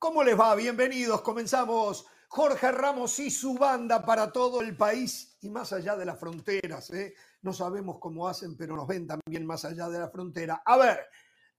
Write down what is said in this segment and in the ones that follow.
¿Cómo les va? Bienvenidos. Comenzamos Jorge Ramos y su banda para todo el país y más allá de las fronteras. ¿eh? No sabemos cómo hacen, pero nos ven también más allá de la frontera. A ver,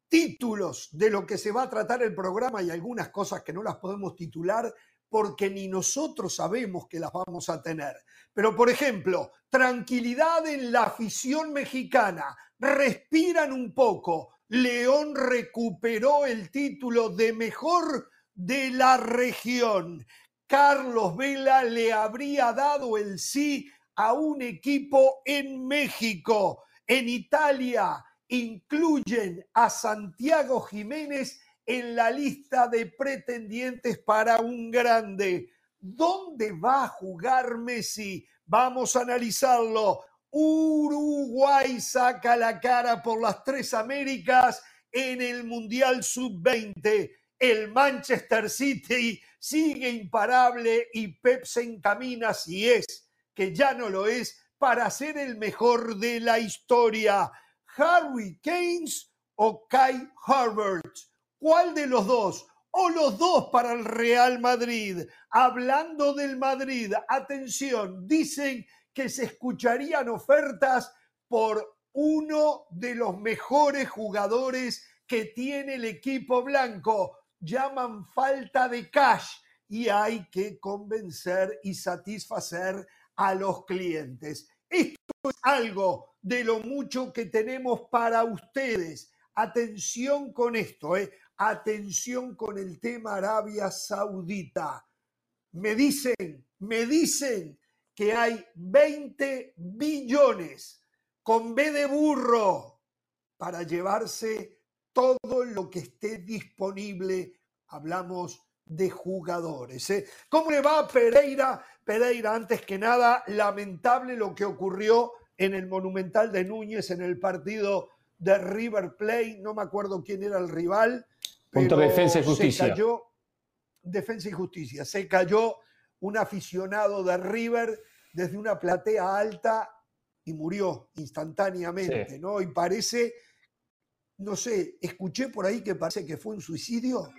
títulos de lo que se va a tratar el programa y algunas cosas que no las podemos titular porque ni nosotros sabemos que las vamos a tener. Pero, por ejemplo, tranquilidad en la afición mexicana. Respiran un poco. León recuperó el título de mejor de la región. Carlos Vela le habría dado el sí a un equipo en México. En Italia incluyen a Santiago Jiménez en la lista de pretendientes para un grande. ¿Dónde va a jugar Messi? Vamos a analizarlo. Uruguay saca la cara por las tres Américas en el Mundial Sub-20. El Manchester City sigue imparable y Pep se encamina, si es que ya no lo es, para ser el mejor de la historia. Harry Keynes o Kai Havertz. ¿Cuál de los dos? O los dos para el Real Madrid. Hablando del Madrid, atención, dicen que se escucharían ofertas por uno de los mejores jugadores que tiene el equipo blanco. Llaman falta de cash y hay que convencer y satisfacer a los clientes. Esto es algo de lo mucho que tenemos para ustedes. Atención con esto, ¿eh? atención con el tema Arabia Saudita. Me dicen, me dicen que hay 20 billones con B de burro para llevarse todo lo que esté disponible. Hablamos de jugadores. ¿eh? ¿Cómo le va a Pereira? Pereira, antes que nada, lamentable lo que ocurrió en el Monumental de Núñez en el partido de River Plate. No me acuerdo quién era el rival. Punto Defensa y Justicia. Se cayó, Defensa y Justicia. Se cayó un aficionado de River desde una platea alta y murió instantáneamente, ¿no? Y parece, no sé, escuché por ahí que parece que fue un suicidio.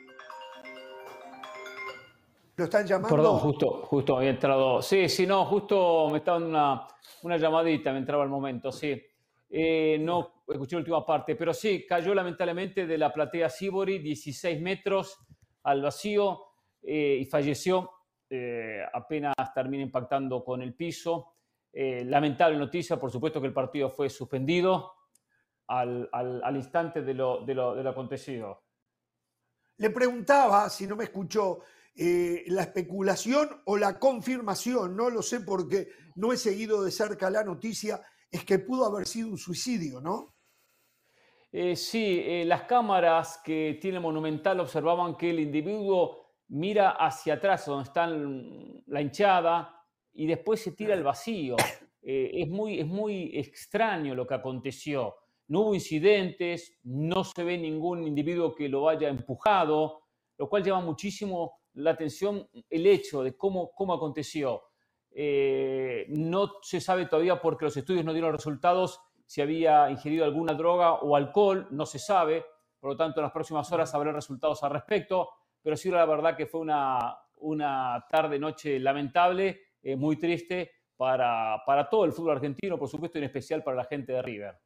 ¿Lo están llamando? Perdón, justo, justo había entrado. Sí, sí, no, justo me estaba una, una llamadita, me entraba el momento, sí. Eh, no escuché la última parte, pero sí, cayó lamentablemente de la platea Sibori, 16 metros al vacío eh, y falleció. Eh, apenas termina impactando con el piso. lamentable noticia, por supuesto que el partido fue suspendido al, al, al instante de lo, de, lo, de lo acontecido. Le preguntaba, si no me escuchó, eh, la especulación o la confirmación, no lo sé porque no he seguido de cerca la noticia, es que pudo haber sido un suicidio, ¿no? Eh, sí, eh, las cámaras que tiene Monumental observaban que el individuo mira hacia atrás, donde está la hinchada, y después se tira al vacío. es, muy, es muy extraño lo que aconteció. No hubo incidentes, no se ve ningún individuo que lo haya empujado, lo cual llama muchísimo la atención el hecho de cómo, cómo aconteció. Eh, no se sabe todavía porque los estudios no dieron resultados si había ingerido alguna droga o alcohol, no se sabe, por lo tanto en las próximas horas habrá resultados al respecto, pero sí la verdad que fue una, una tarde, noche lamentable, eh, muy triste para, para todo el fútbol argentino, por supuesto, y en especial para la gente de River.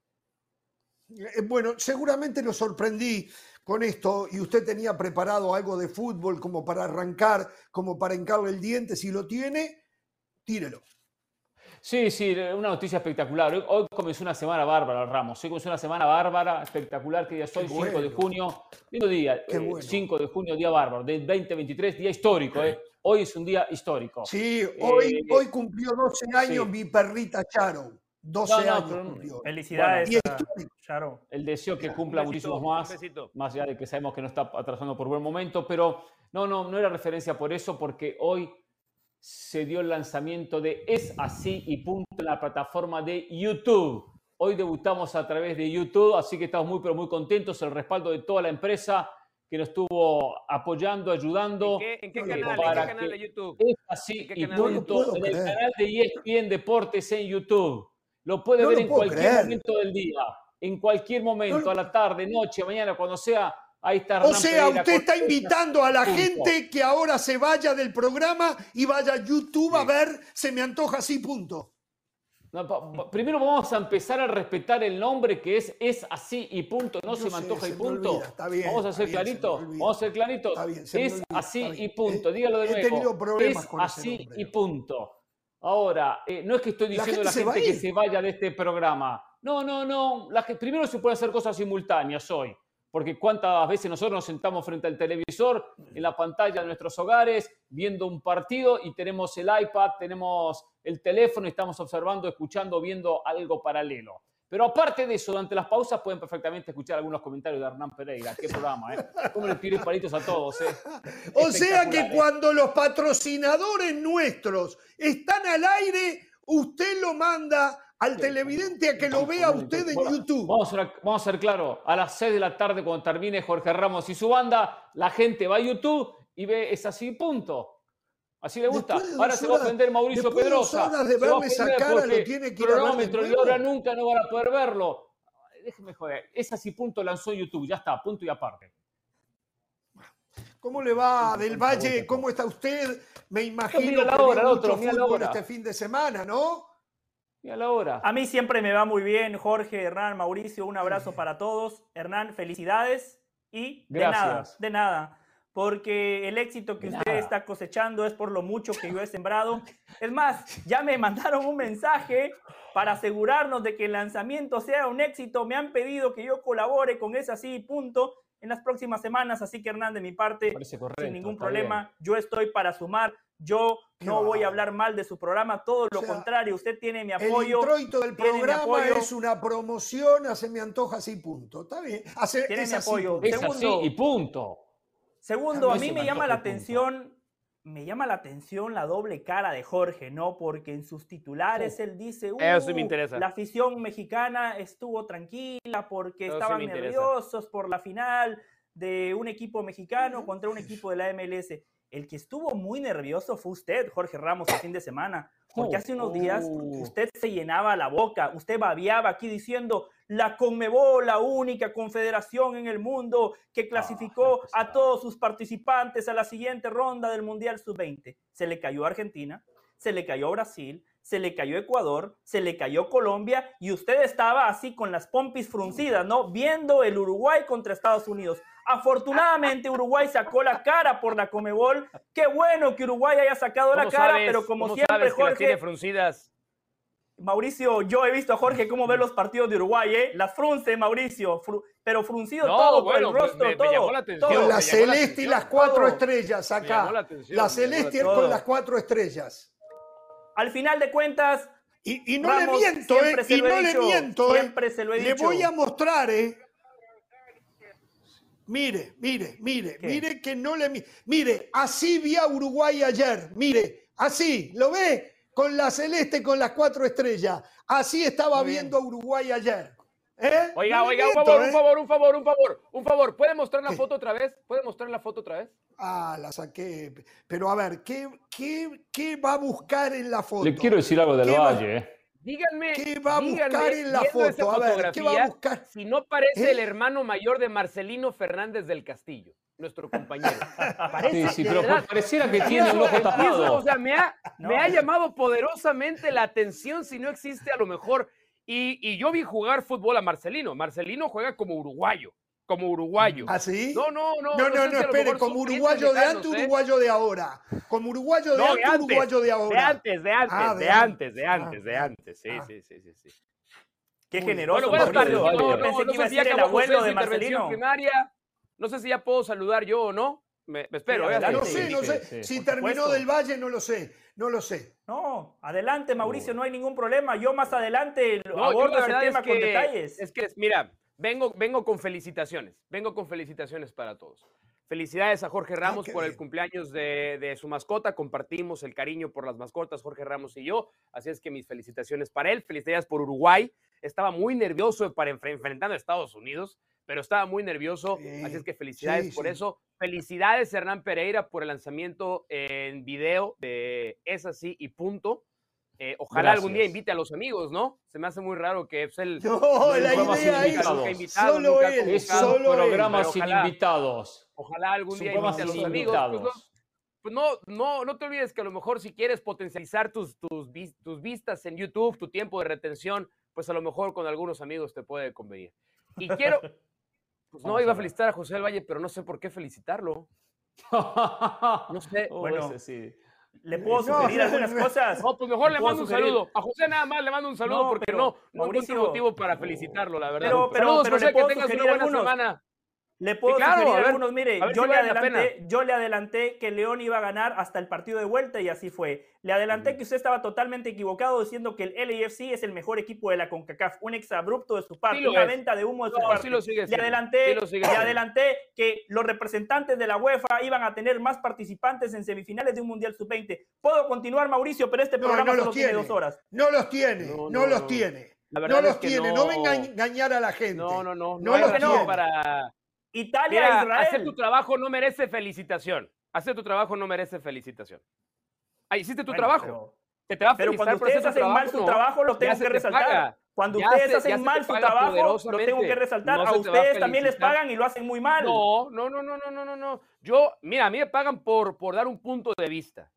Eh, bueno, seguramente lo sorprendí con esto y usted tenía preparado algo de fútbol como para arrancar, como para encargar el diente, si lo tiene, tírelo. Sí, sí, una noticia espectacular. Hoy comenzó una semana bárbara, Ramos. Hoy comenzó una semana bárbara, espectacular, que día es hoy, 5 de junio. Lindo día, 5 eh, de junio, día bárbaro, del 2023, día histórico. Eh. Hoy es un día histórico. Sí, hoy, eh, hoy cumplió 12 años mi perrita Charo. 12 años Felicidades, El deseo que cumpla muchísimos más, más allá de que sabemos que no está atrasando por buen momento, pero no, no, no era referencia por eso, porque hoy se dio el lanzamiento de Es Así y Punto en la plataforma de YouTube. Hoy debutamos a través de YouTube, así que estamos muy, pero muy contentos. El respaldo de toda la empresa que nos estuvo apoyando, ayudando. ¿En qué, canal, de YouTube? Es Así y Punto. En el canal de ESPN Deportes en YouTube. Lo puede ver en cualquier momento del día, en cualquier momento, a la tarde, noche, mañana, cuando sea, Ahí está O sea, usted está invitando a la gente que ahora se vaya del programa y vaya a YouTube a ver Se me antoja así, punto. primero vamos a empezar a respetar el nombre que es es así y punto, no se me antoja y punto. vamos a ser clarito, vamos a ser clarito. es así y punto, dígalo de nuevo. es así y punto. Ahora, eh, no es que estoy diciendo a la gente que se vaya de este programa. No, no, no. La que, primero se puede hacer cosas simultáneas hoy porque cuántas veces nosotros nos sentamos frente al televisor, en la pantalla de nuestros hogares, viendo un partido y tenemos el iPad, tenemos el teléfono y estamos observando, escuchando, viendo algo paralelo. Pero aparte de eso, durante las pausas pueden perfectamente escuchar algunos comentarios de Hernán Pereira. Qué programa, ¿eh? Cómo les tiré palitos a todos, ¿eh? O sea que ¿eh? cuando los patrocinadores nuestros están al aire, usted lo manda al televidente a que lo vea usted en YouTube. Vamos a, vamos a ser claros, a las 6 de la tarde cuando termine Jorge Ramos y su banda, la gente va a YouTube y ve, es así, punto. Así le gusta. ahora se va a ofender Mauricio Pedrosa. de verme esa cara, lo tiene que ir y ahora nunca no van a poder verlo. Déjeme joder. Es así, punto, lanzó YouTube. Ya está, punto y aparte. ¿Cómo le va del Valle? ¿Cómo está usted? Me imagino que hora, otro, fútbol este fin de semana, ¿no? a la hora. A mí siempre me va muy bien, Jorge, Hernán, Mauricio, un abrazo para todos. Hernán, felicidades y de nada, de nada, porque el éxito que usted está cosechando es por lo mucho que yo he sembrado. Es más, ya me mandaron un mensaje para asegurarnos de que el lanzamiento sea un éxito. Me han pedido que yo colabore con ese así, punto, en las próximas semanas. Así que Hernán, de mi parte, sin ningún problema, yo estoy para sumar yo no voy a hablar mal de su programa, todo lo contrario, usted tiene mi apoyo. El introito del programa es una promoción, hace mi antoja así punto. Está bien. tiene mi apoyo. segundo, y punto. Segundo, a mí me llama la atención, me llama la atención la doble cara de Jorge, ¿no? Porque en sus titulares él dice, uh, Eso me interesa. la afición mexicana estuvo tranquila porque estaban nerviosos por la final de un equipo mexicano contra un equipo de la MLS. El que estuvo muy nervioso fue usted, Jorge Ramos, el fin de semana, porque hace unos días oh. usted se llenaba la boca, usted babiaba aquí diciendo la Conmebol, la única confederación en el mundo que ah, clasificó a todos sus participantes a la siguiente ronda del Mundial Sub-20. Se le cayó a Argentina, se le cayó a Brasil, se le cayó Ecuador, se le cayó Colombia y usted estaba así con las pompis fruncidas, ¿no? Viendo el Uruguay contra Estados Unidos. Afortunadamente Uruguay sacó la cara por la Comebol. Qué bueno que Uruguay haya sacado la cara, pero como siempre Jorge tiene fruncidas. Mauricio, yo he visto a Jorge cómo ve los partidos de Uruguay, ¿eh? Las frunce, Mauricio, pero fruncido todo por el rostro, todo, la Con la celeste y las cuatro estrellas acá. La, celeste con las cuatro estrellas. Al final de cuentas, y, no le miento, eh, y no le miento, eh. siempre se lo he dicho. Le voy a mostrar, eh, Mire, mire, mire, mire que no le... Mire, así vi a Uruguay ayer, mire, así, ¿lo ve? Con la celeste, con las cuatro estrellas. Así estaba viendo a Uruguay ayer. ¿Eh? Oiga, oiga, un favor, un ¿eh? favor, un favor, un favor, un favor. ¿Puede mostrar la foto otra vez? ¿Puede mostrar la foto otra vez? Ah, la saqué. Pero a ver, ¿qué, qué, qué va a buscar en la foto? Le quiero decir algo del Valle, ¿eh? Díganme, ¿qué va a buscar en la foto? A ver, ¿qué va a buscar? Si no parece ¿Eh? el hermano mayor de Marcelino Fernández del Castillo, nuestro compañero. Parece, sí, sí, pero pareciera que tiene el ojo tapado. o sea, me ha, me ha llamado poderosamente la atención si no existe a lo mejor. Y, y yo vi jugar fútbol a Marcelino. Marcelino juega como uruguayo como uruguayo. ¿Ah, sí? No, no, no. No, no, no, espere, como uruguayo de antes, ¿eh? uruguayo de ahora. Como uruguayo de antes, uruguayo de ahora. De antes, de antes, ah, de, antes, de antes, de antes. Sí, ah. sí, sí, sí, sí. Qué generoso. Bueno, buenas tardes. No, pensé que iba a ser el abuelo de Marcelino. Primaria. No sé si ya puedo saludar yo o no. Me, espero. ¿eh? no sé, no sé. si terminó del Valle, no lo sé. No lo sé. No, adelante, Mauricio, no hay ningún problema. Yo más adelante abordo ese tema con detalles. Es que, mira, Vengo, vengo con felicitaciones, vengo con felicitaciones para todos. Felicidades a Jorge ah, Ramos por el cumpleaños de, su mascota. Compartimos el cariño por las mascotas, Jorge Ramos y yo. Así es que mis felicitaciones para él. Felicidades por Uruguay. Estaba muy nervioso para enfrentando a Estados Unidos, pero estaba muy nervioso. así es que felicidades por eso. Felicidades, Hernán Pereira, por el lanzamiento en video de Es así y punto. Eh, ojalá algún día invite a los amigos, ¿no? Se me hace muy raro que es el. No, la idea es solo él, es solo programa sin invitados. Ojalá algún día invite a los amigos. Pues, pues no, no, no te olvides que a lo mejor si quieres potencializar tus, tus, tus vistas en YouTube, tu tiempo de retención, pues a lo mejor con algunos amigos te puede convenir. Y quiero, pues no iba a felicitar a José del Valle, pero no sé por qué felicitarlo. No sé. bueno, sí. ¿Le puedo sugerir algunas cosas? No, pues mejor le mando un saludo. A José nada más le mando un saludo porque no, no, no tengo motivo para felicitarlo, la verdad. Pero, pero, pero José, que tengas una buena semana. Le puedo sugerir algunos, mire, yo, le adelanté, yo le adelanté que León iba a ganar hasta el partido de vuelta y así fue. Le adelanté que usted estaba totalmente equivocado diciendo que el LAFC es el mejor equipo de la CONCACAF. Un exabrupto de su parte, una venta de humo de su parte. le, adelanté, le adelanté que los representantes de la UEFA iban a tener más participantes en semifinales de un Mundial Sub-20. Puedo continuar, Mauricio, pero este programa no solo tiene dos horas. No los tiene, no, los tiene. no los tiene, no venga a engañar a la gente. No, no, no. No, los tiene. Para Italia, Israel. Hacer tu trabajo no merece felicitación. Hacer tu trabajo no merece felicitación. Ahí hiciste tu trabajo. Pero, te va a pero cuando ustedes hacen mal su trabajo, lo tengo que resaltar. Cuando ustedes hacen mal su trabajo, lo tengo que resaltar. a ustedes también les pagan y lo hacen muy mal. No, no, no, no, no, no, no. Yo, mira, a mí me pagan por, por dar un punto de vista.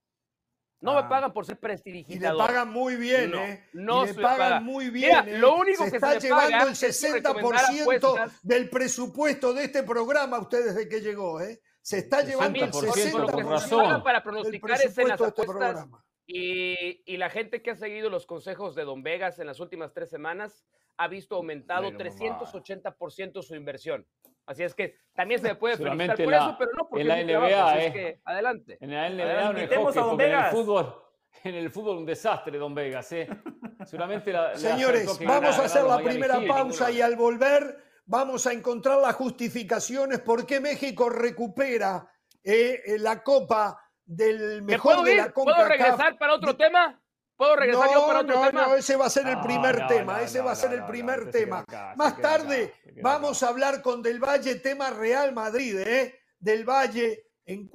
No me ah. pagan por ser prestidigitador. Y le pagan muy bien, ¿eh? No y le pagan muy bien. ¿eh? lo único se que está se llevando el 60% del presupuesto de este programa usted desde que llegó, ¿eh? Se está llevando el 60% para pronosticar es en las este Y, y, la gente que ha seguido los consejos de Don Vegas en las últimas tres semanas ha visto aumentado 380% su inversión. Así es que también se puede felicitar por eso, pero no porque en la NBA, es que adelante. En la NBA no es hockey, en el fútbol, en el fútbol un desastre, Don Vegas. ¿eh? Seguramente la, Señores, vamos a hacer la primera pausa y al volver vamos a encontrar las justificaciones por qué México recupera eh, la Copa del mejor de la ¿Puedo regresar para otro tema? ¿Puedo regresar yo para otro no, tema? No, ese va a ser el primer tema, ese va a ser el primer tema. Más tarde vamos a hablar con Del Valle, tema Real Madrid, ¿eh? Del Valle, en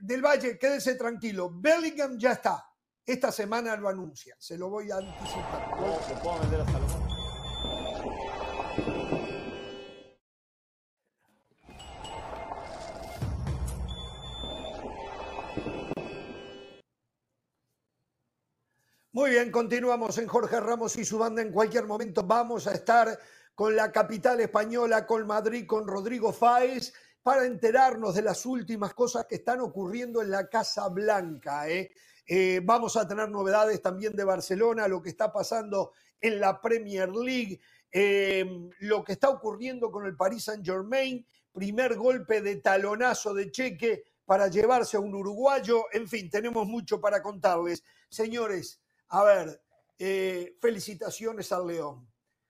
Del Valle, quédese tranquilo, Bellingham ya está. Esta semana lo anuncia, se lo voy a anticipar. puedo vender hasta Muy bien, continuamos en Jorge Ramos y su banda. En cualquier momento vamos a estar con la capital española, con Madrid, con Rodrigo Fáez, para enterarnos de las últimas cosas que están ocurriendo en la Casa Blanca. ¿eh? Eh, vamos a tener novedades también de Barcelona, lo que está pasando en la Premier League, eh, lo que está ocurriendo con el Paris Saint Germain, primer golpe de talonazo de cheque para llevarse a un uruguayo. En fin, tenemos mucho para contarles. Señores, a ver, eh, felicitaciones al León.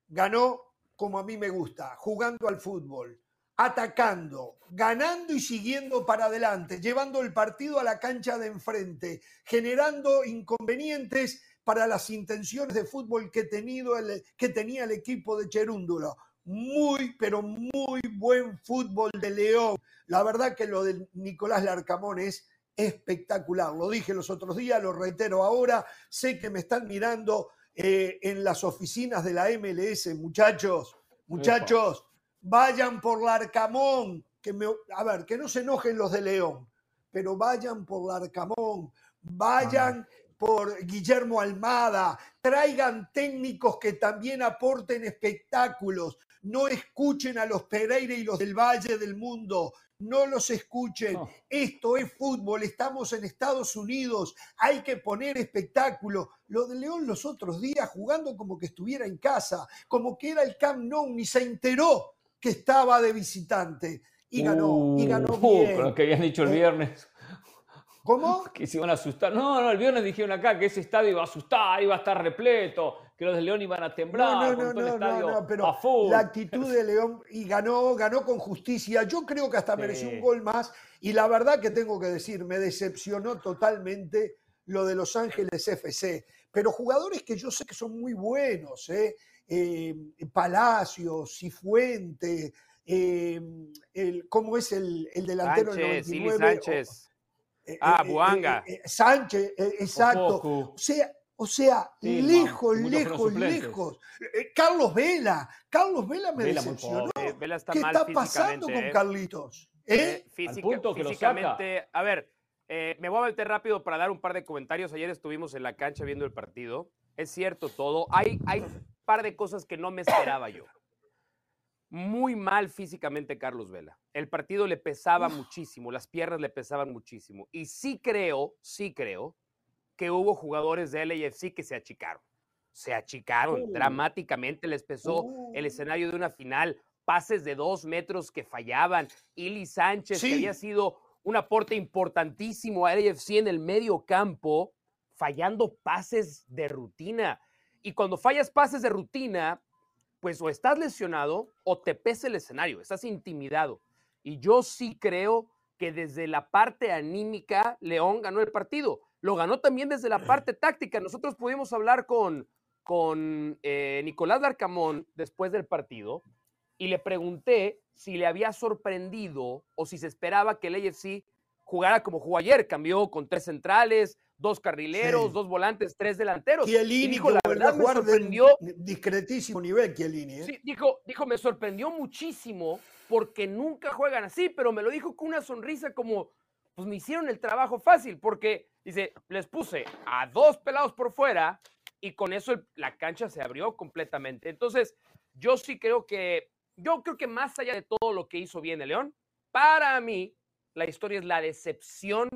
Ganó como a mí me gusta, jugando al fútbol, atacando, ganando y siguiendo para adelante, llevando el partido a la cancha de enfrente, generando inconvenientes para las intenciones de fútbol que, que tenía el equipo de Cherúndulo. Muy, pero muy buen fútbol de León. La verdad que lo de Nicolás Larcamón es espectacular. Lo dije los otros días, lo reitero ahora. Sé que me están mirando eh, en las oficinas de la MLS, muchachos, muchachos, vayan por Larcamón. Que me, a ver, que no se enojen los de León, pero vayan por Larcamón, vayan por Guillermo Almada, traigan técnicos que también aporten espectáculos, no escuchen a los Pereira y los del Valle del Mundo, no los escuchen. Esto es fútbol, estamos en Estados Unidos, hay que poner espectáculo. Lo de León los otros días jugando como que estuviera en casa, como que era el Camp Nou, ni se enteró que estaba de visitante. Y ganó, y ganó uh, bien. lo que habían dicho el eh, viernes. ¿Cómo? Que se iban a asustar. No, no, el viernes dijeron acá que ese estadio iba a asustar, iba a estar repleto, que los de León iban a temblar. No, no, no, no, no, pero la actitud de León y ganó, ganó con justicia. Yo creo que hasta mereció un gol más. Y la verdad que tengo que decir, me decepcionó totalmente lo de Los Ángeles FC. Pero jugadores que yo sé que son muy buenos, ¿eh? eh Palacios, Cifuente, eh, el, ¿cómo es el, el delantero Sánchez, del 99? Sánchez. Eh, ah, eh, Buanga. Sánchez, exacto. O sea, O sea, lejos, lejos, lejos. Eh, Carlos Vela, Carlos Vela me decepcionó. Vela está ¿Qué está pasando con eh. Carlitos? ¿Eh? físicamente, a ver, me voy a meter rápido para dar un par de comentarios. Ayer estuvimos en la cancha viendo el partido. Es cierto todo. Hay, hay un par de cosas que no me esperaba yo. Muy mal físicamente Carlos Vela. El partido le pesaba muchísimo, las piernas le pesaban muchísimo. Y sí creo, sí creo que hubo jugadores de LAFC que se achicaron. Se achicaron uh. dramáticamente, les pesó el escenario de una final, pases de dos metros que fallaban. Ili Sánchez, que había sido un aporte importantísimo a LAFC en el medio campo, fallando pases de rutina. Y cuando fallas pases de rutina, pues o estás lesionado o te pesa el escenario, estás intimidado. Y yo sí creo que desde la parte anímica, León ganó el partido lo ganó también desde la parte táctica. Nosotros pudimos hablar con, con eh, Nicolás Larcamón después del partido y le pregunté si le había sorprendido o si se esperaba que el AFC jugara como jugó ayer. Cambió con tres centrales, dos carrileros, dos volantes, tres delanteros. Chiellini, y dijo, la verdad, me sorprendió. discretísimo nivel, Chiellini. ¿eh? Sí, dijo, dijo, me sorprendió muchísimo porque nunca juegan así, pero me lo dijo con una sonrisa como, pues me hicieron el trabajo fácil, porque Dice, les puse a dos pelados por fuera y con eso la cancha se abrió completamente. Entonces, yo sí creo que, yo creo que más allá de todo lo que hizo bien el León, para mí, la historia es la decepción,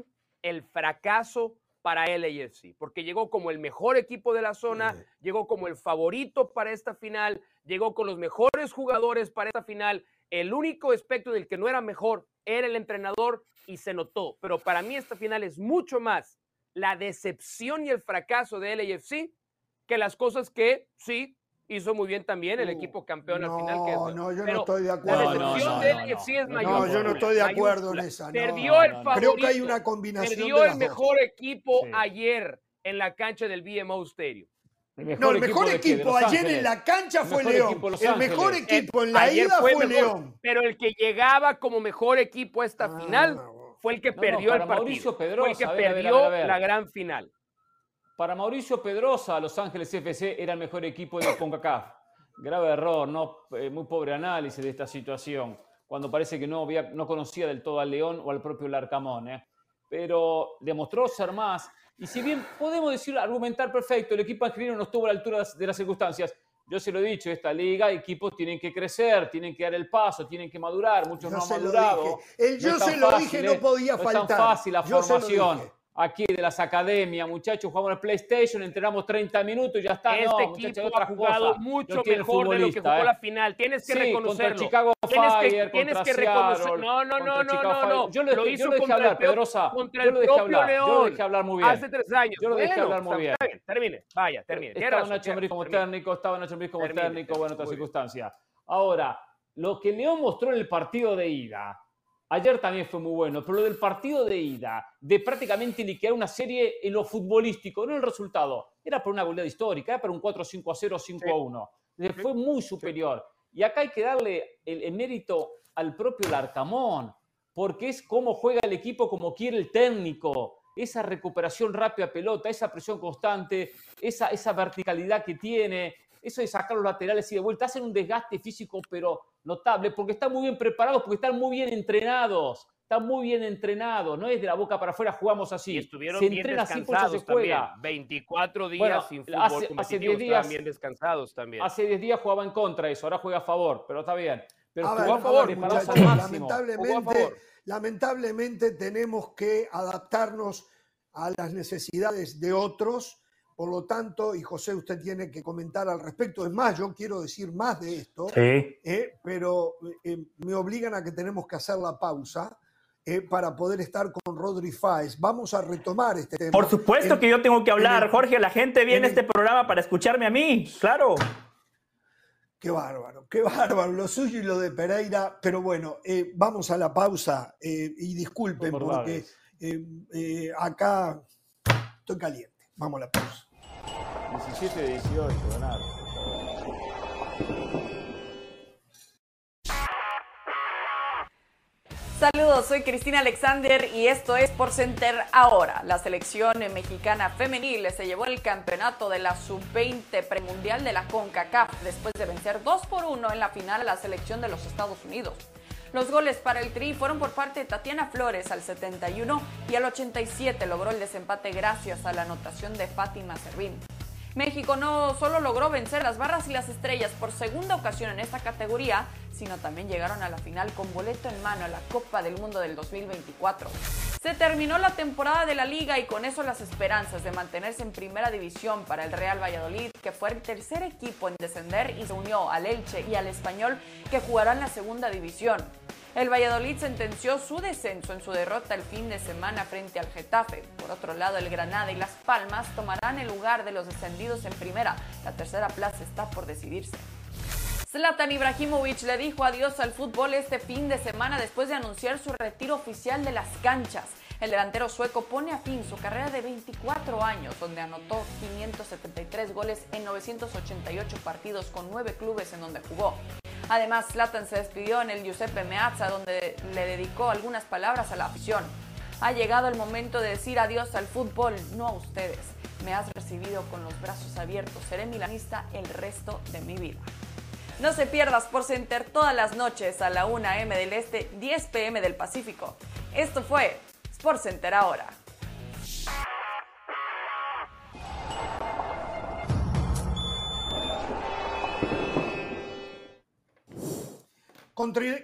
el fracaso para LAFC, porque llegó como el mejor equipo de la zona, llegó como el favorito para esta final, llegó con los mejores jugadores para esta final. El único aspecto del que no era mejor era el entrenador y se notó. Pero para mí esta final es mucho más la decepción y el fracaso de LAFC que las cosas que sí hizo muy bien también el uh, equipo campeón al final. Que no, yo no estoy de acuerdo. La decepción de LAFC es mayor. No, yo no estoy de acuerdo en esa. Perdió el favorito. Creo que hay una combinación. Perdió el mejor equipo ayer en la cancha del BMO Stadium. No, el mejor equipo, ayer en la cancha fue León. el mejor equipo en la ida fue, León. Pero el que llegaba como mejor equipo a esta ah, final fue el que perdió el partido. Pedrosa, fue el que perdió la gran final. Para Mauricio Pedrosa, Los Ángeles FC era el mejor equipo de CONCACAF. Grave error, no, eh, muy pobre análisis de esta situación, cuando parece que no, había, no conocía del todo al León o al propio Larcamón. ¿eh? Pero demostró ser más. Y si bien podemos decir, argumentar perfecto, el equipo argentino no estuvo a la altura de las circunstancias, yo se lo he dicho, esta liga, equipos tienen que crecer, tienen que dar el paso, tienen que madurar, muchos no han madurado. El yo se lo dije, no podía faltar. Es tan fácil la formación aquí de las academias, muchachos, jugamos el PlayStation, entrenamos 30 minutos y ya está. Este equipo ha jugado mucho mejor de lo que jugó ¿eh? la final. Tienes que reconocerlo. Chicago tienes Fire, que, tienes que reconocer. No, no, no, no, no, no. Yo lo, hizo yo lo dejé hablar, Pedrosa. Contra el propio León. Yo lo dejé hablar muy bien. Hace tres años. Yo lo dejé hablar muy bien. Está bien, termine. Vaya, termine. Estaba Nacho Ambriz como técnico, estaba Nacho Ambriz como técnico, bueno, otra circunstancia. Ahora, lo que León mostró en el partido de ida Ayer también fue muy bueno, pero lo del partido de ida, de prácticamente liquidar una serie en lo futbolístico, no el resultado, era por una goleada histórica, era por un 4-5 a 0, 5 a 1. Fue muy superior. Y acá hay que darle el, mérito al propio Larcamón, porque es cómo juega el equipo, como quiere el técnico, esa recuperación rápida pelota, esa presión constante, esa, esa verticalidad que tiene, eso de sacar los laterales y de vuelta, hacen un desgaste físico, pero notable, porque están muy bien preparados, porque están muy bien entrenados. Están muy bien entrenados, no es de la boca para afuera jugamos así. Y estuvieron se bien descansados se juega. También. 24 días sin fútbol hace, hace 10 días, bien descansados también. Hace 10 días jugaba en contra eso, ahora juega a favor, pero está bien. Pero a, ver, a favor, lamentablemente, lamentablemente tenemos que adaptarnos a las necesidades de otros por lo tanto, y José, usted tiene que comentar al respecto. Es más, yo quiero decir más de esto, eh, pero eh, me obligan a que tenemos que hacer la pausa. Eh, para poder estar con Rodri Fáez. Vamos a retomar este tema. Por supuesto que yo tengo que hablar, Jorge. La gente viene a este programa para escucharme a mí, claro. Qué bárbaro, qué bárbaro, lo suyo y lo de Pereira. Pero bueno, vamos a la pausa y disculpen porque acá estoy caliente. Vamos a la pausa. 17 de 18, ganar. Saludos, soy Cristina Alexander y esto es Por Center ahora. La selección mexicana femenil se llevó el campeonato de la sub-20 premundial de la CONCACAF después de vencer 2 por 1 en la final a la selección de los Estados Unidos. Los goles para el Tri fueron por parte de Tatiana Flores al 71 y al 87 logró el desempate gracias a la anotación de Fátima Servín. México no solo logró vencer las barras y las estrellas por segunda ocasión en esta categoría, sino también llegaron a la final con boleto en mano a la Copa del Mundo del 2024. Se terminó la temporada de la liga y con eso las esperanzas de mantenerse en primera división para el Real Valladolid, que fue el tercer equipo en descender y se unió al Elche y al Español que jugarán la segunda división. El Valladolid sentenció su descenso en su derrota el fin de semana frente al Getafe. Por otro lado, el Granada y Las Palmas tomarán el lugar de los descendidos en primera. La tercera plaza está por decidirse. Zlatan Ibrahimovic le dijo adiós al fútbol este fin de semana después de anunciar su retiro oficial de las canchas. El delantero sueco pone a fin su carrera de 24 años, donde anotó 573 goles en 988 partidos con 9 clubes en donde jugó. Además, Zlatan se despidió en el Giuseppe Meazza, donde le dedicó algunas palabras a la afición. Ha llegado el momento de decir adiós al fútbol, no a ustedes. Me has recibido con los brazos abiertos. Seré milanista el resto de mi vida. No se pierdas por Center todas las noches a la 1 a.m. del Este, 10 p.m. del Pacífico. Esto fue Sport Center ahora.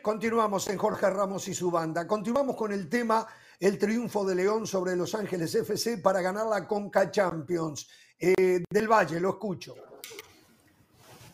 Continuamos en Jorge Ramos y su banda. Continuamos con el tema el triunfo de León sobre Los Ángeles FC para ganar la Conca Champions. Eh, del Valle, lo escucho.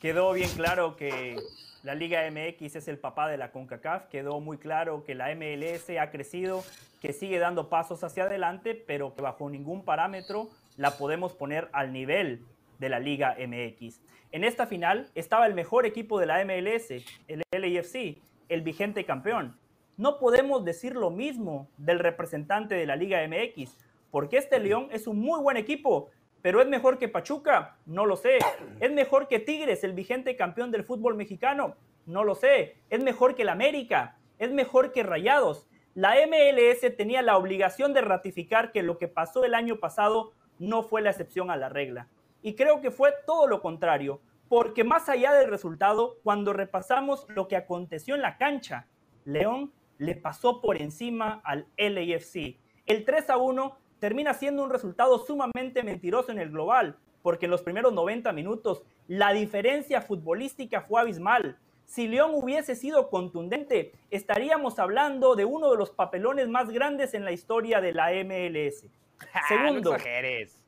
Quedó bien claro que la Liga MX es el papá de la CONCACAF. Quedó muy claro que la MLS ha crecido, que sigue dando pasos hacia adelante, pero que bajo ningún parámetro la podemos poner al nivel de la Liga MX. En esta final estaba el mejor equipo de la MLS, el LAFC, el vigente campeón. No podemos decir lo mismo del representante de la Liga MX, porque este León es un muy buen equipo, pero es mejor que Pachuca, no lo sé. Es mejor que Tigres, el vigente campeón del fútbol mexicano, no lo sé. Es mejor que el América, es mejor que Rayados. La MLS tenía la obligación de ratificar que lo que pasó el año pasado no fue la excepción a la regla. Y creo que fue todo lo contrario, porque más allá del resultado, cuando repasamos lo que aconteció en la cancha, León le pasó por encima al LAFC. El 3 a 1 termina siendo un resultado sumamente mentiroso en el global, porque en los primeros 90 minutos la diferencia futbolística fue abismal. Si León hubiese sido contundente, estaríamos hablando de uno de los papelones más grandes en la historia de la MLS. Segundo,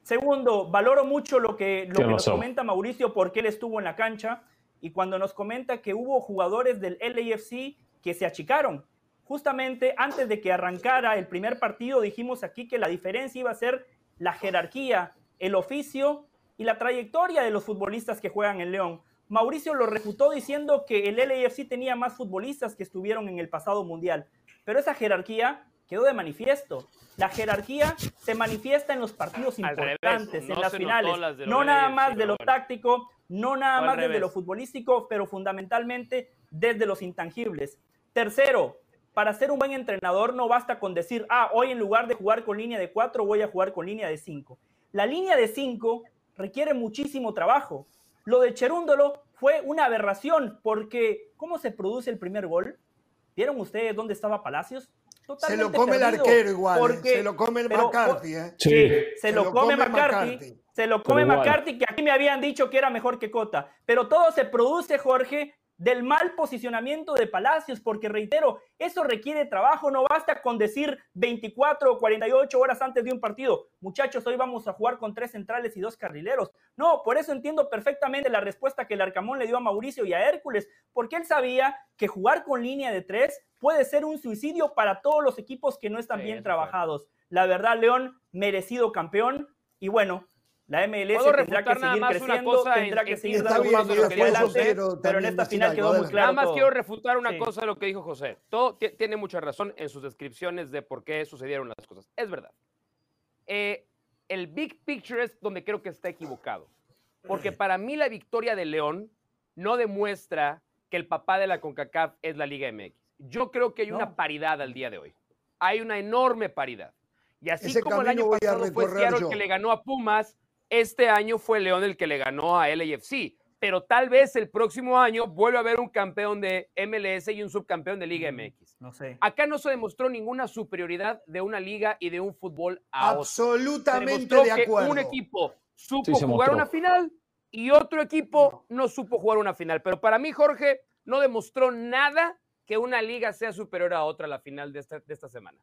segundo, valoro mucho lo que, lo que nos comenta Mauricio porque él estuvo en la cancha y cuando nos comenta que hubo jugadores del LAFC que se achicaron. Justamente antes de que arrancara el primer partido dijimos aquí que la diferencia iba a ser la jerarquía, el oficio y la trayectoria de los futbolistas que juegan en León. Mauricio lo refutó diciendo que el LAFC tenía más futbolistas que estuvieron en el pasado mundial, pero esa jerarquía quedó de manifiesto. La jerarquía se manifiesta en los partidos importantes, en las finales. No nada más de lo táctico, no nada más desde lo futbolístico, pero fundamentalmente desde los intangibles. Tercero, para ser un buen entrenador no basta con decir, ah, hoy en lugar de jugar con línea de cuatro, voy a jugar con línea de cinco. La línea de cinco requiere muchísimo trabajo. Lo de Cherúndolo fue una aberración porque ¿cómo se produce el primer gol? ¿Vieron ustedes dónde estaba Palacios? se lo come el arquero igual, ¿eh? se lo come el McCarthy. ¿eh? Sí, se, lo, come, McCarthy, Se lo come McCarthy, que aquí me habían dicho que era mejor que Cota. Pero todo se produce, Jorge, del mal posicionamiento de Palacios, porque reitero, eso requiere trabajo, no basta con decir 24 o 48 horas antes de un partido, muchachos, hoy vamos a jugar con tres centrales y dos carrileros. No, por eso entiendo perfectamente la respuesta que el Arcamón le dio a Mauricio y a Hércules, porque él sabía que jugar con línea de tres puede ser un suicidio para todos los equipos que no están bien trabajajados. La verdad, León, merecido campeón, y bueno, la MLS tendrá que seguir creciendo, tendrá que seguir dando pasos hacia adelante, pero, en esta final quedó muy claro. Nada más quiero refutar una cosa de lo que dijo José. Todo tiene mucha razón en sus descripciones de por qué sucedieron las cosas. Es verdad. Eh, el big picture es donde creo que está equivocado. Porque para mí la victoria de León no demuestra que el papá de la CONCACAF es la Liga MX. yo creo que hay una paridad al día de hoy. Hay una enorme paridad. Y así como el año pasado fue Seattle que le ganó a Pumas, este año fue León el que le ganó a LAFC. Pero tal vez el próximo año vuelva a haber un campeón de MLS y un subcampeón de Liga MX. No sé. Acá no se demostró ninguna superioridad de una liga y de un fútbol a Absolutamente de acuerdo. un equipo supo jugar una final y otro equipo no supo jugar una final. Pero para mí, Jorge, no demostró nada que una liga sea superior a otra a la final de esta, de esta semana.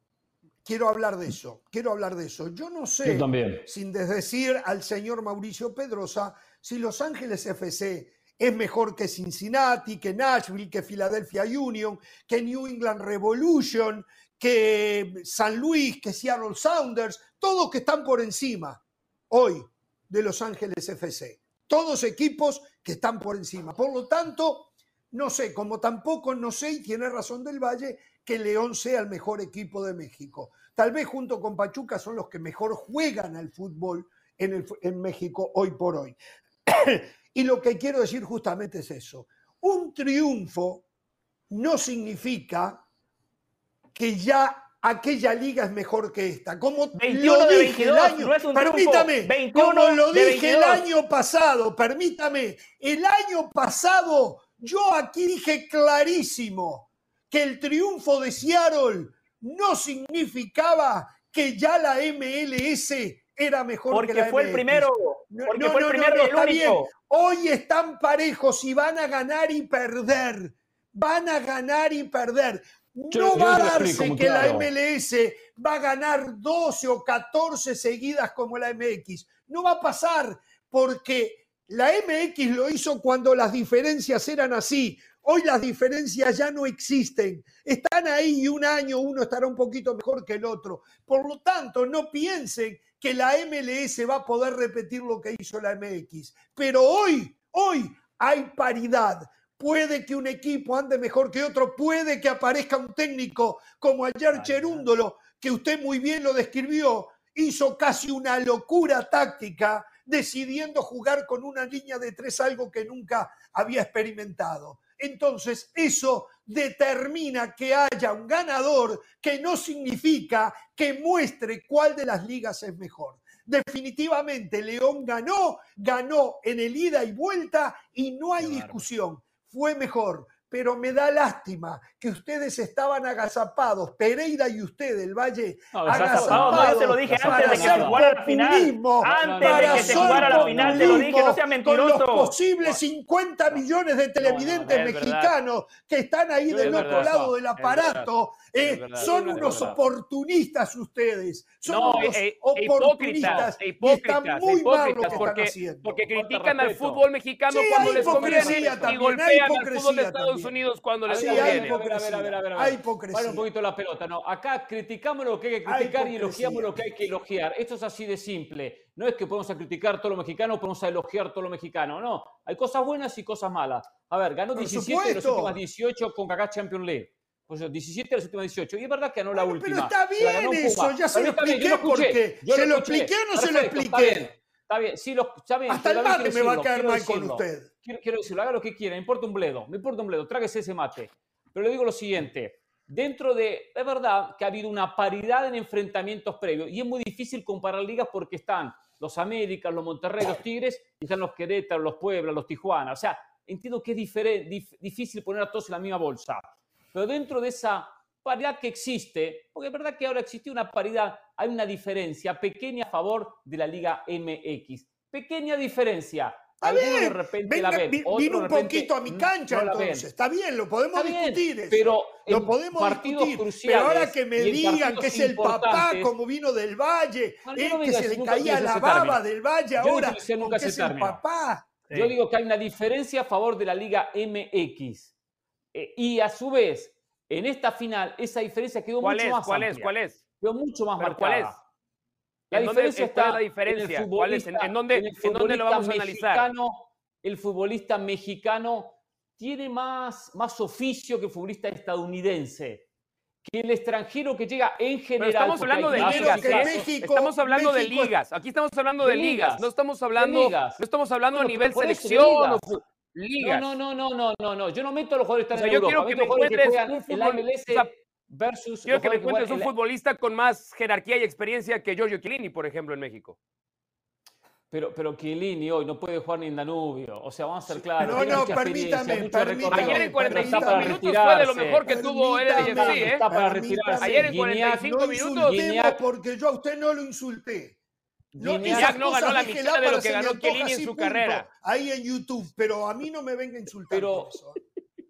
Quiero hablar de eso, quiero hablar de eso. Yo no sé, sin desdecir al señor Mauricio Pedrosa, si Los Ángeles FC es mejor que Cincinnati, que Nashville, que Philadelphia Union, que New England Revolution, que San Luis, que Seattle Sounders, todos que están por encima hoy de Los Ángeles FC. Todos equipos que están por encima. Por lo tanto, no sé, como tampoco no sé, y tiene razón del Valle, que León sea el mejor equipo de México. Tal vez junto con Pachuca son los que mejor juegan al fútbol en, en México hoy por hoy. y lo que quiero decir justamente es eso. Un triunfo no significa que ya aquella liga es mejor que esta. Como lo dije el año, permítame, como lo dije el año pasado, permítame, el año pasado yo aquí dije clarísimo que el triunfo de Seattle no significaba que ya la MLS era mejor que la fue el primero. Porque fue el primero y el Bien. Hoy están parejos y van a ganar y perder. Van a ganar y perder. No va a darse que la MLS va a ganar 12 o 14 seguidas como la MX. No va a pasar porque la MX lo hizo cuando las diferencias eran así. Hoy las diferencias ya no existen. Están ahí y un año uno estará un poquito mejor que el otro. Por lo tanto, no piensen que la MLS va a poder repetir lo que hizo la MX. Pero hoy, hoy hay paridad. Puede que un equipo ande mejor que otro, puede que aparezca un técnico como ayer Cherúndolo, que usted muy bien lo describió, hizo casi una locura táctica decidiendo jugar con una línea de tres, algo que nunca había experimentado. Entonces, eso determina que haya un ganador que no significa que muestre cuál de las ligas es mejor. Definitivamente, León ganó, ganó en el ida y vuelta y no hay discusión. Fue mejor pero me da lástima que ustedes estaban agazapados, Pereira y usted del Valle, no, agazapados. No, yo te lo dije antes de que se jugara la final. Antes de que se jugara la final, te lo dije, no sea mentiroso. Con los posibles 50 millones de televidentes mexicanos que están ahí del otro lado del aparato, eh, son unos oportunistas ustedes. Son unos e, e oportunistas. E y están muy mal lo que porque, están haciendo. Porque critican al fútbol mexicano cuando les conviene y golpean al fútbol de Estados Unidos cuando les conviene. Hay hipocresía. A ver, a ver, a ver, Hay hipocresía. un poquito la pelota. No, acá criticamos lo que hay que criticar y elogiamos lo que hay que elogiar. Esto es así de simple. No es que podemos criticar todo lo mexicano, podemos elogiar todo lo mexicano. No, hay cosas buenas y cosas malas. A ver, ganó 17 de los últimos 18 con Kaká Champions League. Pues 17 de los últimos 18. Y es verdad que ganó la última. Pero está bien eso, ya se lo expliqué por qué. ¿Se lo expliqué o no se lo expliqué? Está bien, sí, lo, está bien. Hasta el mate me va a caer mal con usted. Quiero, decirlo, haga lo que quiera, me importa un bledo, me importa un bledo, tráguese ese mate. Pero le digo lo siguiente, dentro de, es verdad que ha habido una paridad en enfrentamientos previos y es muy difícil comparar ligas porque están los Américas, los Monterrey, los Tigres y están los Querétaro, los Puebla, los Tijuana. O sea, entiendo que es difícil poner a todos en la misma bolsa. Pero dentro de esa paridad que existe, porque es verdad que ahora existe una paridad, hay una diferencia pequeña a favor de la Liga MX. Pequeña diferencia. A ver, de repente la ven, vino un poquito a mi cancha entonces. Está bien, lo podemos discutir. Eso. Pero lo podemos discutir. Pero ahora que me digan que es el papá como vino del Valle, eh, que se le caía la baba del Valle ahora, que es el papá. Yo digo que hay una diferencia a favor de la Liga MX. Eh, y a su vez, en esta final, esa diferencia quedó mucho más ¿Cuál es? ¿Cuál es? Quedó mucho más marcada. ¿Cuál es? La diferencia está la diferencia? ¿En, ¿Cuál es? ¿En, dónde, ¿En, dónde, lo vamos a analizar? El futbolista mexicano tiene más, más oficio que el futbolista estadounidense. Que el extranjero que llega en general. Pero estamos hablando de ligas. México, estamos hablando de ligas. Aquí estamos hablando de, ligas. No estamos hablando, No estamos hablando a nivel selección. ligas. No, no, no, no, no, no. Yo no meto a los jugadores que están o sea, en yo Europa. quiero que me encuentres que un MLS versus quiero que me encuentres un futbolista con más jerarquía y experiencia que Giorgio Chiellini, por ejemplo, en México. Pero, pero Chiellini hoy no puede jugar ni en Danubio. O sea, vamos a ser claros. No, no, permítame, permítame. Ayer en Pero 45 está para minutos fue de lo mejor que tuvo Permítame, ¿eh? Está para retirarse. Ayer en Guiñac- 45 no minutos, porque yo a usted no lo insulté. No, Guiñac no ganó la mitad de lo que ganó Chiellini en su punto, carrera. Ahí en YouTube, pero a mí no me venga a insultar Pero-.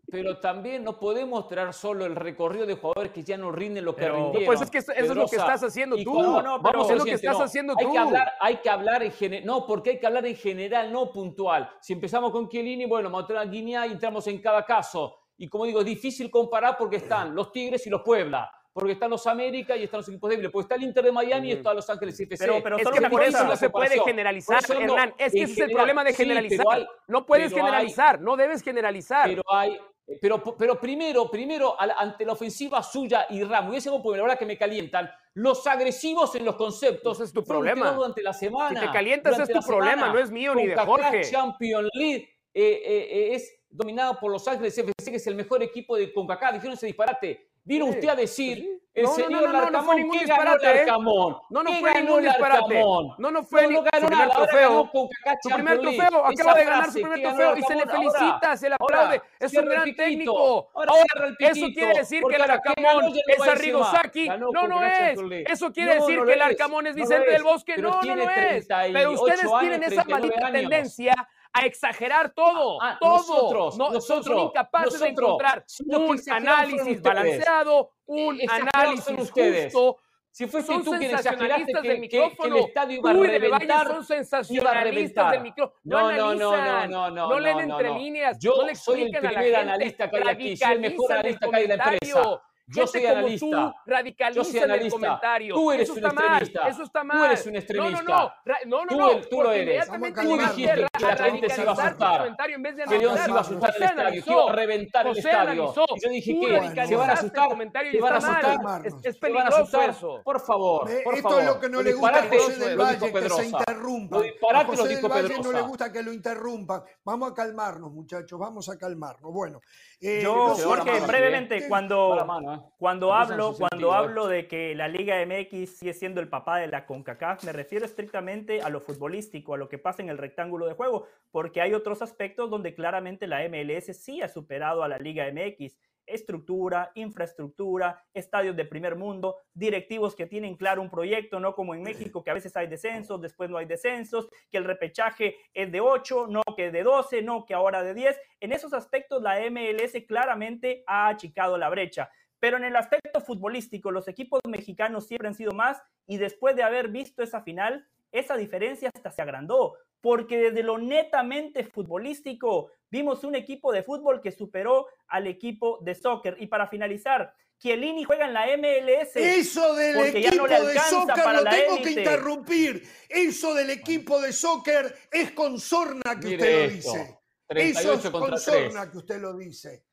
Pero también no podemos traer solo el recorrido de jugadores que ya no rinden lo que Pero- rindieron. Pues es que eso es lo que estás haciendo tú. No, no, pero- Vamos, es lo que estás no. haciendo hay tú. Que hablar, hay que hablar en general. No, porque hay que hablar en general, no puntual. Si empezamos con Chiellini, bueno, traer a Guinea y entramos en cada caso. Y como digo, es difícil comparar porque están los Tigres y los Puebla. Porque están los América y están los equipos débiles. Porque está el Inter de Miami y está Los Ángeles FC. Pero- pero Es que por eso no se puede generalizar, no, Hernán. Es que ese es el problema de generalizar. hay- no puedes hay- generalizar, no debes generalizar. Pero hay. Pero, pero primero, primero, ante la ofensiva suya y Ramos, y ese algo porque la verdad que me calientan, los agresivos en los conceptos. Ese es tu problema. durante la semana. Si te calientas es tu problema, semana. no es mío ni de Jorge. Champions League eh, eh, eh, es dominado por Los Ángeles FC, que es el mejor equipo de CONCACAF. Dijeron ese disparate. Vino usted a decir, el No, no, señor no, no, no fue Larcamón, ningún ¿qué ganó disparate, ¿eh? Larcamón? No, no ¿Qué fue ningún disparate. Larcamón? No, no fue no, ni- no ganó CONCACAF Su primer trofeo, acaba de ganar su primer ¿qué ganó trofeo y se le Larcamón? Felicita, se le aplaude. Es un gran técnico. Ahora eso quiere decir que el ahora que Arcamón ganó ya no es va Arrigo encima. Sacchi. Ganó No, no es. Eso quiere No, decir no que el lo es. Arcamón es No lo Vicente del Bosque. No, no lo es. 38 Pero ustedes tienen esa 39 maldita tendencia a exagerar todo, Ah, todo. nosotros, no, son- son nosotros, incapaces de nosotros. encontrar los que un análisis balanceado, un análisis ustedes. justo. Si fuiste Son tú quien exageraste que, del que micrófono. el estadio iba a reventar, son iba a sensacionalistas reventar. del micrófono. No, No, no, no, no, no, no, leen entre no. líneas, Yo no le soy el primer analista que hay aquí, soy el mejor analista que hay en la empresa. Yo Gente soy como analista. Tú radicalizan Yo soy el analista. comentario. Tú eres eso un está mal. extremista. Eso está Tú mal. eres un extremista. No, no, no. No, no, Tú no, el- tú lo eres. tú dijiste que la gente se iba a radicalizar tu asustar. comentario en vez de Que León se iba a asustar José el estadio, que iba a reventar el estadio. analizó. Y yo dije, Tú radicalizaste ¿Se van a el asustar? ¿Se van a mal. asustar? Es, es ¿Se van a peligroso eso. Por favor, por Esto favor. es lo que no le gusta a José del Valle, que se interrumpa. Los A José del Valle no le gusta que lo interrumpan. Vamos a calmarnos, muchachos, vamos a calmarnos. Bueno, eh, Yo, Jorge, mano, brevemente, cuando, mano, ¿eh? cuando hablo, cuando sentido, hablo de que la Liga MX sigue siendo el papá de la CONCACAF, me refiero estrictamente a lo futbolístico, a lo que pasa en el rectángulo de juego, porque hay otros aspectos donde claramente la MLS sí ha superado a la Liga MX. Estructura, infraestructura, estadios de primer mundo, directivos que tienen claro un proyecto, no como en México, que a veces hay descensos, después no hay descensos, que el repechaje es de 8, no que de 12, no que ahora de 10. En esos aspectos la MLS claramente ha achicado la brecha. Pero en el aspecto futbolístico, los equipos mexicanos siempre han sido más y después de haber visto esa final, esa diferencia hasta se agrandó, porque desde lo netamente futbolístico vimos un equipo de fútbol que superó al equipo de soccer. Y para finalizar, Chiellini juega en la MLS. Eso del equipo no de soccer para lo la tengo que interrumpir. Eso del equipo de soccer es con sorna que Mire usted lo dice. 38 Eso es con 3. sorna que usted lo dice.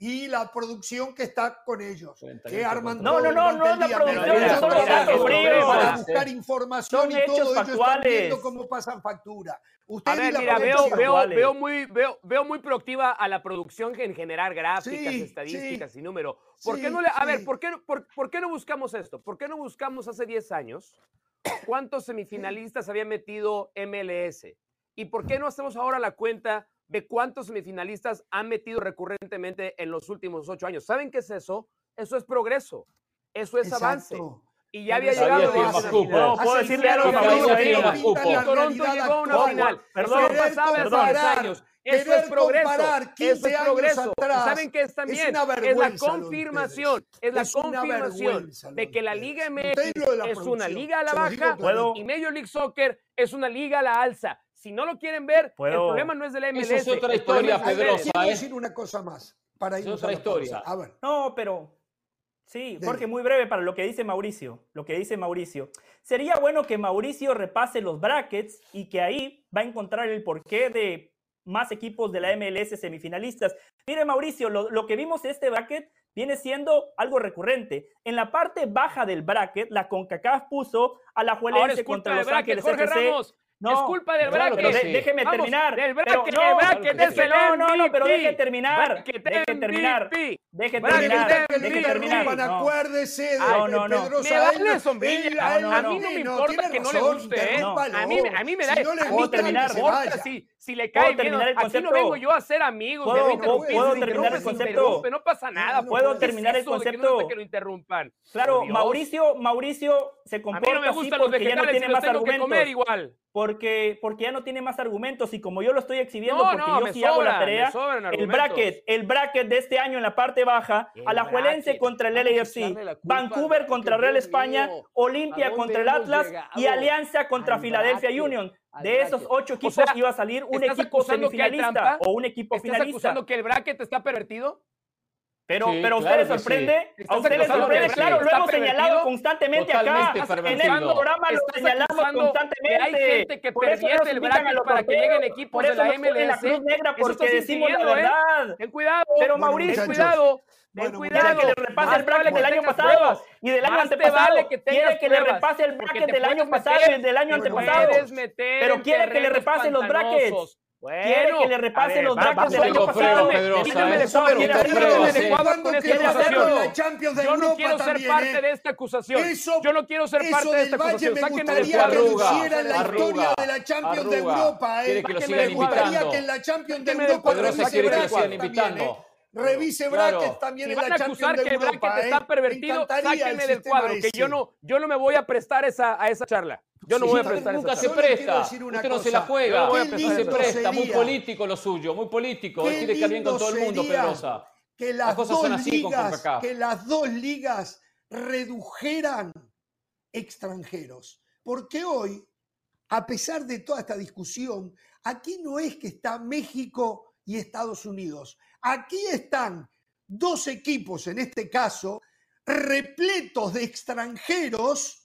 Y la producción que está con ellos, 38 que arman No, todo no, no, no es la producción, solo para datos fríos. Para buscar información Son y todo ellos están viendo cómo pasan factura. Usted A ver, la mira, veo, veo, veo, muy, veo, veo muy proactiva a la producción en generar gráficas, Sí, estadísticas sí. y números. ¿Por Sí, qué no le, a ver. ¿por qué, no- por, por qué no buscamos esto? ¿Por qué no buscamos hace 10 años cuántos semifinalistas había metido MLS? ¿Y por qué no hacemos ahora la cuenta de cuántos semifinalistas han metido recurrentemente en los últimos ocho años? ¿Saben qué es eso? Eso es progreso. Eso es avance. Y ya había llegado a hace- cupo. No, hace puedo decirle algo a la Toronto llegó a una final. Perdón, pasaba hace comparar, 10 años. Eso es progreso. Eso 15 es progreso. ¿Y atrás ¿Saben qué es también? una Es la confirmación. Es la confirmación de que la. Liga MX la es una liga a la baja Puedo- y Major League Soccer es una liga a la alza. Si no lo quieren ver, el problema no es de la MLS. Eso es otra historia, ustedes. Quiero ¿eh? decir una cosa más para Es irnos otra a la pausa. historia. A ver. No, pero sí. Jorge, muy breve para lo que dice Mauricio. Lo que dice Mauricio. Sería bueno que Mauricio repase los brackets y que ahí va a encontrar el porqué de más equipos de la MLS semifinalistas. Mire, Mauricio, lo, lo que vimos en este bracket viene siendo algo recurrente. En la parte baja del bracket, la CONCACAF puso a la Juelense contra del Los bracket, Ángeles Jorge FC. Ramos. No, es culpa del bracket. déjeme terminar. Del bracket, no, bracket es el no, no, no, pero deje terminar. Deje terminar. Deje terminar. Deje terminar. Acuérdese de no, no, no. Me vale sombrilla. A mí no me importa que no le guste, ¿eh? A mí, a mí me da. A mí terminar. Si, si le cae bien. Aquí no vengo yo a ser amigos. Puedo terminar el concepto. No pasa nada. Puedo terminar el concepto. Que lo interrumpan. Claro, Mauricio, Mauricio se comporta así porque ya no tiene más argumentos. igual porque, porque ya no tiene más argumentos y como yo lo estoy exhibiendo porque yo sí hago la tarea, el bracket, el bracket de este año en la parte baja, Alajuelense contra el LAFC, Vancouver contra Real España, Olimpia contra el Atlas y Alianza contra Philadelphia Union. De esos ocho equipos iba a salir un equipo semifinalista o un equipo ¿Estás finalista. acusando que el bracket está pervertido? Pero, pero a usted le sorprende, a usted le sorprende, claro, lo hemos señalado constantemente acá. En el programa lo señalamos constantemente. hay gente que pervierte el bracket para que lleguen equipos de la MLS. La Cruz Negra porque decimos la ¿eh? verdad. Ten cuidado. Pero Mauricio, cuidado. Ten cuidado. que le repase el bracket del año pasado y del año antepasado. Quiere que le repase el bracket del año pasado y del año antepasado. Pero quiere que le repase los brackets. Bueno, quiere que le repase los brackets del año pasado. Yo no quiero ser parte de esta acusación. Yo no quiero ser parte de esta acusación. Sáquenme del cuadro. Que la historia de la Champions de Europa. Quiere que lo sigan invitando. que en la Champions de Europa quiere que lo sigan invitando. Revise brackets también si van a acusar que el bracket está pervertido, sáquenme del cuadro, que yo no, yo no me voy a prestar esa, a esa charla. Yo no voy a prestar Nunca se presta. Usted no se la juega. No se presta. Muy político lo suyo, muy político. Él quiere quedar bien con todo el mundo, Pedrosa. Que las, cosas son así ligas, Que las dos ligas redujeran extranjeros. Porque hoy, a pesar de toda esta discusión, aquí no es que está México y Estados Unidos. Aquí están dos equipos, en este caso, repletos de extranjeros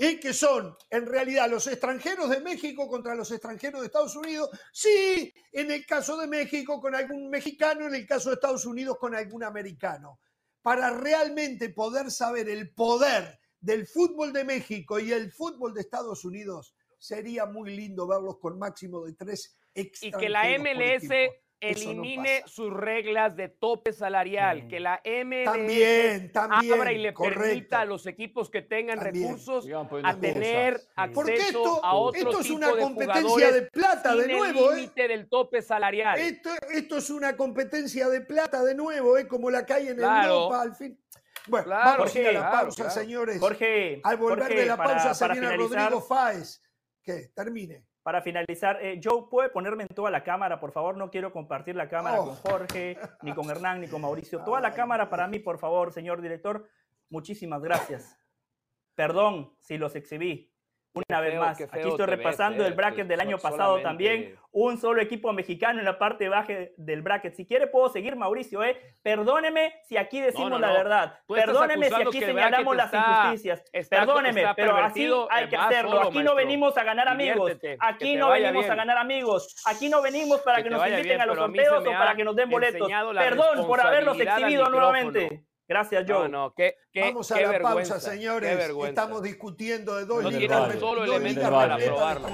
y que son en realidad los extranjeros de México contra los extranjeros de Estados Unidos, sí, en el caso de México con algún mexicano, en el caso de Estados Unidos con algún americano. Para realmente poder saber el poder del fútbol de México y el fútbol de Estados Unidos, sería muy lindo verlos con máximo de tres extranjeros. Y que la MLS elimine sus reglas de tope salarial, que la MLS también, también, abra y le permita a los equipos que tengan recursos a tener acceso a otro esto es una competencia de, plata de nuevo, el ¿eh? límite del tope salarial. Esto, esto, es una competencia de plata de nuevo, ¿eh? como la que hay en Europa al fin. Bueno, vamos a ir a la pausa, señores. Jorge, al volver de la pausa se viene Rodrigo Fáez. Que termine para finalizar, eh, Joe, ¿puede ponerme en toda la cámara, por favor? No quiero compartir la cámara con oh. Jorge, ni con Hernán, ni con Mauricio. Toda la cámara para mí, por favor, señor director. Muchísimas gracias. Perdón si los exhibí. Una vez más, aquí estoy repasando el bracket del año pasado también. Un solo equipo mexicano en la parte baja del bracket. Si quiere, puedo seguir, Mauricio. ¿eh? Perdóneme si aquí decimos la verdad. Perdóneme si aquí señalamos las injusticias. Perdóneme, pero así hay que hacerlo. Aquí no venimos a ganar amigos. Aquí no venimos a ganar amigos. Aquí no venimos para que, nos inviten a los sorteos o para que nos den boletos. Perdón por haberlos exhibido nuevamente. Gracias, Joe. No, no, qué, Vamos a la pausa, señores. Estamos discutiendo de dos no ligas. No solo elementos para probarlo.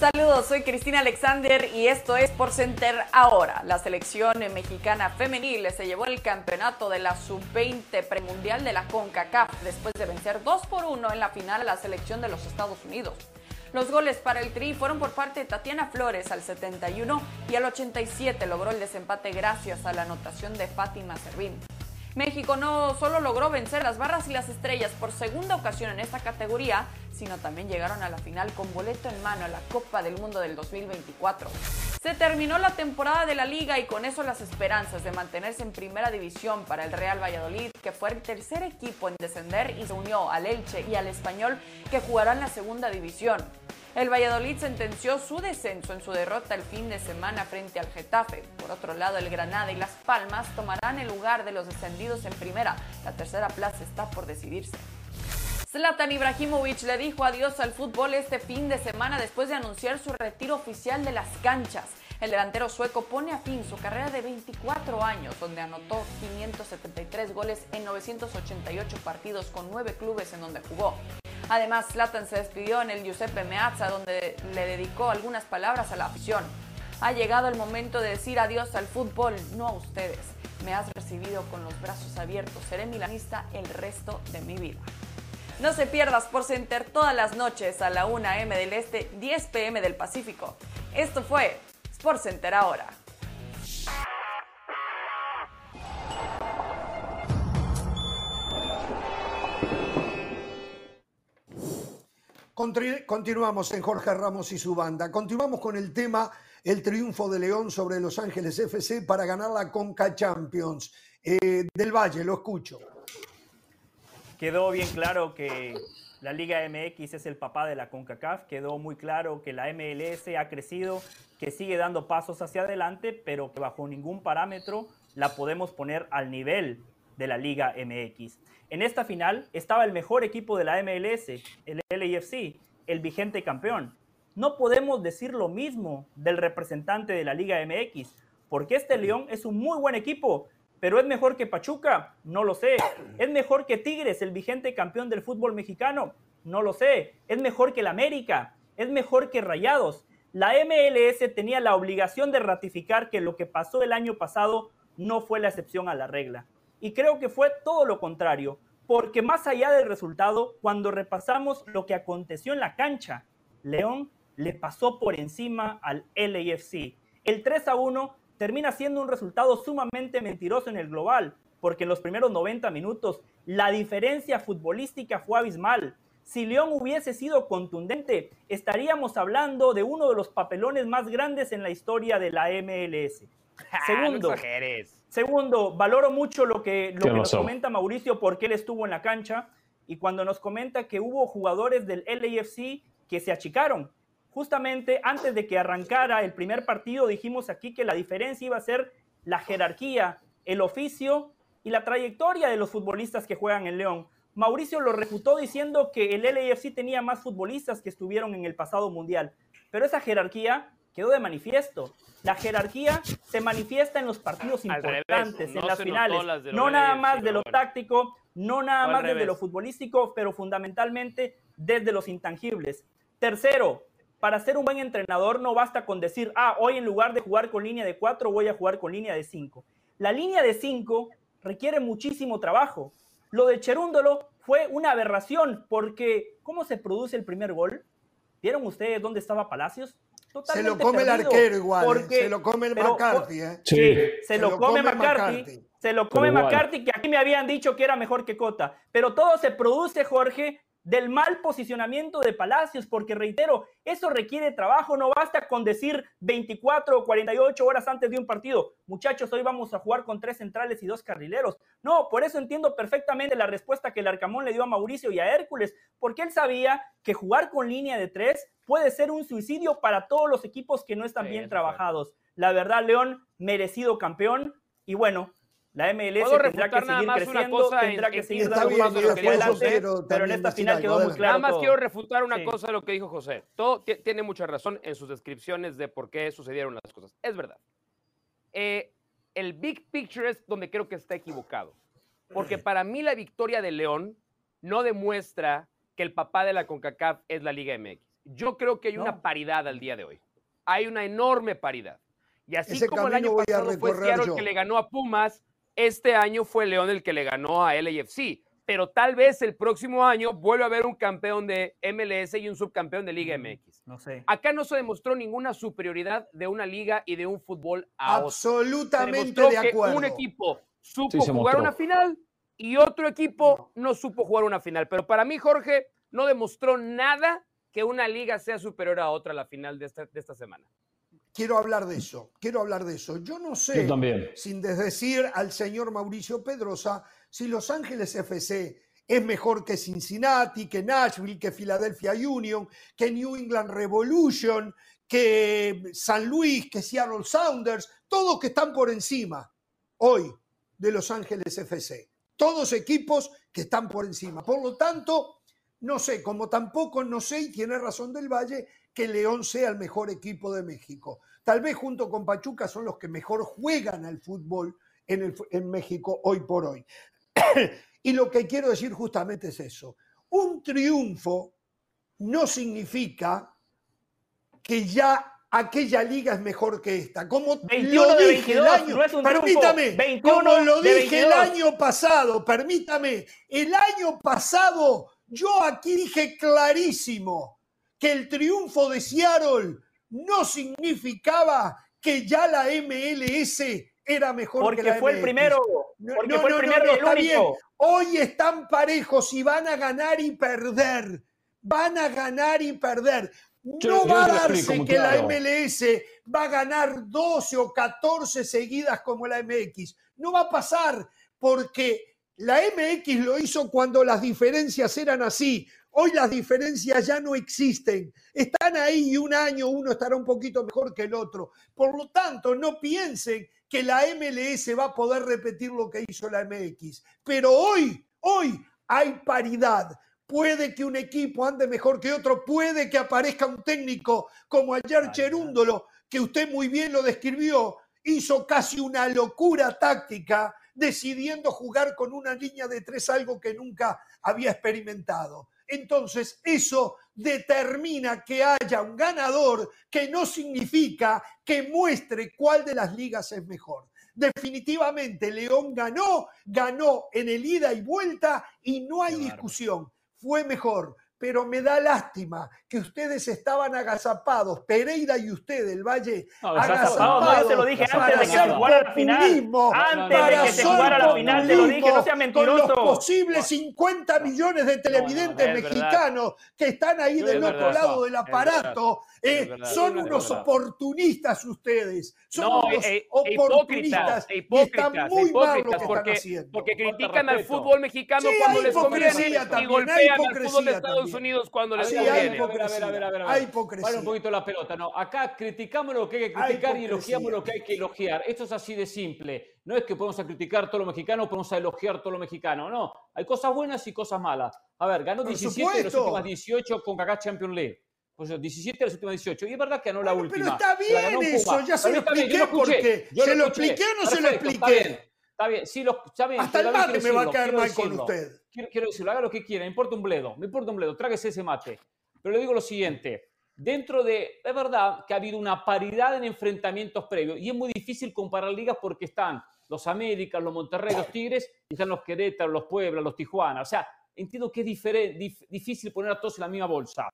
Saludos, soy Cristina Alexander y esto es Por Center ahora. La selección mexicana femenil se llevó el campeonato de la sub-20 premundial de la CONCACAF después de vencer 2 por 1 en la final a la selección de los Estados Unidos. Los goles para el Tri fueron por parte de Tatiana Flores al 71 y al 87 logró el desempate gracias a la anotación de Fátima Servín. México no solo logró vencer las barras y las estrellas por segunda ocasión en esta categoría, sino también llegaron a la final con boleto en mano a la Copa del Mundo del 2024. Se terminó la temporada de la liga y con eso las esperanzas de mantenerse en primera división para el Real Valladolid, que fue el tercer equipo en descender y se unió al Elche y al Español que jugarán la segunda división. El Valladolid sentenció su descenso en su derrota el fin de semana frente al Getafe. Por otro lado, el Granada y Las Palmas tomarán el lugar de los descendidos en primera. La tercera plaza está por decidirse. Zlatan Ibrahimovic le dijo adiós al fútbol este fin de semana después de anunciar su retiro oficial de las canchas. El delantero sueco pone a fin su carrera de 24 años, donde anotó 573 goles en 988 partidos con nueve clubes en donde jugó. Además, Zlatan se despidió en el Giuseppe Meazza, donde le dedicó algunas palabras a la afición. Ha llegado el momento de decir adiós al fútbol, no a ustedes. Me has recibido con los brazos abiertos. Seré milanista el resto de mi vida. No se pierda Sports Center todas las noches a la 1 m del Este, 10 pm del Pacífico. Esto fue Sports Center ahora. Continuamos en Jorge Ramos y su banda. Continuamos con el tema el triunfo de León sobre Los Ángeles FC para ganar la Conca Champions. Eh, del Valle, lo escucho. Quedó bien claro que la Liga MX es el papá de la CONCACAF. Quedó muy claro que la MLS ha crecido, que sigue dando pasos hacia adelante, pero que bajo ningún parámetro la podemos poner al nivel de la Liga MX. En esta final estaba el mejor equipo de la MLS, el LAFC, el vigente campeón. No podemos decir lo mismo del representante de la Liga MX, porque este León es un muy buen equipo, pero ¿es mejor que Pachuca? No lo sé. ¿Es mejor que Tigres, el vigente campeón del fútbol mexicano? No lo sé. ¿Es mejor que el América? ¿Es mejor que Rayados? La MLS tenía la obligación de ratificar que lo que pasó el año pasado no fue la excepción a la regla. Y creo que fue todo lo contrario, porque más allá del resultado, cuando repasamos lo que aconteció en la cancha, León le pasó por encima al LAFC. El 3 a 1 termina siendo un resultado sumamente mentiroso en el global, porque en los primeros 90 minutos la diferencia futbolística fue abismal. Si León hubiese sido contundente, estaríamos hablando de uno de los papelones más grandes en la historia de la MLS. Segundo, segundo valoro mucho lo que, lo que nos comenta Mauricio porque él estuvo en la cancha y cuando nos comenta que hubo jugadores del LAFC que se achicaron, justamente antes de que arrancara el primer partido dijimos aquí que la diferencia iba a ser la jerarquía, el oficio y la trayectoria de los futbolistas que juegan en León. Mauricio lo refutó diciendo que el LAFC tenía más futbolistas que estuvieron en el pasado mundial, pero esa jerarquía quedó de manifiesto. La jerarquía se manifiesta en los partidos importantes, en las finales, no nada más de lo táctico, no nada más desde lo futbolístico, pero fundamentalmente desde los intangibles. Tercero, para ser un buen entrenador no basta con decir, ah, hoy en lugar de jugar con línea de 4 voy a jugar con línea de 5. La línea de 5 requiere muchísimo trabajo. Lo de Cherúndolo fue una aberración porque ¿cómo se produce el primer gol? ¿Vieron ustedes dónde estaba Palacios? se lo come el arquero igual, ¿eh? se lo come el McCarthy. ¿eh? Sí, se, lo, come, McCarthy, Se lo come McCarthy, que aquí me habían dicho que era mejor que Cota. Pero todo se produce, Jorge, del mal posicionamiento de Palacios, porque reitero, eso requiere trabajo, no basta con decir 24 o 48 horas antes de un partido, muchachos, hoy vamos a jugar con tres centrales y dos carrileros. No, por eso entiendo perfectamente la respuesta que el Arcamón le dio a Mauricio y a Hércules, porque él sabía que jugar con línea de tres puede ser un suicidio para todos los equipos que no están bien trabajados. La verdad, León, merecido campeón, y bueno, la MLS tendrá que seguir creciendo, tendrá que seguir dando pasos hacia adelante, pero, en esta final quedó muy claro. Nada más quiero refutar una cosa de lo que dijo José. Todo tiene mucha razón en sus descripciones de por qué sucedieron las cosas. Es verdad. Eh, el big picture es donde creo que está equivocado. Porque para mí la victoria de León no demuestra que el papá de la CONCACAF es la Liga MX. Yo creo que hay una paridad al día de hoy. Hay una enorme paridad. Y así como el año pasado fue Seattle que le ganó a Pumas, este año fue León el que le ganó a LAFC, pero tal vez el próximo año vuelva a haber un campeón de MLS y un subcampeón de Liga MX. No sé. Acá no se demostró ninguna superioridad de una liga y de un fútbol a Absolutamente de acuerdo. un equipo supo jugar una final y otro equipo no supo jugar una final. Pero para mí, Jorge, no demostró nada que una liga sea superior a otra a la final de esta, de esta semana. Quiero hablar de eso, quiero hablar de eso. Yo no sé, sin desdecir al señor Mauricio Pedrosa, si Los Ángeles FC es mejor que Cincinnati, que Nashville, que Philadelphia Union, que New England Revolution, que San Luis, que Seattle Sounders, todos que están por encima hoy de Los Ángeles FC. Todos equipos que están por encima. Por lo tanto, no sé, como tampoco no sé, y tiene razón del Valle, que León sea el mejor equipo de México. Tal vez junto con Pachuca son los que mejor juegan al fútbol en, en México hoy por hoy. y lo que quiero decir justamente es eso. Un triunfo no significa que ya aquella liga es mejor que esta. Como lo dije el año, permítame, como lo dije el año pasado, permítame, el año pasado yo aquí dije clarísimo que el triunfo de Seattle no significaba que ya la MLS era mejor porque que la fue el primero. Porque fue el primero el único. Hoy están parejos y van a ganar y perder. Van a ganar y perder. No va a darse que la MLS va a ganar 12 o 14 seguidas como la MX. No va a pasar porque la MX lo hizo cuando las diferencias eran así. Hoy las diferencias ya no existen. Están ahí y un año uno estará un poquito mejor que el otro. Por lo tanto, no piensen que la MLS va a poder repetir lo que hizo la MX. Pero hoy, hoy hay paridad. Puede que un equipo ande mejor que otro, puede que aparezca un técnico como ayer Cherúndolo, que usted muy bien lo describió, hizo casi una locura táctica decidiendo jugar con una línea de tres, algo que nunca había experimentado. Entonces, eso determina que haya un ganador que no significa que muestre cuál de las ligas es mejor. Definitivamente, León ganó, ganó en el ida y vuelta y no hay discusión fue mejor, pero me da lástima que ustedes estaban agazapados, Pereira y usted del Valle, agazapados. No, yo te lo dije antes de que se jugara la final. Antes de que se jugara la final, te lo dije, no sea mentiroso. Con los posibles 50 millones de televidentes mexicanos que están ahí del otro lado del aparato, eh, son unos oportunistas ustedes. Son unos e, e, oportunistas. E hipócritas, y muy mal lo que porque, están haciendo. Porque critican al fútbol mexicano cuando les conviene y golpean al fútbol de Estados Unidos cuando les conviene. Hay hipocresía. A ver, a ver, a ver, Hay hipocresía. un poquito la pelota. No, acá criticamos lo que hay que criticar y elogiamos lo que hay que elogiar. Esto es así de simple. No es que podemos criticar todo lo mexicano, podemos elogiar todo lo mexicano. No, hay cosas buenas y cosas malas. A ver, ganó 17 de los últimos 18 con Kaká Champions League. Pues 17 de las últimas 18. Y es verdad que ganó la última. Pero está bien eso, ya se lo expliqué porque. ¿Se lo expliqué o no se lo expliqué? Está bien, sí, lo, está bien, Hasta el mate me va a caer mal con usted. Quiero, quiero, decirlo, haga lo que quiera, me importa un bledo, me importa un bledo, tráguese ese mate. Pero le digo lo siguiente, dentro de, es verdad que ha habido una paridad en enfrentamientos previos y es muy difícil comparar ligas porque están los Américas, los Monterrey, los Tigres y están los Querétaro, los Puebla, los Tijuana. O sea, entiendo que es difícil poner a todos en la misma bolsa.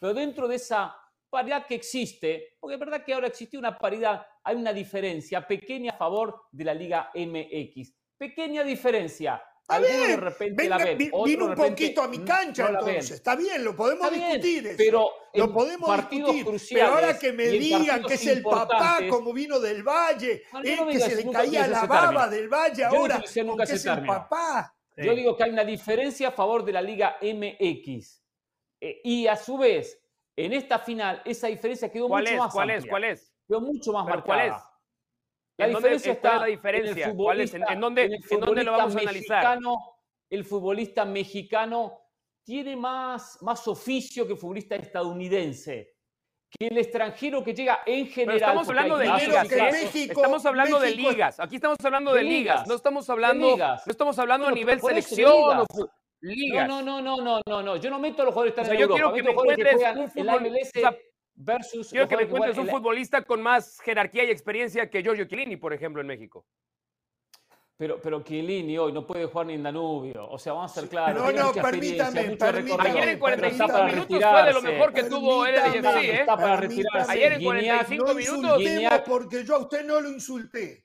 Pero dentro de esa paridad que existe, porque es verdad que ahora existe una paridad, hay una diferencia pequeña a favor de la Liga MX. Pequeña diferencia. Está bien. de repente la ven. Vino un poquito a mi cancha entonces. Está bien, lo podemos discutir. Pero lo podemos discutir. Pero ahora que me digan que es el papá como vino del Valle, que se le caía la baba del Valle ahora, que es el papá. Yo digo que hay una diferencia a favor de la Liga MX. Eh, y a su vez, en esta final, esa diferencia quedó mucho más ¿Cuál es? ¿Cuál es? Quedó mucho más marcada. ¿Cuál es? La ¿En diferencia está la diferencia? En, ¿Cuál es? ¿En, dónde, ¿En, dónde, lo vamos a analizar? El futbolista mexicano tiene más, más oficio que el futbolista estadounidense. Que el extranjero que llega en general. estamos hablando de ligas. ¿eh? estamos hablando de ligas. Aquí estamos hablando de, ligas. No estamos hablando, no estamos hablando a nivel selección. No, no, no, no, no, no. Yo no meto a los jugadores que están en Europa. Yo quiero que me encuentres un futbolista versus quiero que me encuentres un futbolista con más jerarquía y experiencia que Giorgio Chiellini, por ejemplo, en México. Pero, pero Chiellini hoy no puede jugar ni en Danubio. O sea, vamos a ser claros. No, no, permítame, permítame. Ayer en 45 minutos fue de lo mejor que tuvo el ¿eh? Está para retirarse. Ayer en 45 minutos. porque yo a usted no lo insulté.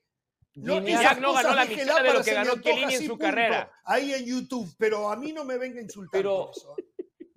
No, no ganó la mitad de lo que ganó Chiellini en su carrera. Ahí en YouTube, pero a mí no me venga a insultar. Pero,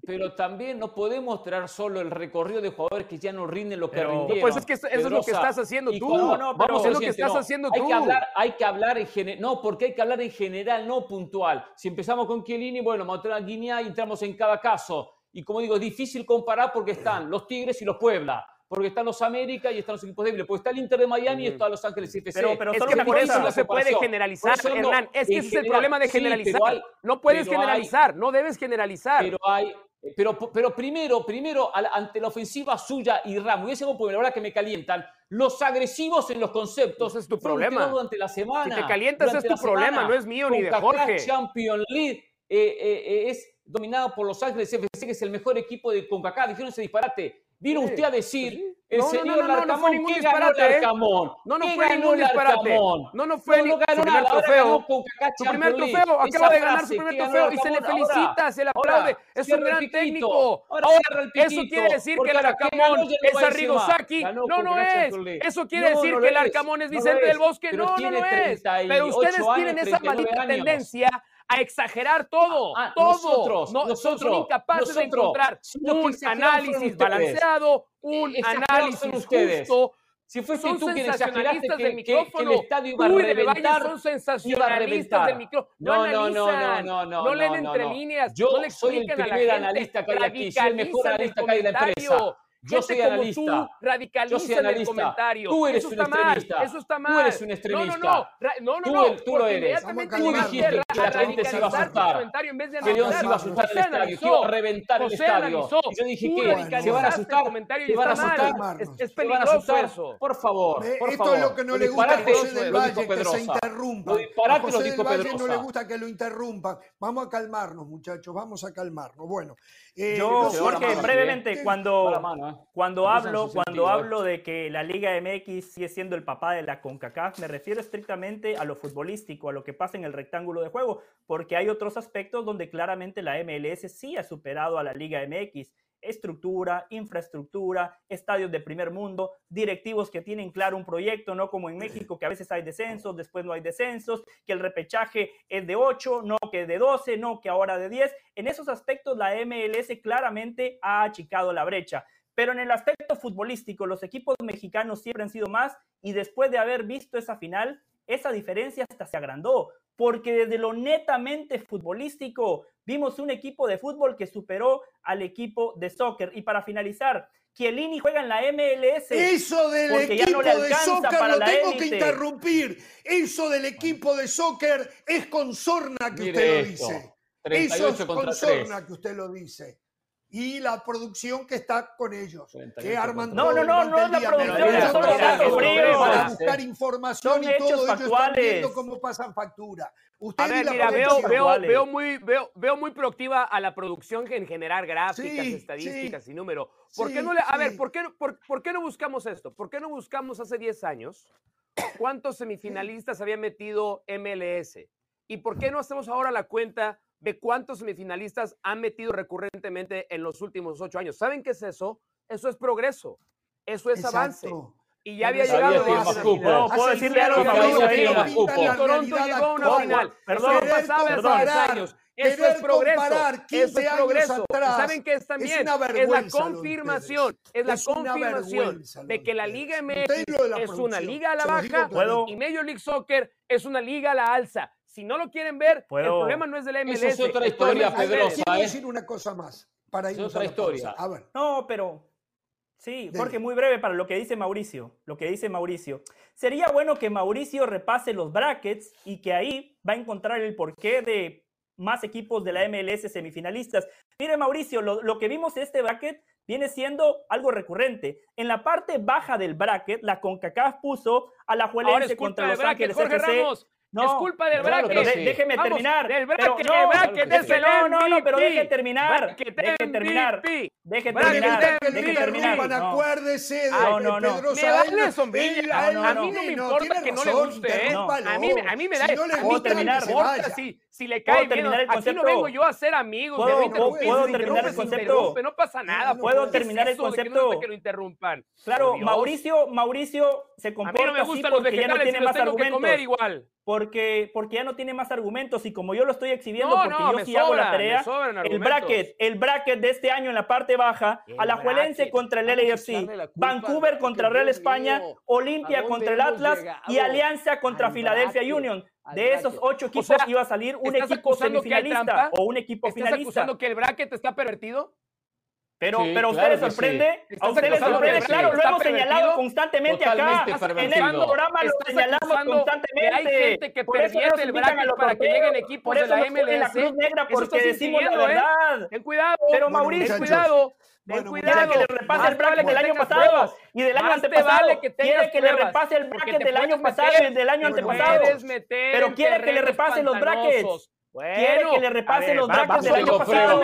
pero también no podemos traer solo el recorrido de jugadores que ya no rinden lo que rindieron. Pues es que eso, es lo que estás haciendo tú. No, no, Vamos, es lo que estás haciendo hay tú. Que hablar, hay que hablar en general. No, porque hay que hablar en general, no puntual. Si empezamos con Chiellini, bueno, a Guinea y entramos en cada caso. Y como digo, es difícil comparar porque están los Tigres y los Puebla porque están los América y están los equipos débiles, porque está el Inter de Miami y está Los Ángeles FC. Pero, pero es que por eso no se puede generalizar, Hernán. Es que ese es el problema de generalizar. no puedes generalizar, no debes generalizar. Pero hay, pero, pero primero, primero, ante la ofensiva suya y Ramos, y ese porque la verdad que me calientan, los agresivos en los conceptos. Ese es tu problema. Durante la semana. Si te calientas es tu problema, no es mío ni de Jorge. Champions League eh, eh, eh, es dominado por Los Ángeles FC, que es el mejor equipo de CONCACAF. Dijeron ese disparate. Vino usted a decir, el no, señor no, no, no, fue ningún disparate, ¿eh? No, no fue ningún disparate. No, no fue ni su primer trofeo. Su primer trofeo, acaba de ganar su primer trofeo y se le felicita, se le aplaude. Es un gran técnico. Ahora, eso quiere decir que el Arcamón es Arrigo Saki. No, no es. Eso quiere decir que el Arcamón es Vicente del Bosque. No, no, no es. Pero ustedes tienen esa maldita tendencia a exagerar todo, ah, todo. Nosotros, no, nosotros son incapaces de encontrar un análisis balanceado, un análisis justo. Si fuese tú quien exageraste que, que, que, el estadio iba a reventar, son sensacionalistas del micrófono. No, no, no, no, no, no, no, leen entre líneas, Yo no le soy el primer analista que hay aquí, soy el mejor analista que hay en la empresa. Yo soy analista. Tú yo soy analista. el comentario. Tú eres eso un extremista. Mal. Eso está mal. Tú eres un extremista. No, no, no. no, no, tú, tú lo eres. Tú dijiste que la gente se iba a asustar. Que León se iba a asustar el estadio, que iba a reventar el estadio. Yo dije que se van a asustar. Se van a asustar. Es peligroso eso. Por favor, por Esto es lo que no le gusta a José del Valle, que se interrumpa. A José del Valle no le gusta que lo interrumpan. Vamos a calmarnos, muchachos. Vamos a calmarnos. Bueno. Eh, yo, Jorge, brevemente, cuando, cuando hablo, cuando hablo de que la Liga MX sigue siendo el papá de la CONCACAF, me refiero estrictamente a lo futbolístico, a lo que pasa en el rectángulo de juego, porque hay otros aspectos donde claramente la MLS sí ha superado a la Liga MX estructura, infraestructura, estadios de primer mundo, directivos que tienen claro un proyecto, no como en México que a veces hay descensos, después no hay descensos, que el repechaje es de 8, no que de 12, no que ahora de 10. En esos aspectos la MLS claramente ha achicado la brecha. Pero en el aspecto futbolístico, los equipos mexicanos siempre han sido más y después de haber visto esa final, esa diferencia hasta se agrandó porque desde lo netamente futbolístico vimos un equipo de fútbol que superó al equipo de soccer. Y para finalizar, Chiellini juega en la MLS. Eso del equipo de soccer lo tengo que interrumpir. Eso del equipo de soccer es con sorna que usted lo dice. Eso es con sorna que usted lo dice y la producción que está con ellos. Que arman no, no, no, no, la producción, son para buscar información y todo ellos están viendo cómo pasan factura. Usted a ver, mira, veo, veo, veo, muy, veo, veo muy proactiva a la producción en generar gráficas, estadísticas y números. ¿Por qué no le, a ver, ¿por qué, por, ¿por qué no buscamos esto? ¿Por qué no buscamos hace 10 años cuántos semifinalistas había metido MLS? ¿Y por qué no hacemos ahora la cuenta de cuántos semifinalistas han metido recurrentemente en los últimos ocho años. ¿Saben qué es eso? Eso es progreso, eso es avance. Y ya había llegado a puedo decirle algo a Toronto llegó a una final. Perdón, pasaba hace años. Eso es progreso. Eso es progreso. ¿Saben qué es también? Es, la confirmación, es la confirmación de que la Liga MX es una liga a la baja y Major League Soccer es una liga a la alza. Si no lo quieren ver, el problema no es de la MLS. Eso es otra historia, Pedrosa. Quiero ¿eh? decir una cosa más para irnos otra historia. A ver. No, pero Sí, Jorge, muy breve para lo que dice Mauricio. Lo que dice Mauricio. Sería bueno que Mauricio repase los brackets y que ahí va a encontrar el porqué de más equipos de la MLS semifinalistas. Mire, Mauricio, lo, que vimos en este bracket viene siendo algo recurrente. En la parte baja del bracket, la CONCACAF puso a la Juelense contra Los Ángeles Jorge Ramos, no, es culpa del bracket. déjeme terminar. Del bracket, no, el bracket es el No, no, no, pero deje terminar. Deje terminar. Deje terminar. Deje terminar. Acuérdese de no, no, no. Me vale sombrilla. A mí no me importa que no le guste, ¿eh? A mí, a mí me da. Si no le gusta, terminar. Si, si le cae bien. Aquí no vengo yo a ser amigos. Puedo terminar el concepto. No pasa nada. Puedo terminar el concepto. Que lo interrumpan. Claro, Mauricio, Mauricio se comporta así porque ya no tiene más argumentos. igual porque, porque ya no tiene más argumentos y como yo lo estoy exhibiendo porque yo sí hago la tarea, el bracket, el bracket de este año en la parte baja, Alajuelense contra el LAFC, Vancouver contra Real España, Olimpia contra el Atlas y Alianza contra Philadelphia Union. De esos ocho equipos iba a salir un equipo semifinalista o un equipo ¿Estás finalista. acusando que el bracket está pervertido? Pero, pero a usted le sorprende, a usted le sorprende, claro, lo hemos señalado constantemente acá. En el programa lo señalamos constantemente. hay gente que pervierte el bracket para que lleguen equipos de la MLS. La Cruz Negra porque decimos la ¿eh? verdad. Ten cuidado. Pero Mauricio, cuidado. Ten cuidado. que le repase el bracket del año pasado y del año antepasado. Quiere que le repase el bracket del año pasado y del año antepasado. Pero quiere que le repase los brackets. Quiere que le repase los brackets del año pasado.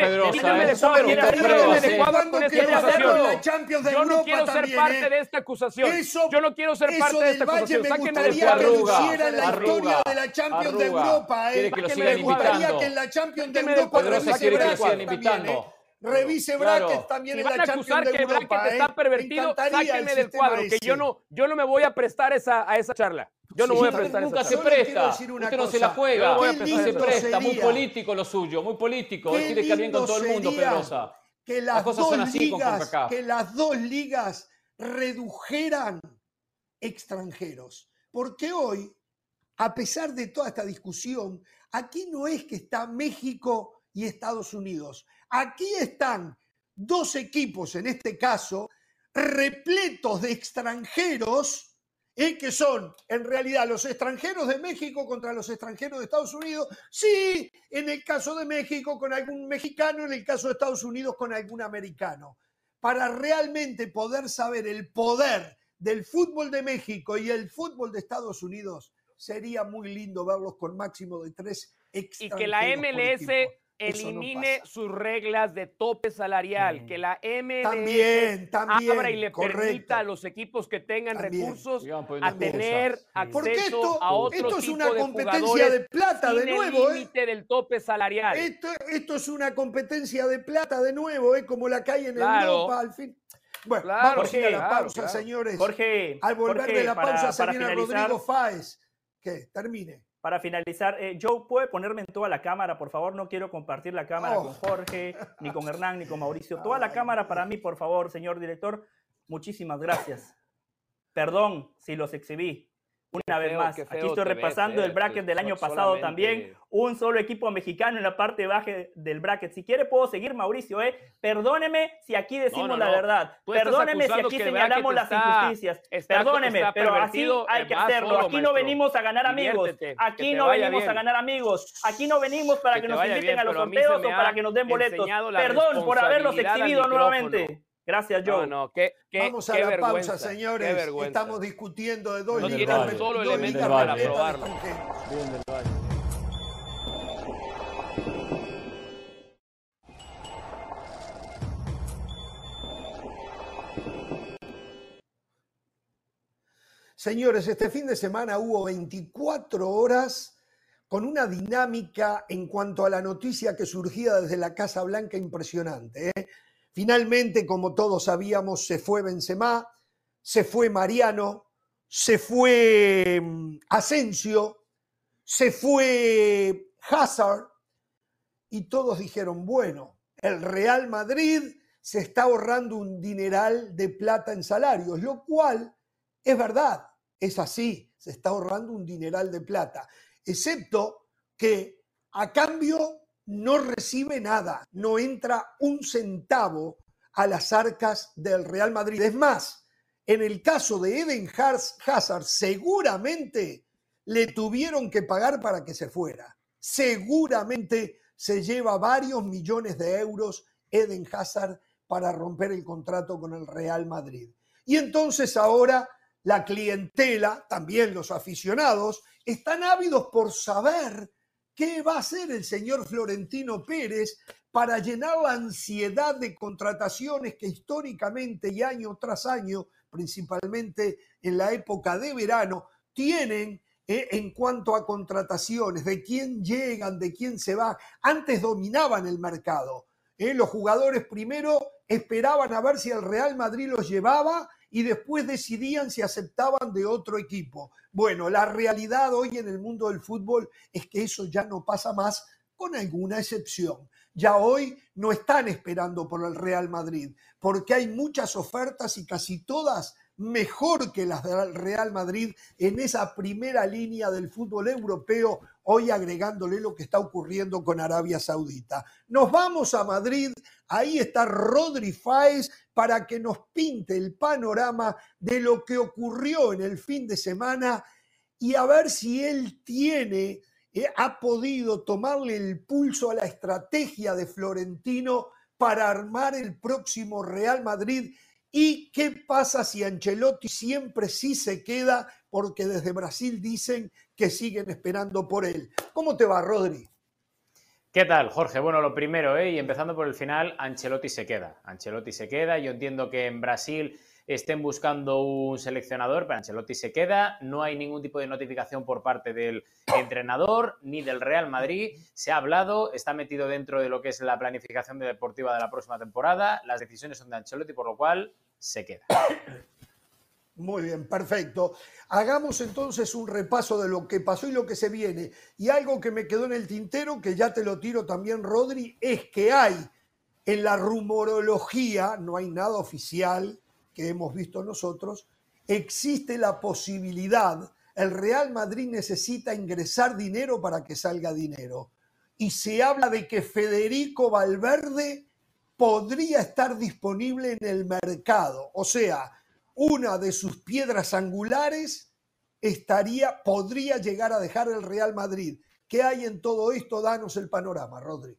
Yo no quiero ser parte de esta acusación. Yo no quiero ser parte de esta acusación. Sáquenme la historia de la Champions de Europa. Quiere que lo sigan invitando. que en la Champions de Europa quiere que lo sigan invitando. Revise brackets también en la Champions de Europa. que está pervertido, sáquenme del cuadro, que yo no, yo no me voy a prestar esa, a esa charla. Yo no voy a prestar Nunca se presta. Usted no se la juega. No se presta. Muy político lo suyo, muy político. Quiere quedar bien con todo el mundo, Pedrosa. Que las, las cosas son así ligas, con Que las dos ligas redujeran extranjeros. Porque hoy, a pesar de toda esta discusión, aquí no es que está México y Estados Unidos. Aquí están dos equipos, en este caso, repletos de extranjeros y que son en realidad los extranjeros de México contra los extranjeros de Estados Unidos, sí, en el caso de México con algún mexicano, en el caso de Estados Unidos con algún americano. Para realmente poder saber el poder del fútbol de México y el fútbol de Estados Unidos, sería muy lindo verlos con máximo de tres extranjeros. Y que la MLS elimine sus reglas de tope salarial, que la MLS también, también, abra y le permita a los equipos que tengan recursos a tener acceso a otro esto es una competencia de plata de nuevo, el ¿eh? límite del tope salarial. Esto, esto, es una competencia de plata de nuevo, ¿eh? como la que hay en Europa al fin. Bueno, vamos a ir a la pausa, señores. Jorge, al volver de la pausa se viene Rodrigo Fáez. Que termine para finalizar, eh, Joe, ¿puede ponerme en toda la cámara, por favor? No quiero compartir la cámara con oh. Jorge, ni con Hernán, ni con Mauricio. Toda la cámara para mí, por favor, señor director. Muchísimas gracias. Perdón si los exhibí. Una vez más, aquí estoy repasando el bracket del año pasado también. Un solo equipo mexicano en la parte baja del bracket. Si quiere, puedo seguir, Mauricio. ¿eh? Perdóneme si aquí decimos la verdad. Perdóneme si aquí señalamos las injusticias. Perdóneme, pero así hay que hacerlo. Aquí no venimos a ganar amigos. Aquí no venimos a ganar amigos. Aquí no venimos para que, nos inviten a los sorteos o para que nos den boletos. Perdón por haberlos exhibido nuevamente. Gracias, Joe. No, qué, Vamos a la pausa, señores. Estamos discutiendo de dos no ligas. un solo elemento para probarlo. Señores, este fin de semana hubo 24 horas con una dinámica en cuanto a la noticia que surgía desde la Casa Blanca impresionante. ¿eh? Finalmente, como todos sabíamos, se fue Benzema, se fue Mariano, se fue mm, Asensio, se fue Hazard y todos dijeron, bueno, el Real Madrid se está ahorrando un dineral de plata en salarios, lo cual es verdad, es así, se está ahorrando un dineral de plata, excepto que a cambio no recibe nada, no entra un centavo a las arcas del Real Madrid. Es más, en el caso de Eden Hazard, seguramente le tuvieron que pagar para que se fuera. Seguramente se lleva varios millones de euros Eden Hazard para romper el contrato con el Real Madrid. Y entonces ahora la clientela, también los aficionados, están ávidos por saber ¿Qué va a hacer el señor Florentino Pérez para llenar la ansiedad de contrataciones que históricamente y año tras año, principalmente en la época de verano, tienen eh, en cuanto a contrataciones, de quién llegan, de quién se va? Antes dominaban el mercado. Eh, los jugadores primero esperaban a ver si el Real Madrid los llevaba y después decidían si aceptaban de otro equipo. Bueno, la realidad hoy en el mundo del fútbol es que eso ya no pasa más con alguna excepción. Ya hoy no están esperando por el Real Madrid, porque hay muchas ofertas y casi todas mejor que las del Real Madrid en esa primera línea del fútbol europeo hoy agregándole lo que está ocurriendo con Arabia Saudita. Nos vamos a Madrid, ahí está Rodri Fáez para que nos pinte el panorama de lo que ocurrió en el fin de semana y a ver si él tiene, eh, ha podido tomarle el pulso a la estrategia de Florentino para armar el próximo Real Madrid ¿Y qué pasa si Ancelotti siempre sí se queda? Porque desde Brasil dicen que siguen esperando por él. ¿Cómo te va, Rodri? ¿Qué tal, Jorge? Bueno, lo primero, ¿eh? y empezando por el final, Ancelotti se queda. Ancelotti se queda. Yo entiendo que en Brasil estén buscando un seleccionador, pero Ancelotti se queda. No hay ningún tipo de notificación por parte del entrenador ni del Real Madrid. Se ha hablado, está metido dentro de lo que es la planificación deportiva de la próxima temporada. Las decisiones son de Ancelotti, por lo cual se queda. Muy bien, perfecto. Hagamos entonces un repaso de lo que pasó y lo que se viene. Y algo que me quedó en el tintero, que ya te lo tiro también, Rodri, es que hay en la rumorología, no hay nada oficial que hemos visto nosotros, existe la posibilidad, el Real Madrid necesita ingresar dinero para que salga dinero. Y se habla de que Federico Valverde podría estar disponible en el mercado. O sea, una de sus piedras angulares estaría, podría llegar a dejar el Real Madrid. ¿Qué hay en todo esto? Danos el panorama, Rodri.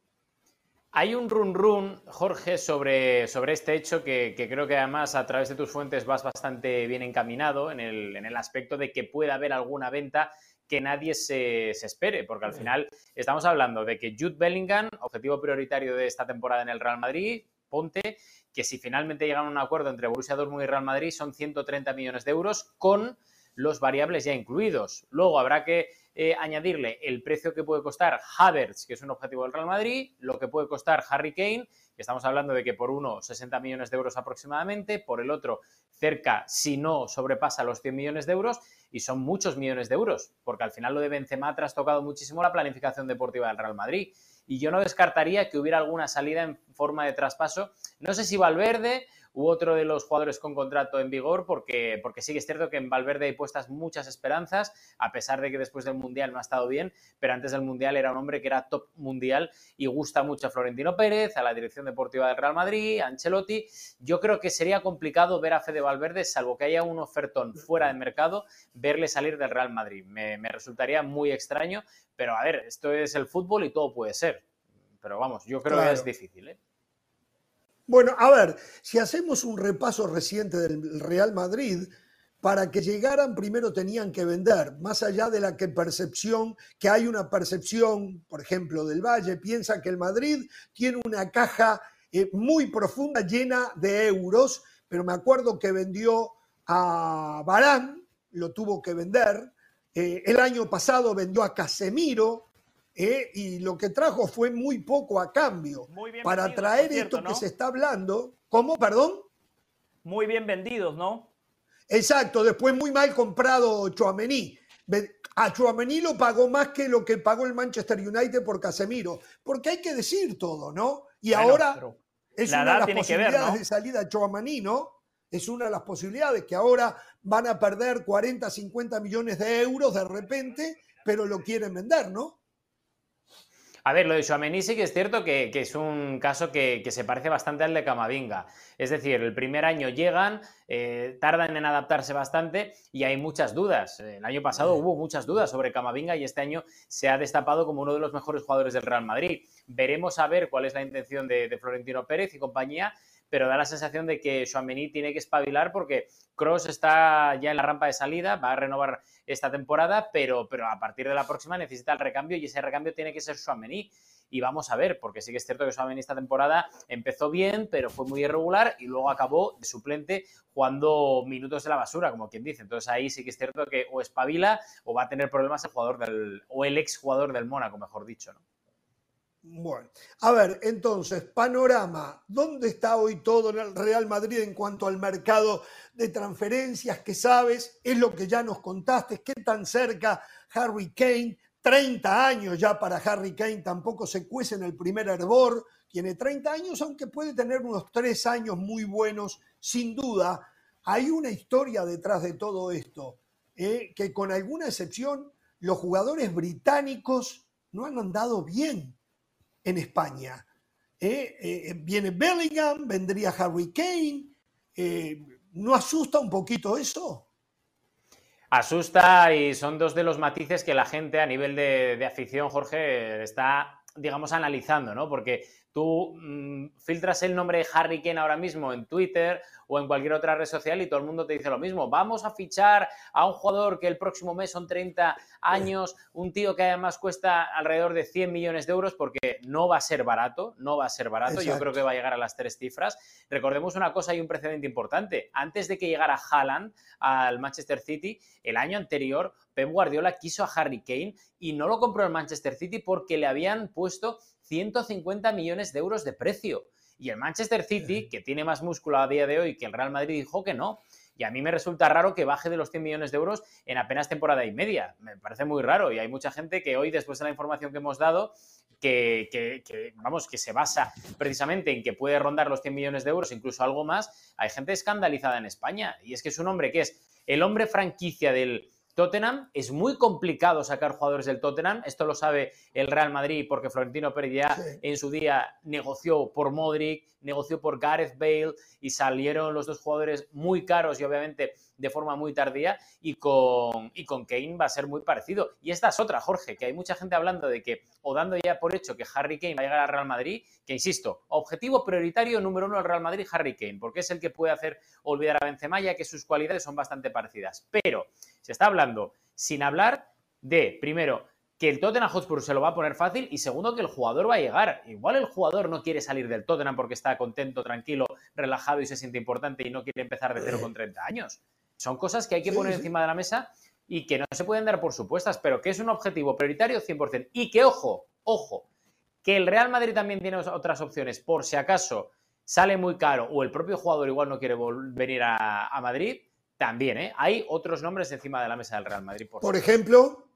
Hay un run run, Jorge, sobre, sobre este hecho que, creo que además a través de tus fuentes vas bastante bien encaminado en el, en el aspecto de que pueda haber alguna venta que nadie se, espere, porque al final estamos hablando de que Jude Bellingham, objetivo prioritario de esta temporada en el Real Madrid, ponte que si finalmente llegan a un acuerdo entre Borussia Dortmund y Real Madrid son 130 millones de euros con los variables ya incluidos. Luego habrá que eh, añadirle el precio que puede costar Havertz, que es un objetivo del Real Madrid, lo que puede costar Harry Kane, estamos hablando de que por uno 60 millones de euros aproximadamente, por el otro cerca, si no sobrepasa los 100 millones de euros, y son muchos millones de euros, porque al final lo de Benzema ha trastocado muchísimo la planificación deportiva del Real Madrid. Y yo no descartaría que hubiera alguna salida en forma de traspaso. No sé si Valverde u otro de los jugadores con contrato en vigor, porque, porque sí que es cierto que en Valverde hay puestas muchas esperanzas, a pesar de que después del Mundial no ha estado bien, pero antes del Mundial era un hombre que era top mundial y gusta mucho a Florentino Pérez, a la dirección deportiva del Real Madrid, a Ancelotti. Yo creo que sería complicado ver a Fede Valverde, salvo que haya un ofertón fuera de mercado, verle salir del Real Madrid. Me, resultaría muy extraño, pero a ver, esto es el fútbol y todo puede ser. Pero vamos, yo creo que es difícil. ¿eh? Bueno, a ver, si hacemos un repaso reciente del Real Madrid, para que llegaran primero tenían que vender, más allá de la que percepción, que hay una percepción, por ejemplo, del Valle, piensa que el Madrid tiene una caja eh, muy profunda llena de euros, pero me acuerdo que vendió a Barán, lo tuvo que vender, eh, el año pasado vendió a Casemiro, ¿eh? y lo que trajo fue muy poco a cambio. Para traer esto que se está hablando, ¿cómo? Perdón. Muy bien vendidos, ¿no? Exacto, después muy mal comprado Chouameni. A Chouameni lo pagó más que lo que pagó el Manchester United por Casemiro, porque hay que decir todo, ¿no? Y ahora es una de las posibilidades de salida Chouameni, ¿no? Es una de las posibilidades que ahora van a perder 40, 50 millones de euros de repente, pero lo quieren vender, ¿no? A ver, lo de Suamení sí que es cierto que, es un caso que, se parece bastante al de Camavinga. Es decir, el primer año llegan, eh, tardan en adaptarse bastante y hay muchas dudas. El año pasado hubo muchas dudas sobre Camavinga y este año se ha destapado como uno de los mejores jugadores del Real Madrid. Veremos a ver cuál es la intención de Florentino Pérez y compañía pero da la sensación de que Chouameni tiene que espabilar porque Cross está ya en la rampa de salida, va a renovar esta temporada, pero, pero a partir de la próxima necesita el recambio y ese recambio tiene que ser Chouameni. Y vamos a ver, porque sí que es cierto que Chouameni esta temporada empezó bien, pero fue muy irregular y luego acabó de suplente jugando minutos de la basura, como quien dice. Entonces ahí sí que es cierto que o espabila o va a tener problemas el jugador del, o el ex jugador del Mónaco, mejor dicho, ¿no? Bueno, a ver, entonces, panorama, ¿dónde está hoy todo el Real Madrid en cuanto al mercado de transferencias? ¿Qué sabes? Es lo que ya nos contaste, ¿qué tan cerca Harry Kane? 30 años ya para Harry Kane, tampoco se cuece en el primer hervor, tiene 30 años, aunque puede tener unos 3 años muy buenos, sin duda. Hay una historia detrás de todo esto, ¿eh? que con alguna excepción los jugadores británicos no han andado bien en España. ¿eh? Eh, viene Bellingham, vendría Harry Kane. ¿No asusta un poquito eso? Asusta y son dos de los matices que la gente a nivel de, de afición, Jorge, está, digamos, analizando, ¿no? Porque Tú mm, filtras el nombre de Harry Kane ahora mismo en Twitter o en cualquier otra red social y todo el mundo te dice lo mismo. Vamos a fichar a un jugador que el próximo mes son 30 años, un tío que además cuesta alrededor de 100 millones de euros porque no va a ser barato, no va a ser barato. Yo creo que va a llegar a las tres cifras. Recordemos una cosa y un precedente importante. Antes de que llegara Haaland al Manchester City, el año anterior Pep Guardiola quiso a Harry Kane y no lo compró el Manchester City porque le habían puesto 150 millones de euros de precio. Y el Manchester City, que tiene más músculo a día de hoy que el Real Madrid, dijo que no. Y a mí me resulta raro que baje de los 100 millones de euros en apenas temporada y media. Me parece muy raro. Y hay mucha gente que hoy, después de la información que hemos dado, que, vamos, que se basa precisamente en que puede rondar los 100 millones de euros, incluso algo más, hay gente escandalizada en España. Y es que es un hombre que es el hombre franquicia del, Tottenham, es muy complicado sacar jugadores del Tottenham, esto lo sabe el Real Madrid porque Florentino Pérez ya en su día negoció por Modric, negoció por Gareth Bale y salieron los dos jugadores muy caros y obviamente de forma muy tardía y con, y con Kane va a ser muy parecido. Y esta es otra, Jorge, que hay mucha gente hablando de que, o dando ya por hecho que Harry Kane va a llegar al Real Madrid, que insisto, objetivo prioritario número uno del Real Madrid, Harry Kane, porque es el que puede hacer olvidar a Benzema ya que sus cualidades son bastante parecidas. Pero se está hablando sin hablar de, primero, que el Tottenham Hotspur se lo va a poner fácil y segundo que el jugador va a llegar. Igual el jugador no quiere salir del Tottenham porque está contento, tranquilo, relajado y se siente importante y no quiere empezar de cero con 30 años. Son cosas que hay que poner encima de la mesa y que no se pueden dar por supuestas, pero que es un objetivo prioritario 100%. Y que, ojo, ojo, que el Real Madrid también tiene otras opciones por si acaso sale muy caro o el propio jugador igual no quiere venir a, Madrid, también, ¿eh? Hay otros nombres encima de la mesa del Real Madrid. Por, por ejemplo.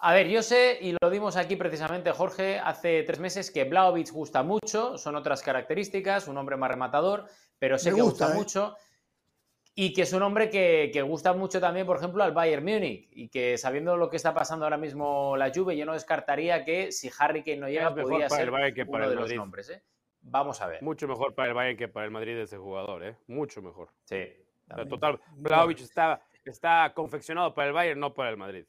A ver, yo sé, y lo dimos aquí precisamente, Jorge, hace tres meses, que Blaovic gusta mucho, son otras características, un hombre más rematador, pero sé que gusta, ¿eh? mucho. Y que es un hombre que, gusta mucho también, por ejemplo, al Bayern Múnich. Y que sabiendo lo que está pasando ahora mismo la Juve, yo no descartaría que si Harry Kane no llega, podría ser el que para uno de los nombres. ¿eh? Vamos a ver. Mucho mejor para el Bayern que para el Madrid ese jugador, ¿eh? Mucho mejor. Sí. total, Blaovic está, está confeccionado para el Bayern, no para el Madrid.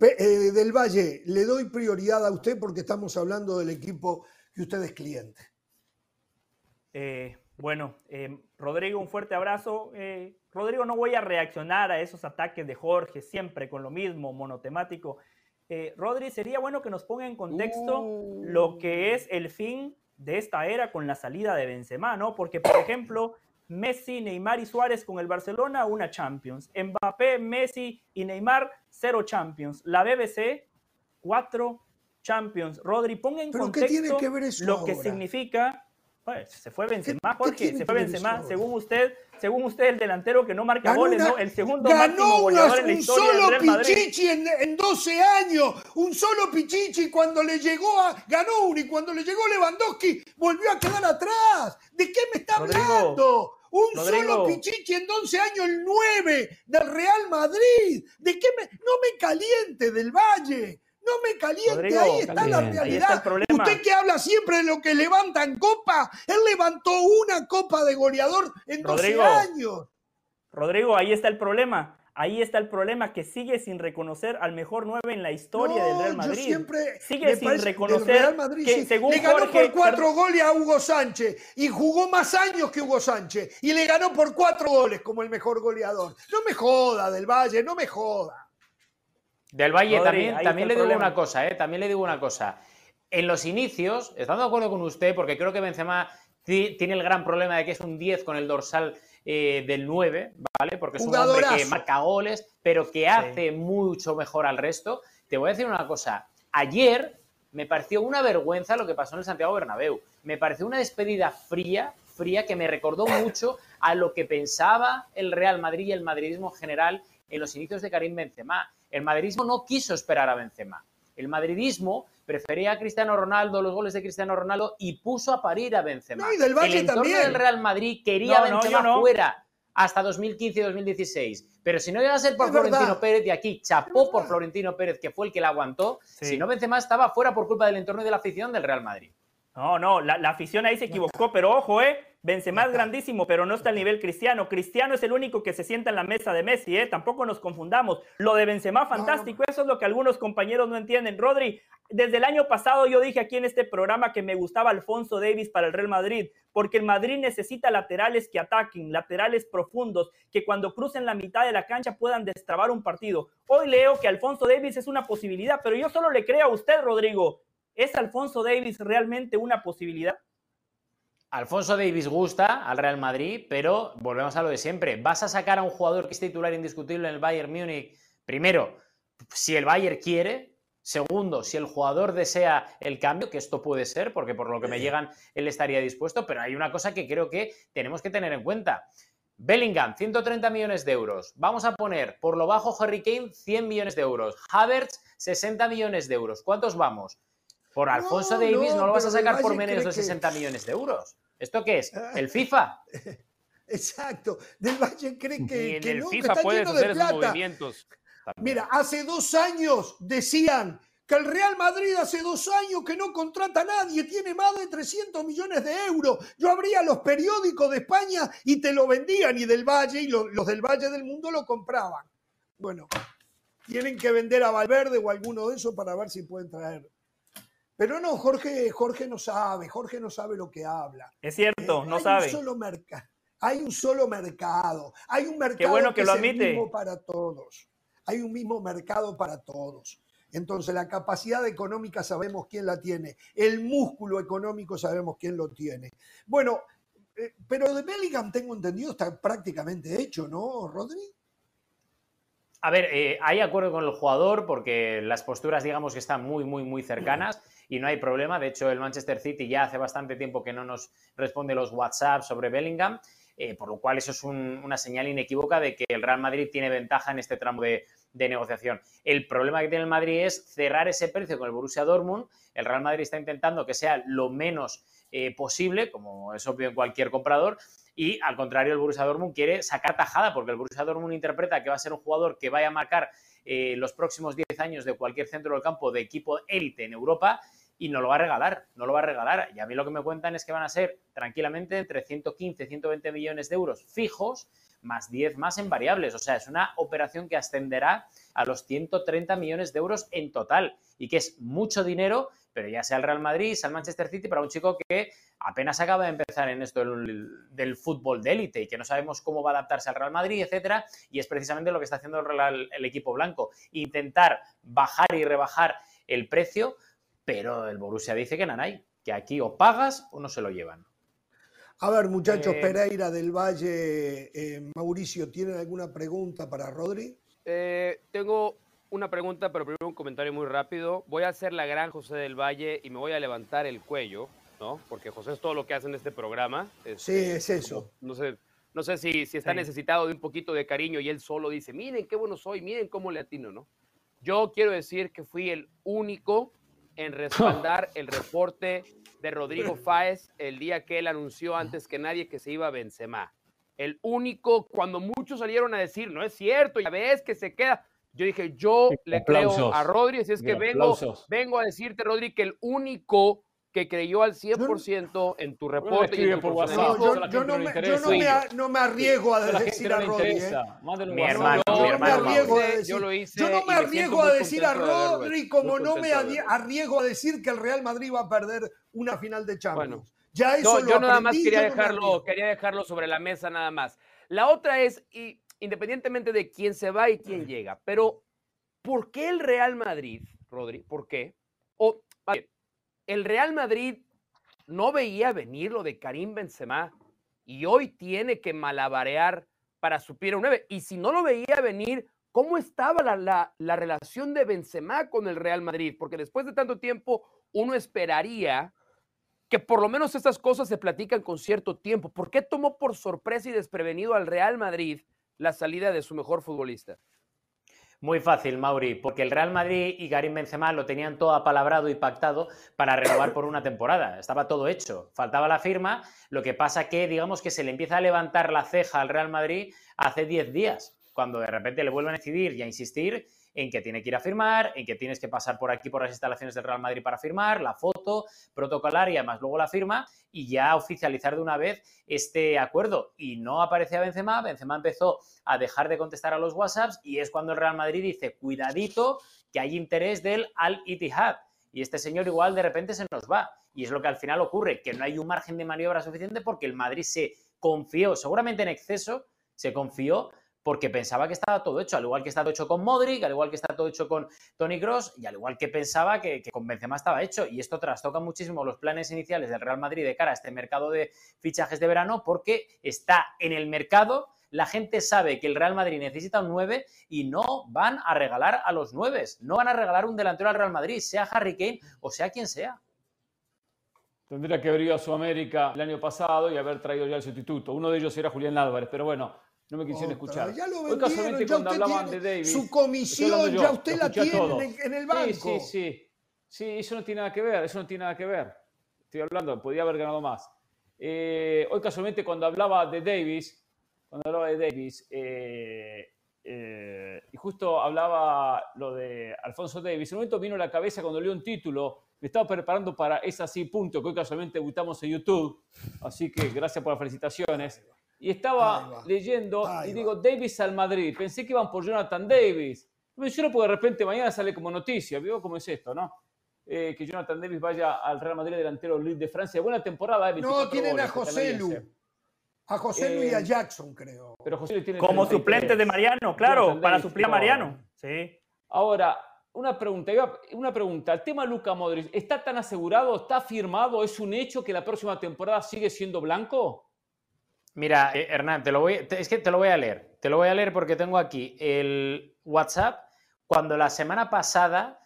Eh, del Valle, le doy prioridad a usted porque estamos hablando del equipo que usted es cliente. Eh, bueno, eh, Rodrigo, un fuerte abrazo. Rodrigo, no voy a reaccionar a esos ataques de Jorge, siempre con lo mismo, monotemático. Rodri, sería bueno que nos ponga en contexto lo uh. que es el fin de esta era con la salida de Benzema, ¿no? Porque, por ejemplo, Messi, Neymar y Suárez con el Barcelona, una Champions. Mbappé, Messi y Neymar, cero Champions. La BBC, cuatro Champions. Rodri, ponga en contexto lo que significa. Pues, se fue Benzema, Jorge, se fue Benzema. Según usted, según usted, el delantero que no marca goles, ¿no? El segundo ganó goleador en la historia un solo Pichichi en, en, 12 años, un solo Pichichi cuando le llegó a ganó uno y cuando le llegó Lewandowski volvió a quedar atrás. ¿De qué me está hablando? Un solo Pichichi en 11 años, el 9 del Real Madrid. ¿De qué me, no me caliente del Valle? No me caliente, ahí está la realidad. Usted que habla siempre de lo que levantan copa, él levantó una copa de goleador en 12 años. Rodrigo, ahí está el problema. Ahí está el problema, que sigue sin reconocer al mejor 9 en la historia del Real Madrid. siempre sigue sin reconocer que según le ganó por cuatro goles a Hugo Sánchez y jugó más años que Hugo Sánchez y le ganó por cuatro goles como el mejor goleador. No me joda, Del Valle, no me joda. Del Valle también, también le digo una cosa, ¿eh? también le digo una cosa. En los inicios, estando de acuerdo con usted, porque creo que Benzema tiene el gran problema de que es un 10 con el dorsal eh, del 9, ¿vale? Porque es un hombre que marca goles, pero que hace mucho mejor al resto. Te voy a decir una cosa. Ayer me pareció una vergüenza lo que pasó en el Santiago Bernabéu. Me pareció una despedida fría, fría, que me recordó mucho a lo que pensaba el Real Madrid y el madridismo en general en los inicios de Karim Benzema. El madridismo no quiso esperar a Benzema. El madridismo prefería a Cristiano Ronaldo, los goles de Cristiano Ronaldo y puso a parir a Benzema. No, y del Valle el entorno también. del Real Madrid quería a Benzema fuera. hasta 2015 y 2016. Pero si no iba a ser por Florentino Pérez, y aquí chapó por Florentino Pérez, que fue el que la aguantó, si no Benzema estaba fuera por culpa del entorno y de la afición del Real Madrid. No, no, la, afición ahí se equivocó, pero ojo, ¿eh? Benzema es grandísimo, pero no está al nivel Cristiano. Cristiano es el único que se sienta en la mesa de Messi, ¿eh? Tampoco nos confundamos. Lo de Benzema, fantástico, eso es lo que algunos compañeros no entienden. Rodri, desde el año pasado yo dije aquí en este programa que me gustaba Alfonso Davis para el Real Madrid, porque el Madrid necesita laterales que ataquen, laterales profundos, que cuando crucen la mitad de la cancha puedan destrabar un partido. Hoy leo que Alfonso Davis es una posibilidad, pero yo solo le creo a usted, Rodrigo. ¿Es Alfonso Davis realmente una posibilidad? Alfonso Davis gusta al Real Madrid, pero volvemos a lo de siempre. ¿Vas a sacar a un jugador que es titular indiscutible en el Bayern Múnich? Primero, si el Bayern quiere. Segundo, si el jugador desea el cambio, que esto puede ser, porque por lo que me llegan él estaría dispuesto, pero hay una cosa que creo que tenemos que tener en cuenta. Bellingham, 130 millones de euros. Vamos a poner por lo bajo Harry Kane, 100 millones de euros. Havertz, 60 millones de euros. ¿Cuántos vamos? Por Alfonso Davis no, lo vas a sacar por menos de 60 millones de euros. ¿Esto qué es? Ah. ¿El FIFA? Exacto. Del Valle cree que, el no, FIFA puedes hacer esos movimientos. Mira, hace dos años decían que el Real Madrid hace dos años que no contrata a nadie, tiene más de 300 millones de euros. Yo abría los periódicos de España y te lo vendían y del Valle y los del Valle del Mundo lo compraban. Bueno, tienen que vender a Valverde o alguno de esos para ver si pueden traer pero no, Jorge, Jorge no sabe, Jorge no sabe lo que habla. Es cierto, eh, no sabe. Un solo hay un solo mercado, hay un mercado bueno que, que lo es admite. el mismo para todos. Hay un mismo mercado para todos. Entonces, la capacidad económica sabemos quién la tiene, el músculo económico sabemos quién lo tiene. Bueno, eh, pero de Bellingham tengo entendido está prácticamente hecho, ¿no, Rodri? A ver, eh, hay acuerdo con el jugador porque las posturas, digamos que están muy, muy, muy cercanas y no hay problema. De hecho, el Manchester City ya hace bastante tiempo que no nos responde los WhatsApp sobre Bellingham, eh, por lo cual eso es una señal inequívoca de que el Real Madrid tiene ventaja en este tramo de, negociación. El problema que tiene el Madrid es cerrar ese precio con el Borussia Dortmund. El Real Madrid está intentando que sea lo menos eh, posible, como es obvio en cualquier comprador, y al contrario, el Borussia Dortmund quiere sacar tajada, porque el Borussia Dortmund interpreta que va a ser un jugador que vaya a marcar eh, los próximos 10 años de cualquier centro del campo de equipo élite en Europa y no lo va a regalar, no lo va a regalar. Y a mí lo que me cuentan es que van a ser tranquilamente entre 115 y 120 millones de euros fijos, más 10 más en variables. O sea, es una operación que ascenderá a los 130 millones de euros en total y que es mucho dinero, pero ya sea el Real Madrid, sea el Manchester City, para un chico que apenas acaba de empezar en esto del, fútbol de élite y que no sabemos cómo va a adaptarse al Real Madrid, etcétera, y es precisamente lo que está haciendo el, el equipo blanco, intentar bajar y rebajar el precio pero el Borussia dice que Nanay, que aquí o pagas o no se lo llevan. A ver, muchachos, eh, Pereira del Valle, eh, Mauricio, ¿tienen alguna pregunta para Rodri? Eh, tengo una pregunta, pero primero un comentario muy rápido. Voy a hacer la gran José del Valle y me voy a levantar el cuello, ¿no? Porque José es todo lo que hace en este programa. sí, es eso. no sé, no sé si, si está necesitado de un poquito de cariño y él solo dice, miren qué bueno soy, miren cómo le atino, ¿no? Yo quiero decir que fui el único en respaldar el reporte de Rodrigo Fáez el día que él anunció antes que nadie que se iba a Benzema. El único, cuando muchos salieron a decir, no es cierto, ya ves que se queda. Yo dije, yo le creo a Rodri, si es que vengo, vengo a decirte, Rodri, que el único que creyó al 100% en tu reporte. y por WhatsApp, yo, no, me, no, me, arriesgo a decir a Rodri. ¿eh? Mi hermano, yo, me arriesgo a decir, yo no me arriesgo a decir a Rodri como no me arriesgo a decir que el Real Madrid va a perder una final de Champions. Bueno, ya eso yo nada más quería dejarlo, quería dejarlo sobre la mesa nada más. La otra es, y, independientemente de quién se va y quién llega, pero ¿por qué el Real Madrid, Rodri? ¿Por qué? O, el Real Madrid no veía venir lo de Karim Benzema y hoy tiene que malabarear para suplir a un 9. Y si no lo veía venir, ¿cómo estaba la, la, relación de Benzema con el Real Madrid? Porque después de tanto tiempo, uno esperaría que por lo menos estas cosas se platican con cierto tiempo. ¿Por qué tomó por sorpresa y desprevenido al Real Madrid la salida de su mejor futbolista? Muy fácil, Mauri, porque el Real Madrid y Karim Benzema lo tenían todo apalabrado y pactado para renovar por una temporada. Estaba todo hecho. Faltaba la firma. Lo que pasa que, digamos que se le empieza a levantar la ceja al Real Madrid hace 10 días, cuando de repente le vuelven a decidir y a insistir en que tiene que ir a firmar, en que tienes que pasar por aquí por las instalaciones del Real Madrid para firmar, la foto protocolar y además luego la firma y ya oficializar de una vez este acuerdo. Y no aparecía Benzema, Benzema empezó a dejar de contestar a los WhatsApps y es cuando el Real Madrid dice, cuidadito, que hay interés del Al-Ittihad. Y este señor igual de repente se nos va. Y es lo que al final ocurre, que no hay un margen de maniobra suficiente porque el Madrid se confió, seguramente en exceso, se confió porque pensaba que estaba todo hecho, al igual que está todo hecho con Modric, al igual que está todo hecho con Tony Cross y al igual que pensaba que, con Benzema estaba hecho. Y esto trastoca muchísimo los planes iniciales del Real Madrid de cara a este mercado de fichajes de verano porque está en el mercado. La gente sabe que el Real Madrid necesita un 9 y no van a regalar a los 9. No van a regalar un delantero al Real Madrid, sea Harry Kane o sea quien sea. Tendría que haber ido a Sudamérica el año pasado y haber traído ya el sustituto. Uno de ellos era Julián Álvarez, pero bueno, no me quisieron escuchar. Ya lo vendieron, casualmente cuando hablaban de Davis. Su comisión ya usted la tiene en el banco. Sí, sí, sí. Sí, eso no tiene nada que ver, eso no tiene nada que ver. Estoy hablando, podía haber ganado más. Eh, hoy casualmente cuando hablaba de Davis, cuando hablaba de Davis, eh, eh, y justo hablaba lo de Alfonso Davis, en un momento vino a la cabeza cuando leí un título, me estaba preparando para ese así punto que hoy casualmente debutamos en YouTube, así que gracias por las felicitaciones y estaba leyendo y digo, Davis al Madrid. Pensé que iban por Jonathan Davis. Me menciono porque de repente mañana sale como noticia. ¿Vio cómo es esto, no? Eh, que Jonathan Davis vaya al Real Madrid delantero Luis de Francia. Buena temporada. Eh, no, tienen a José Lu. A José Lu y a eh, Jackson, creo. Pero José tiene como suplente de Mariano, claro, para suplir a Mariano. Sí. Ahora, una pregunta, una pregunta. El tema Luca Modric, ¿está tan asegurado? ¿Está firmado? ¿Es un hecho que la próxima temporada sigue siendo blanco? Mira, eh, Hernán, te lo voy, es que te lo voy a leer. Te lo voy a leer porque tengo aquí el WhatsApp. Cuando la semana pasada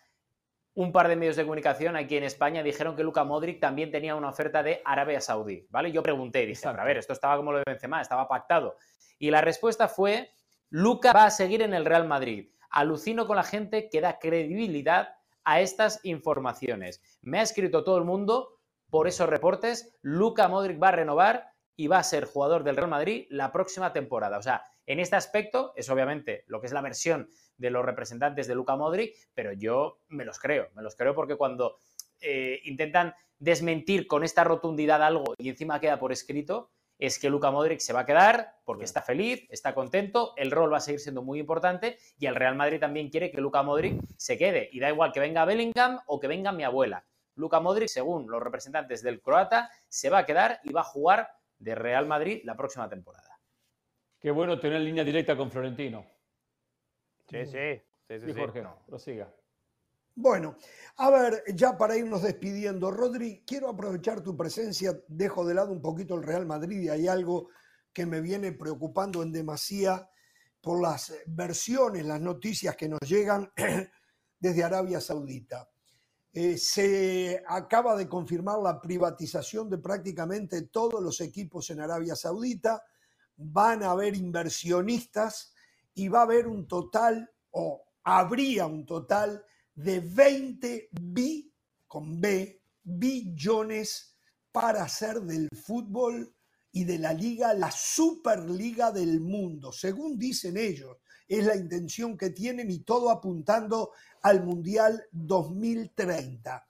un par de medios de comunicación aquí en España dijeron que Luca Modric también tenía una oferta de Arabia Saudí, ¿vale? Yo pregunté, dije, a ver, esto estaba como lo de Benzema, estaba pactado. Y la respuesta fue, Luca va a seguir en el Real Madrid. Alucino con la gente que da credibilidad a estas informaciones. Me ha escrito todo el mundo por esos reportes, Luca Modric va a renovar y va a ser jugador del Real Madrid la próxima temporada. O sea, en este aspecto es obviamente lo que es la versión de los representantes de Luca Modric, pero yo me los creo, me los creo porque cuando eh, intentan desmentir con esta rotundidad algo y encima queda por escrito, es que Luca Modric se va a quedar porque está feliz, está contento, el rol va a seguir siendo muy importante y el Real Madrid también quiere que Luca Modric se quede. Y da igual que venga Bellingham o que venga mi abuela. Luca Modric, según los representantes del croata, se va a quedar y va a jugar de Real Madrid la próxima temporada. Qué bueno tener línea directa con Florentino. Sí, sí. sí, Jorge, no. prosiga. Bueno, a ver, ya para irnos despidiendo, Rodri, quiero aprovechar tu presencia, dejo de lado un poquito el Real Madrid y hay algo que me viene preocupando en demasía por las versiones, las noticias que nos llegan desde Arabia Saudita. Eh, se acaba de confirmar la privatización de prácticamente todos los equipos en Arabia Saudita. Van a haber inversionistas y va a haber un total, o habría un total de 20 bi, con B, billones para hacer del fútbol y de la liga la superliga del mundo, según dicen ellos. Es la intención que tienen y todo apuntando al Mundial 2030.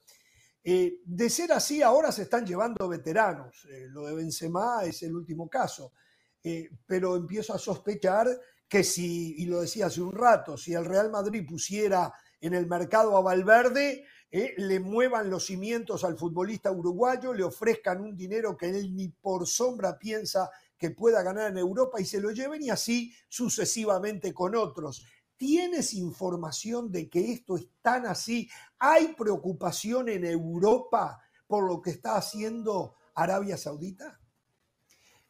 Eh, de ser así, ahora se están llevando veteranos. Eh, lo de Benzema es el último caso. Eh, pero empiezo a sospechar que si, y lo decía hace un rato, si el Real Madrid pusiera en el mercado a Valverde, le muevan los cimientos al futbolista uruguayo, le ofrezcan un dinero que él ni por sombra piensa que pueda ganar en Europa y se lo lleven y así sucesivamente con otros. ¿Tienes información de que esto es tan así? ¿Hay preocupación en Europa por lo que está haciendo Arabia Saudita?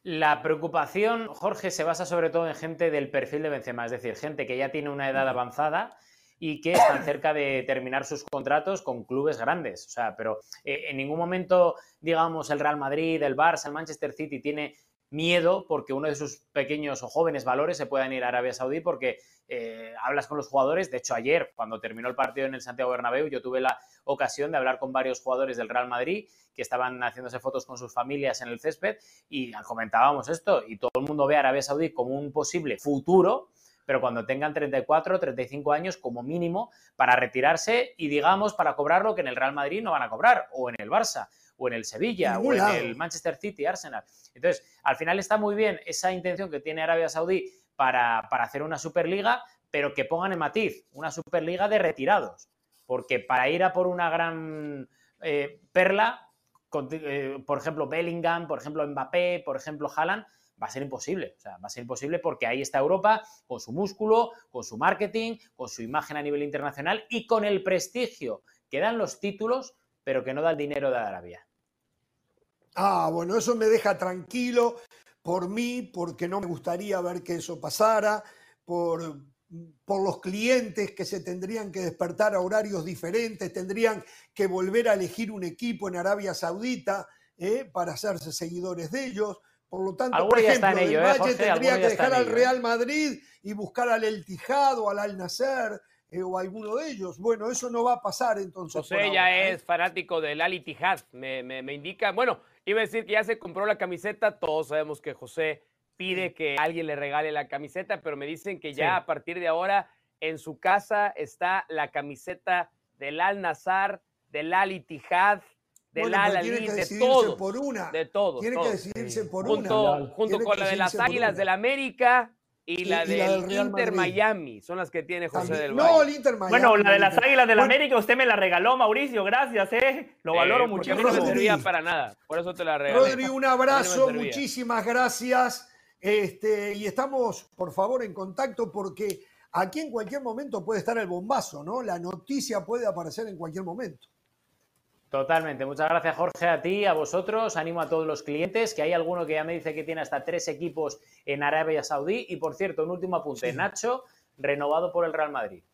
La preocupación, Jorge, se basa sobre todo en gente del perfil de Benzema, es decir, gente que ya tiene una edad avanzada y que están cerca de terminar sus contratos con clubes grandes. O sea, pero eh, en ningún momento, digamos, el Real Madrid, el Barça, el Manchester City tiene miedo porque uno de sus pequeños o jóvenes valores se puedan ir a Arabia Saudí porque eh, hablas con los jugadores. De hecho, ayer, cuando terminó el partido en el Santiago Bernabéu, yo tuve la ocasión de hablar con varios jugadores del Real Madrid que estaban haciéndose fotos con sus familias en el césped y comentábamos esto y todo el mundo ve a Arabia Saudí como un posible futuro pero cuando tengan 34, 35 años como mínimo para retirarse y digamos para cobrar lo que en el Real Madrid no van a cobrar, o en el Barça, o en el Sevilla, o en el Manchester City, Arsenal. Entonces, al final está muy bien esa intención que tiene Arabia Saudí para, hacer una Superliga, pero que pongan en matiz, una Superliga de retirados, porque para ir a por una gran eh, perla, eh, por ejemplo, Bellingham, por ejemplo, Mbappé, por ejemplo, Haaland, va a ser imposible. O sea, va a ser imposible porque ahí está Europa con su músculo, con su marketing, con su imagen a nivel internacional y con el prestigio que dan los títulos, pero que no da el dinero de Arabia. Ah, bueno, eso me deja tranquilo por mí, porque no me gustaría ver que eso pasara, por, por los clientes que se tendrían que despertar a horarios diferentes, tendrían que volver a elegir un equipo en Arabia Saudita eh, para hacerse seguidores de ellos. Por lo tanto, por ejemplo, el ¿eh, Valle tendría que dejar al Real ¿eh? Madrid y buscar al El Tijad o al Al Nasser eh, o alguno de ellos. Bueno, eso no va a pasar entonces. José ya es fanático del Al Tijad, me, me, indica. Bueno, iba a decir que ya se compró la camiseta. Todos sabemos que José pide que alguien le regale la camiseta, pero me dicen que ya a partir de ahora en su casa está la camiseta del Al Nazar, del Al Ittihad, de la la de todos. Por una. De todos. Tiene que decidirse por junto, una. Junto con la de las Águilas del América y, la del, Inter Miami. Son las que tiene José del Valle. No, el Inter Miami. Bueno, la de las Águilas del América usted me la regaló, Mauricio. Gracias, ¿eh? Lo valoro mí no me servía para nada. Por eso te la regalé. Rodri, un abrazo. muchísimas gracias. Este, y estamos, por favor, en contacto porque aquí en cualquier momento puede estar el bombazo, ¿no? La noticia puede aparecer en cualquier momento. Totalmente. Muchas gracias, Jorge, a ti, a vosotros. Animo a todos los clientes, que hay alguno que ya me dice que tiene hasta tres equipos en Arabia Saudí. Y por cierto, un último apunte. Nacho, renovado por el Real Madrid.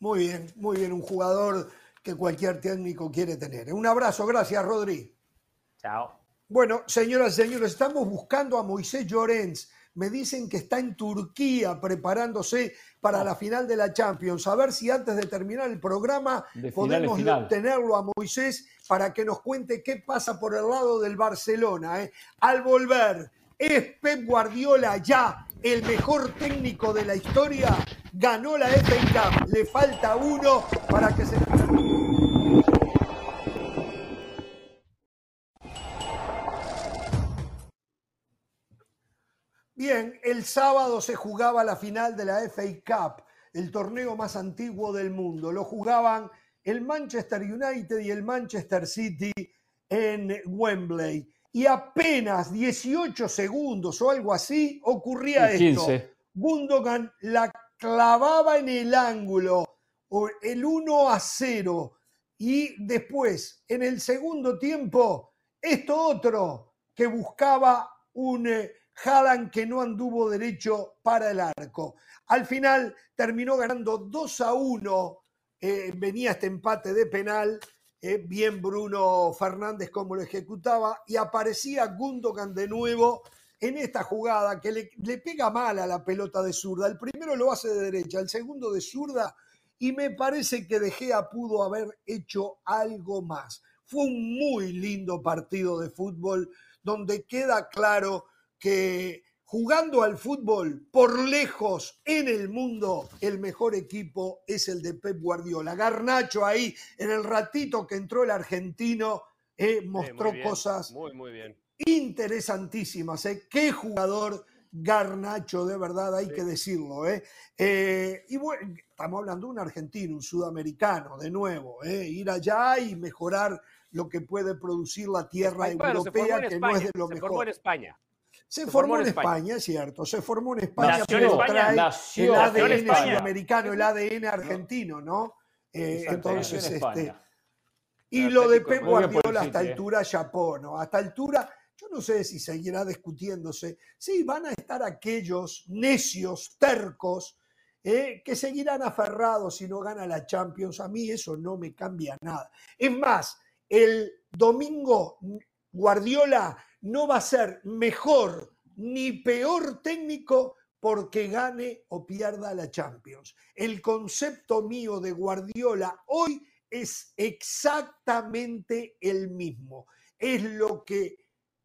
Muy bien, muy bien. Un jugador que cualquier técnico quiere tener. Un abrazo. Gracias, Rodri. Chao. Bueno, señoras y señores, estamos buscando a Moisés Llorens me dicen que está en Turquía preparándose para la final de la Champions. A ver si antes de terminar el programa podemos tenerlo a Moisés para que nos cuente qué pasa por el lado del Barcelona. ¿eh? Al volver, ¿es Pep Guardiola ya el mejor técnico de la historia? Ganó la FA Cup, le falta uno para que se... Bien, el sábado se jugaba la final de la FA Cup, el torneo más antiguo del mundo. Lo jugaban el Manchester United y el Manchester City en Wembley. Y apenas 18 segundos o algo así ocurría esto. Gundogan la clavaba en el ángulo, el 1 a 0. Y después, en el segundo tiempo, esto otro que buscaba un eh, Haaland que no anduvo derecho para el arco. Al final terminó ganando 2 a 1. Eh, venía este empate de penal. Eh, bien Bruno Fernández como lo ejecutaba. Y aparecía Gundogan de nuevo en esta jugada que le, pega mal a la pelota de zurda. El primero lo hace de derecha, el segundo de zurda. Y me parece que De Gea pudo haber hecho algo más. Fue un muy lindo partido de fútbol donde queda claro que jugando al fútbol por lejos en el mundo, el mejor equipo es el de Pep Guardiola. Garnacho ahí, en el ratito que entró el argentino, eh, mostró cosas muy, muy bien. interesantísimas. Eh. Qué jugador Garnacho, de verdad, hay que decirlo. Eh. y bueno, estamos hablando de un argentino, un sudamericano, de nuevo. Ir allá y mejorar lo que puede producir la tierra europea, que no es de lo mejor. en España. Se, formó, en España, es cierto, se formó en España, pero trae el ADN sudamericano, el ADN argentino, ¿no? Eh, entonces, este, y lo de Pep Guardiola hasta altura, chapó, ¿no? Hasta altura, yo no sé si seguirá discutiéndose. Sí, van a estar aquellos necios, tercos, eh, que seguirán aferrados si no gana la Champions. A mí eso no me cambia nada. Es más, el domingo Guardiola no va a ser mejor ni peor técnico porque gane o pierda la Champions. El concepto mío de Guardiola hoy es exactamente el mismo. Es lo que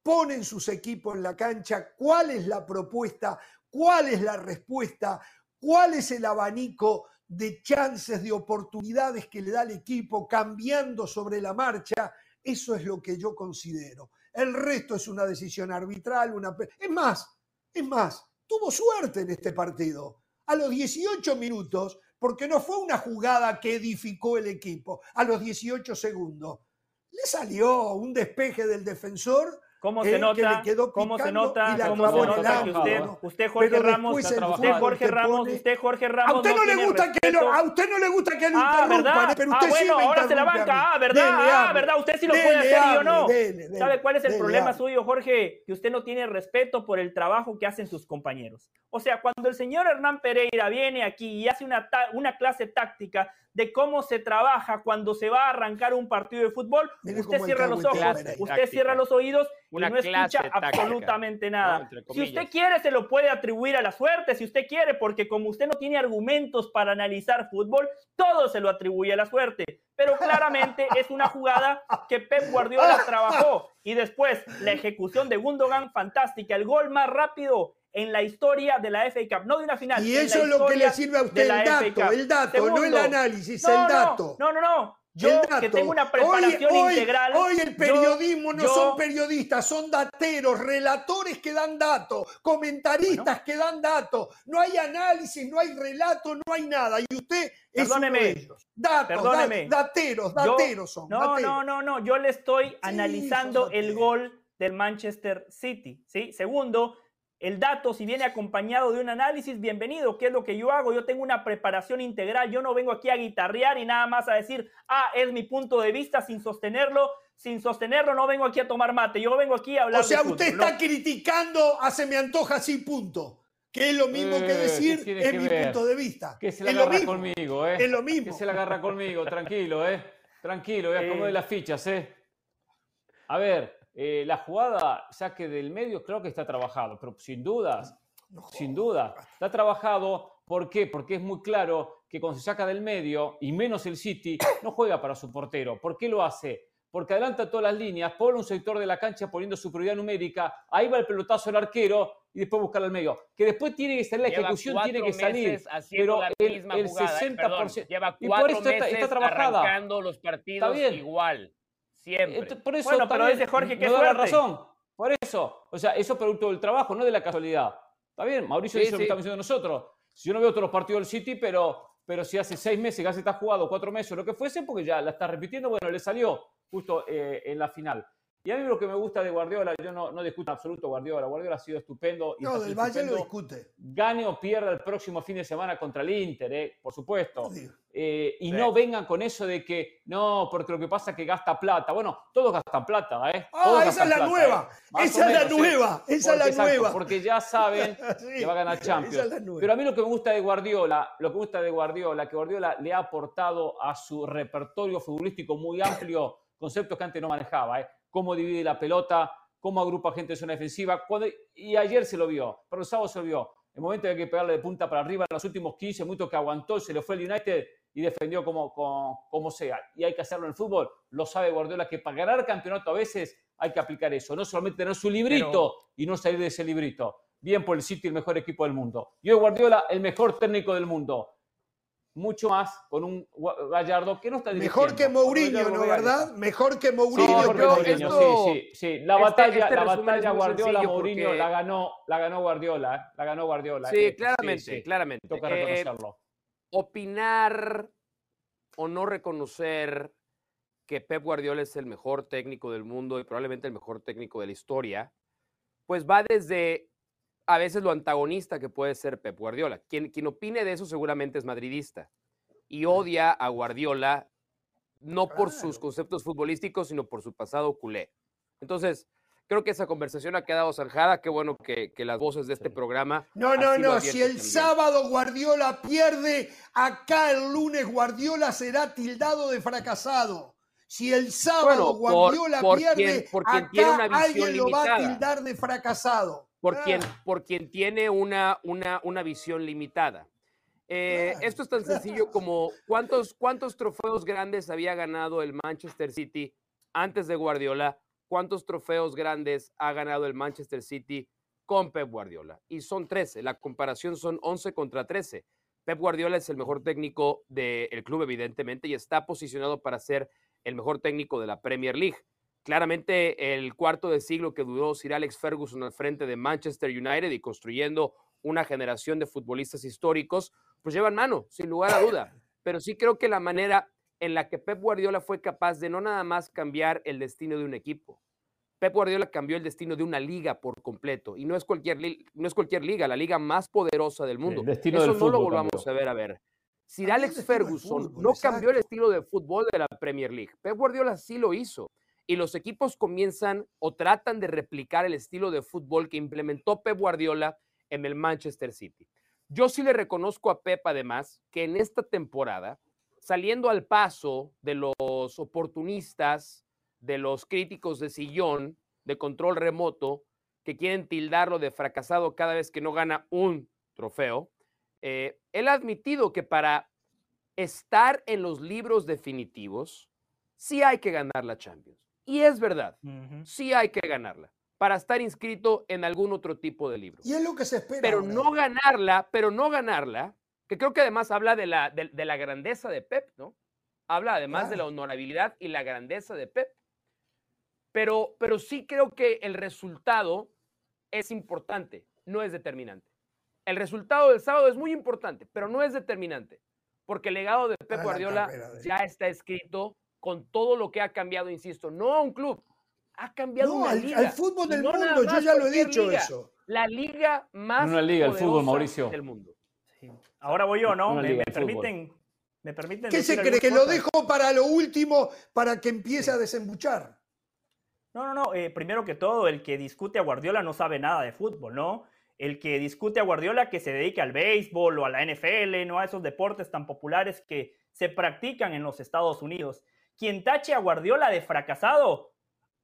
ponen sus equipos en la cancha, cuál es la propuesta, cuál es la respuesta, cuál es el abanico de chances, de oportunidades que le da el equipo cambiando sobre la marcha. Eso es lo que yo considero. El resto es una decisión arbitral, una... Es más, es más, tuvo suerte en este partido. A los 18 minutos, porque no fue una jugada que edificó el equipo, a los 18 segundos, le salió un despeje del defensor ¿Cómo se nota? ¿Cómo se nota? ¿Cómo se nota que usted, usted Jorge Ramos, usted Jorge Ramos, usted Jorge Ramos a usted no, le gusta que lo, a usted no le gusta que lo ah, ¿verdad? pero usted ah, bueno, sí ahora se la banca. Ah, ¿verdad? ah, ¿verdad? Usted sí lo puede hacer y yo no. ¿Sabe cuál es el problema suyo, Jorge? Que usted no tiene respeto por el trabajo que hacen sus compañeros. O sea, cuando el señor Hernán Pereira viene aquí y hace una, una clase táctica de cómo se trabaja cuando se va a arrancar un partido de fútbol, usted cierra los ojos, usted cierra los oídos y no escucha absolutamente nada. si usted quiere, se lo puede atribuir a la suerte, si usted quiere, porque como usted no tiene argumentos para analizar fútbol, todo se lo atribuye a la suerte. Pero claramente es una jugada que Pep Guardiola trabajó. Y después, la ejecución de Gundogan, fantástica, el gol más rápido en la historia de la FA Cup, no de una final. Y eso es lo que le sirve a usted, el dato, el dato, no el análisis, el dato. No, no, no. Yo que tengo una preparación integral. Hoy el periodismo no son periodistas, son dateros, relatores que dan datos, comentaristas que dan datos. No hay análisis, no hay relato, no hay nada. Y usted es perdóneme, Datos, perdóneme. dateros, dateros son. No, no, no, no. Yo le estoy analizando el gol del Manchester City. ¿sí? Segundo, el dato, si viene acompañado de un análisis, bienvenido, ¿qué es lo que yo hago? Yo tengo una preparación integral, yo no vengo aquí a guitarrear y nada más a decir, ah, es mi punto de vista sin sostenerlo, sin sostenerlo no vengo aquí a tomar mate, yo vengo aquí a hablar. O sea, usted está criticando a Se me antoja así, punto. Que es lo mismo que eh, decir, es mi punto de vista. Que se la agarra conmigo, ¿eh? Es lo mismo. Que se la agarra conmigo, tranquilo, ¿eh? Tranquilo, eh, como de las fichas, ¿eh? A ver, eh, la jugada, saque del medio, creo que está trabajado, pero sin dudas, sin duda, está trabajado. ¿Por qué? Porque es muy claro que cuando se saca del medio, y menos el City, no juega para su portero. ¿Por qué lo hace? Porque adelanta todas las líneas, pone un sector de la cancha poniendo superioridad numérica, ahí va el pelotazo al arquero y después buscar al medio. Que después tiene que salir la ejecución, tiene que salir. Pero el, el 60%. ¿eh? lleva cuatro y por eso meses está, trabajada. arrancando los partidos igual. Siempre. Por eso, bueno, pero ese Jorge que no la razón. Por eso. O sea, eso es producto del trabajo, no de la casualidad. Está bien, Mauricio dice lo que estamos diciendo nosotros. Si yo no veo todos los partidos del City, pero, pero si hace seis meses que hace está jugado, cuatro meses o lo que fuese, porque ya la está repitiendo, bueno, le salió justo eh, en la final. Y a mí lo que me gusta de Guardiola, yo no, no discuto en absoluto Guardiola. Guardiola ha sido estupendo. Y no, del Valle lo discute. Gane o pierda el próximo fin de semana contra el Inter, eh, por supuesto. Eh, y no vengan con eso de que no, porque lo que pasa es que gasta plata. Bueno, todos gastan plata, ¿eh? Ah, esa es la nueva. Esa es la nueva. Esa es la nueva. Porque ya saben que va a ganar Champions. Pero a mí lo que me gusta de Guardiola, lo que me gusta de Guardiola, que Guardiola le ha aportado a su repertorio futbolístico muy amplio conceptos que antes no manejaba, ¿eh? Cómo divide la pelota, cómo agrupa gente en zona defensiva. y ayer se lo vio, pero el sábado se lo vio. El momento de que pegarle de punta para arriba en los últimos 15 minutos que aguantó, se le fue el United y defendió como, como, sea. Y hay que hacerlo en el fútbol. Lo sabe Guardiola que para ganar campeonato a veces hay que aplicar eso. No solamente tener su librito y no salir de ese librito. Bien por el City, el mejor equipo del mundo. Yo Guardiola, el mejor técnico del mundo mucho más con un Gallardo que no está Mejor que Mourinho, ¿no verdad? Mejor que Mourinho. Sí, sí, sí, La este, batalla, este la batalla Guardiola Mourinho la ganó, la ganó Guardiola, ¿eh? la ganó Guardiola. Sí, eh. claramente, claramente. Toca eh, reconocerlo. opinar o no reconocer que Pep Guardiola es el mejor técnico del mundo y probablemente el mejor técnico de la historia, pues va desde a veces lo antagonista que puede ser Pep Guardiola. Quien, quien opine de eso seguramente es madridista y odia a Guardiola no por sus conceptos futbolísticos, sino por su pasado culé. Entonces, creo que esa conversación ha quedado zanjada. Qué bueno que, las voces de este programa. No, no, no. Si el sábado Guardiola pierde, acá el lunes Guardiola será tildado de fracasado. Si el sábado Guardiola pierde, por acá tiene una visión alguien lo va a tildar de fracasado. Por, quien, ah. por quien tiene una, una, una visión limitada. Eh, esto es tan sencillo como cuántos, cuántos trofeos grandes había ganado el Manchester City antes de Guardiola, cuántos trofeos grandes ha ganado el Manchester City con Pep Guardiola. Y son 13, la comparación son 11 contra 13. Pep Guardiola es el mejor técnico del club, evidentemente, y está posicionado para ser el mejor técnico de la Premier League. Claramente el cuarto de siglo que duró Sir Alex Ferguson al frente de Manchester United y construyendo una generación de futbolistas históricos, pues llevan mano, sin lugar a duda. Pero sí creo que la manera en la que Pep Guardiola fue capaz de no nada más cambiar el destino de un equipo. Pep Guardiola cambió el destino de una liga por completo y no es cualquier, no es cualquier liga, la liga más poderosa del mundo. Eso no lo volvamos a ver a ver. Sir Alex Ferguson no cambió el estilo de fútbol de la Premier League. Pep Guardiola sí lo hizo. Y los equipos comienzan o tratan de replicar el estilo de fútbol que implementó Pep Guardiola en el Manchester City. Yo sí le reconozco a Pep, además, que en esta temporada, saliendo al paso de los oportunistas, de los críticos de sillón, de control remoto, que quieren tildarlo de fracasado cada vez que no gana un trofeo, eh, él ha admitido que para estar en los libros definitivos, sí hay que ganar la Champions. Y es verdad, sí hay que ganarla para estar inscrito en algún otro tipo de libro. Y es lo que se espera. Pero no ganarla, pero no ganarla, que creo que además habla de la, de, la grandeza de Pep, ¿no? Habla además de la honorabilidad y la grandeza de Pep. Pero, pero sí creo que el resultado es importante, no es determinante. El resultado del sábado es muy importante, pero no es determinante, porque el legado de Pep Guardiola ya está escrito con todo lo que ha cambiado, insisto, no a un club, ha cambiado una liga. Al fútbol del mundo, yo ya lo he dicho eso. La liga más una liga, el fútbol, Mauricio. del mundo. Ahora voy yo, ¿no? Me, permiten, me, permiten, ¿Qué se cree? ¿Que lo dejo para lo último, para que empiece a desembuchar? No, no, no. Eh, primero que todo, el que discute a Guardiola no sabe nada de fútbol, ¿no? el que discute a Guardiola que se dedique al béisbol o a la NFL, no a esos deportes tan populares que se practican en los Estados Unidos. Quien tache a Guardiola de fracasado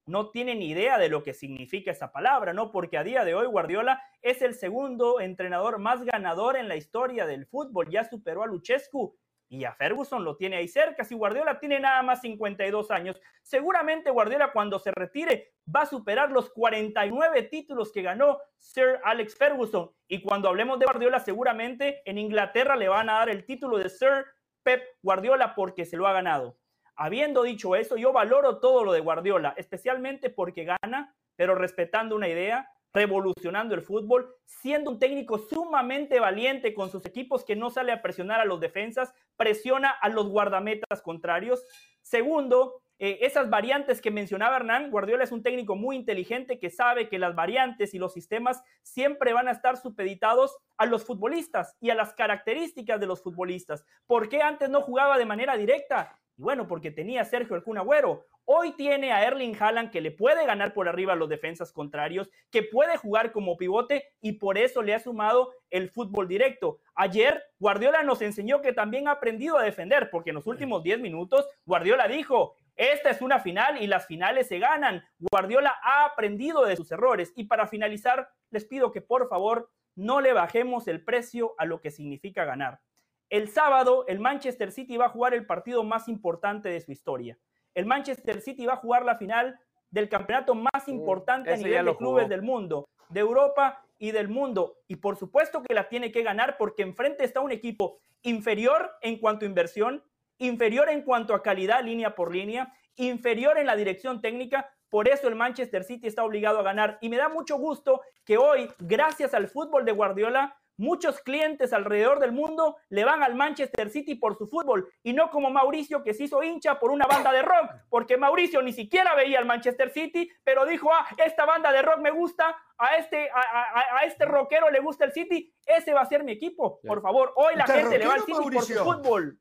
no tiene ni idea de lo que significa esa palabra, ¿no? Porque a día de hoy Guardiola es el segundo entrenador más ganador en la historia del fútbol, ya superó a Luchescu y a Ferguson lo tiene ahí cerca. Si Guardiola tiene nada más 52 años, seguramente Guardiola cuando se retire va a superar los 49 títulos que ganó Sir Alex Ferguson. Y cuando hablemos de Guardiola, seguramente en Inglaterra le van a dar el título de Sir Pep Guardiola porque se lo ha ganado. Habiendo dicho eso, yo valoro todo lo de Guardiola, especialmente porque gana, pero respetando una idea, revolucionando el fútbol, siendo un técnico sumamente valiente con sus equipos que no sale a presionar a los defensas, presiona a los guardametas contrarios. Segundo, eh, esas variantes que mencionaba Hernán, Guardiola es un técnico muy inteligente que sabe que las variantes y los sistemas siempre van a estar supeditados a los futbolistas y a las características de los futbolistas. ¿Por qué antes no jugaba de manera directa? Y bueno, porque tenía a Sergio El Agüero. Hoy tiene a Erling Haaland que le puede ganar por arriba a los defensas contrarios, que puede jugar como pivote y por eso le ha sumado el fútbol directo. Ayer Guardiola nos enseñó que también ha aprendido a defender, porque en los últimos 10 minutos Guardiola dijo, esta es una final y las finales se ganan. Guardiola ha aprendido de sus errores. Y para finalizar, les pido que por favor no le bajemos el precio a lo que significa ganar. El sábado, el Manchester City va a jugar el partido más importante de su historia. El Manchester City va a jugar la final del campeonato más mm, importante a nivel de clubes del mundo, de Europa y del mundo. Y por supuesto que la tiene que ganar porque enfrente está un equipo inferior en cuanto a inversión, inferior en cuanto a calidad línea por línea, inferior en la dirección técnica. Por eso el Manchester City está obligado a ganar. Y me da mucho gusto que hoy, gracias al fútbol de Guardiola, Muchos clientes alrededor del mundo le van al Manchester City por su fútbol y no como Mauricio que se hizo hincha por una banda de rock, porque Mauricio ni siquiera veía al Manchester City, pero dijo, ah, esta banda de rock me gusta, a este, a, este rockero le gusta el City, ese va a ser mi equipo. Por favor, hoy la gente le va al City por su fútbol.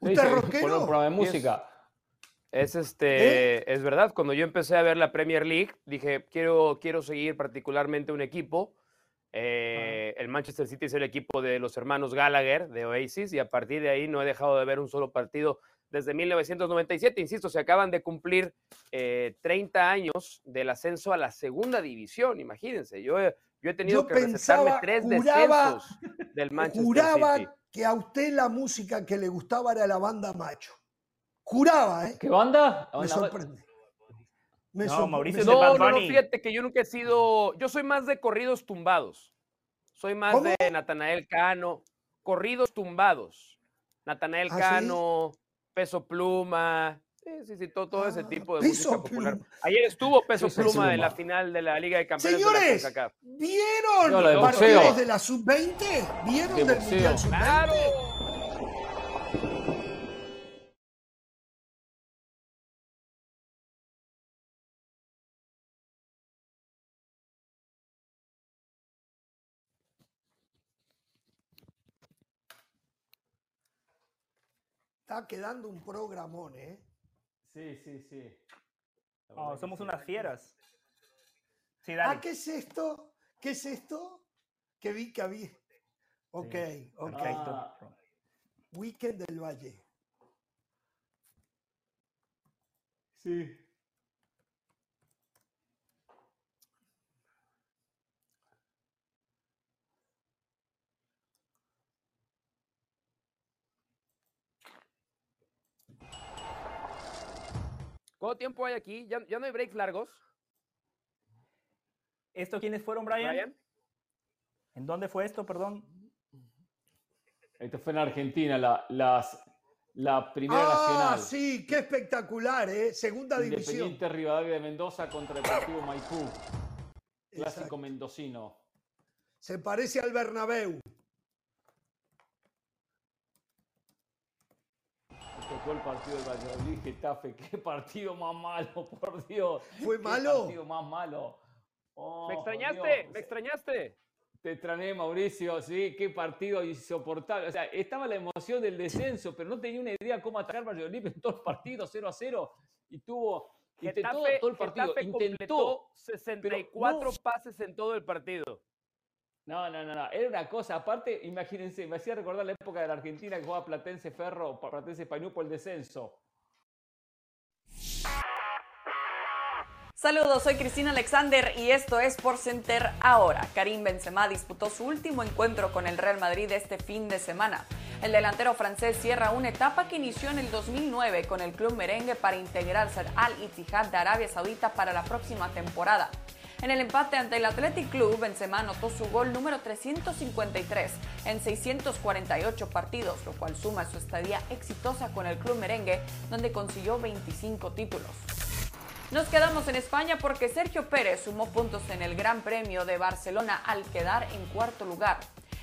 ¿Usted rockero? Por programa de música. Es este, ¿Eh? es verdad. Cuando yo empecé a ver la Premier League, dije quiero, quiero seguir particularmente un equipo eh, el Manchester City es el equipo de los hermanos Gallagher de Oasis y a partir de ahí no he dejado de ver un solo partido desde 1997. Insisto, se acaban de cumplir 30 eh, años del ascenso a la segunda división, imagínense. Yo, yo he tenido que recetarme tres descensos del Manchester juraba que a usted la música que le gustaba era la banda Macho. Juraba, ¿eh? ¿Qué banda? Me sorprende. No, Mauricio no, no, no, fíjate que yo nunca he sido. Yo soy más de corridos tumbados. Soy más de Natanael Cano. Corridos tumbados. Natanael ¿Ah, Cano, Peso Pluma. Sí, sí, sí, todo, ese ah, tipo de música popular. Ayer estuvo Peso, Pluma, en la final de la Liga de Campeones Señores, de la ¿vieron los partidos de la Sub-20? ¿Vieron del Mundial Sub-20? ¡Claro! Está quedando un programón, ¿eh? Sí, sí, sí. Oh, somos unas fieras. Sí, dale. Ah, ¿qué es esto? ¿Qué es esto? Que vi que había. Ok, ok. Ah. Weekend del Valle. Sí. ¿Cuánto tiempo hay aquí? ¿Ya, no hay breaks largos? ¿Esto quiénes fueron, Brian? ¿En dónde fue esto, perdón? Esto fue en Argentina, la, las, la primera ah, nacional. sí, qué espectacular, ¿eh? Segunda división. Independiente Rivadavia de Mendoza contra el Deportivo Maipú. Clásico mendocino. Se parece al Bernabéu. Tocó el partido del Valladolid, Getafe. Qué partido más malo, por Dios. ¿Fue malo? Qué partido más malo. Oh, ¿Me extrañaste? ¿Me extrañaste? Te extrañé, Mauricio, sí, qué partido insoportable. O sea, estaba la emoción del descenso, pero no tenía una idea cómo atacar Valladolid en todos los partidos, 0 a 0, y tuvo Getafe, todo, todo el partido. intentó 64 pases en todo el partido. No, no, no, no. Era una cosa. Aparte, imagínense, me hacía recordar la época de la Argentina que jugaba Platense Ferro, Platense Pañú por el descenso. Saludos, soy Cristina Alexander y esto es Por Center ahora. Karim Benzema disputó su último encuentro con el Real Madrid este fin de semana. El delantero francés cierra una etapa que inició en el 2009 con el club merengue para integrarse al Ittihad de Arabia Saudita para la próxima temporada. En el empate ante el Athletic Club, Benzema anotó su gol número 353 en 648 partidos, lo cual suma su estadía exitosa con el club merengue, donde consiguió 25 títulos. Nos quedamos en España porque Sergio Pérez sumó puntos en el Gran Premio de Barcelona al quedar en cuarto lugar.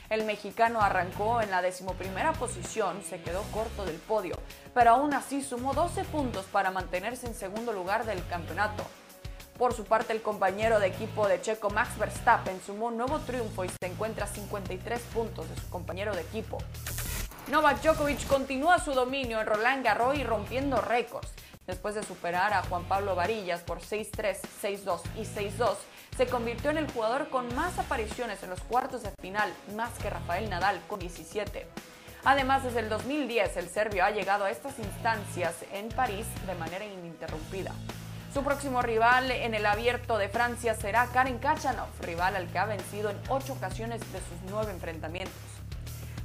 El mexicano arrancó en la decimoprimera posición, se quedó corto del podio, pero aún así sumó 12 puntos para mantenerse en segundo lugar del campeonato. Por su parte, el compañero de equipo de Checo Max Verstappen sumó un nuevo triunfo y se encuentra a 53 puntos de su compañero de equipo. Novak Djokovic continúa su dominio en Roland Garros y rompiendo récords. Después de superar a Juan Pablo Varillas por 6-3, 6-2 y 6-2, se convirtió en el jugador con más apariciones en los cuartos de final, más que Rafael Nadal con 17. Además, desde el 2010, el serbio ha llegado a estas instancias en París de manera ininterrumpida. Su próximo rival en el abierto de Francia será Karen Kachanov, rival al que ha vencido en ocho ocasiones de sus nueve enfrentamientos.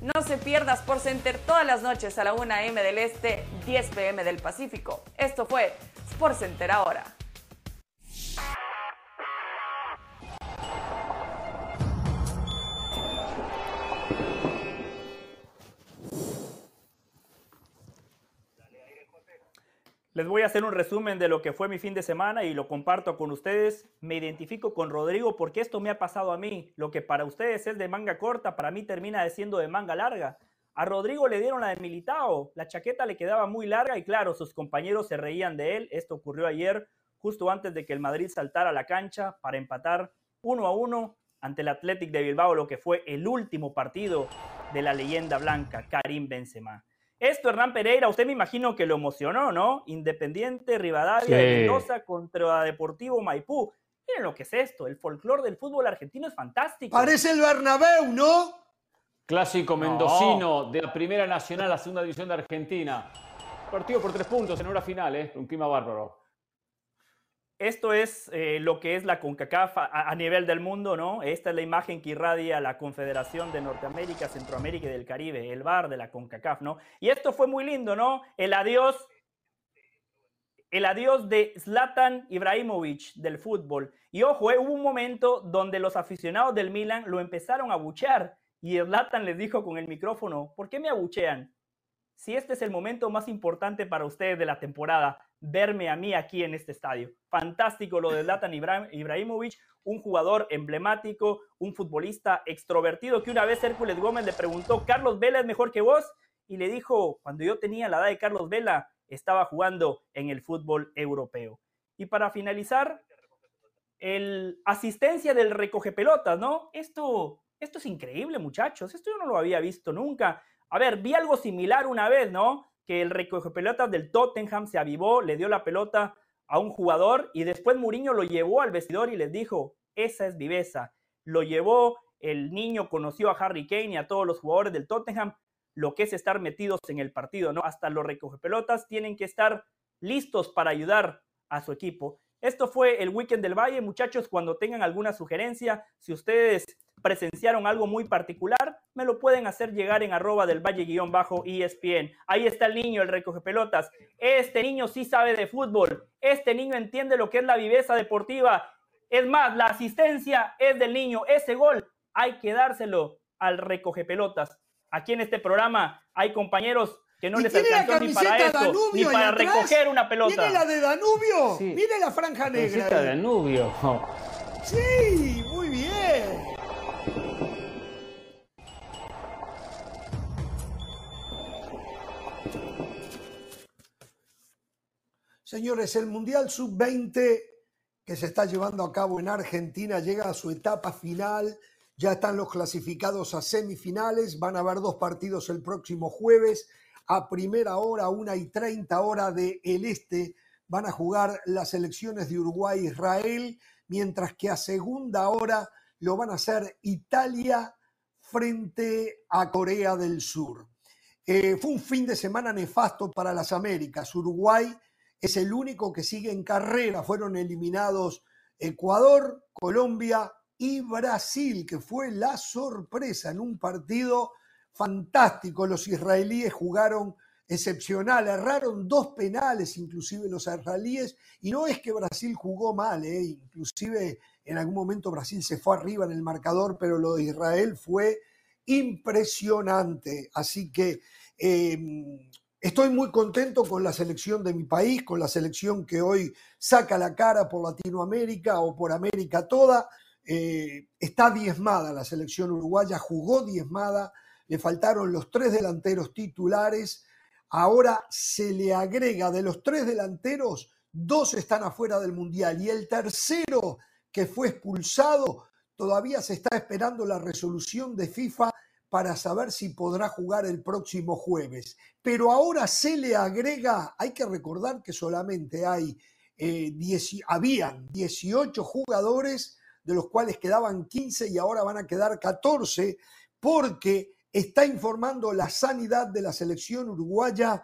No se pierdas por Center todas las noches a la 1 m del Este, 10 pm del Pacífico. Esto fue Sport Center ahora. Les voy a hacer un resumen de lo que fue mi fin de semana y lo comparto con ustedes. Me identifico con Rodrigo porque esto me ha pasado a mí. Lo que para ustedes es de manga corta, para mí termina siendo de manga larga. A Rodrigo le dieron la de Militao, la chaqueta le quedaba muy larga y claro, sus compañeros se reían de él. Esto ocurrió ayer, justo antes de que el Madrid saltara a la cancha para empatar uno a uno ante el Athletic de Bilbao, lo que fue el último partido de la leyenda blanca, Karim Benzema. Esto, Hernán Pereira, usted me imagino que lo emocionó, ¿no? Independiente, Rivadavia, Mendoza contra Deportivo Maipú. Miren lo que es esto, el folclore del fútbol argentino es fantástico. Parece el Bernabéu, ¿no? Clásico mendocino de la Primera Nacional, la Segunda División de Argentina. Partido por tres puntos en hora final, ¿eh? Un clima bárbaro. Esto es eh, lo que es la CONCACAF a, nivel del mundo, ¿no? Esta es la imagen que irradia la Confederación de Norteamérica, Centroamérica y del Caribe, el bar de la CONCACAF, ¿no? Y esto fue muy lindo, ¿no? El adiós, el adiós de Zlatan Ibrahimovic del fútbol. Y ojo, eh, hubo un momento donde los aficionados del Milan lo empezaron a buchear y Zlatan les dijo con el micrófono, ¿por qué me abuchean? Si este es el momento más importante para ustedes de la temporada, verme a mí aquí en este estadio. Fantástico lo de Zlatan Ibrahimovic, un jugador emblemático, un futbolista extrovertido que una vez Hércules Gómez le preguntó, ¿Carlos Vela es mejor que vos? Y le dijo, cuando yo tenía la edad de Carlos Vela, estaba jugando en el fútbol europeo. Y para finalizar, el asistencia del recoge pelotas, ¿no? Esto, esto es increíble, muchachos. Esto yo no lo había visto nunca. A ver, vi algo similar una vez, ¿no? Que el recoge pelotas del Tottenham se avivó, le dio la pelota a un jugador y después Mourinho lo llevó al vestidor y les dijo, esa es viveza. Lo llevó, el niño conoció a Harry Kane y a todos los jugadores del Tottenham, lo que es estar metidos en el partido, ¿no? Hasta los recoge pelotas tienen que estar listos para ayudar a su equipo. Esto fue el Weekend del Valle, muchachos, cuando tengan alguna sugerencia, si ustedes presenciaron algo muy particular, me lo pueden hacer llegar en arroba del valle-espn. Ahí está el niño, el recoge pelotas. Este niño sí sabe de fútbol. Este niño entiende lo que es la viveza deportiva. Es más, la asistencia es del niño. Ese gol hay que dárselo al recoge pelotas. Aquí en este programa hay compañeros que no les alcanzó ni para eso, ni para recoger una pelota. ¿Tiene la de Danubio? Sí. Mire la franja negra. de Danubio. Sí, muy bien. Señores, el Mundial Sub-20 que se está llevando a cabo en Argentina llega a su etapa final. Ya están los clasificados a semifinales. Van a haber dos partidos el próximo jueves. A primera hora, una y treinta hora del este, van a jugar las selecciones de Uruguay e Israel, mientras que a segunda hora lo van a hacer Italia frente a Corea del Sur. Eh, fue un fin de semana nefasto para las Américas. Uruguay es el único que sigue en carrera. Fueron eliminados Ecuador, Colombia y Brasil, que fue la sorpresa en un partido fantástico. Los israelíes jugaron excepcional, erraron dos penales inclusive los israelíes, y no es que Brasil jugó mal, ¿eh? inclusive en algún momento Brasil se fue arriba en el marcador, pero lo de Israel fue impresionante. Así que em, Estoy muy contento con la selección de mi país, con la selección que hoy saca la cara por Latinoamérica o por América toda. Eh, está diezmada la selección uruguaya, jugó diezmada, le faltaron los tres delanteros titulares. Ahora se le agrega de los tres delanteros, dos están afuera del Mundial y el tercero que fue expulsado, todavía se está esperando la resolución de FIFA para saber si podrá jugar el próximo jueves. Pero ahora se le agrega, hay que recordar que solamente hay, eh, habían 18 jugadores, de los cuales quedaban 15 y ahora van a quedar 14, porque está informando la sanidad de la selección uruguaya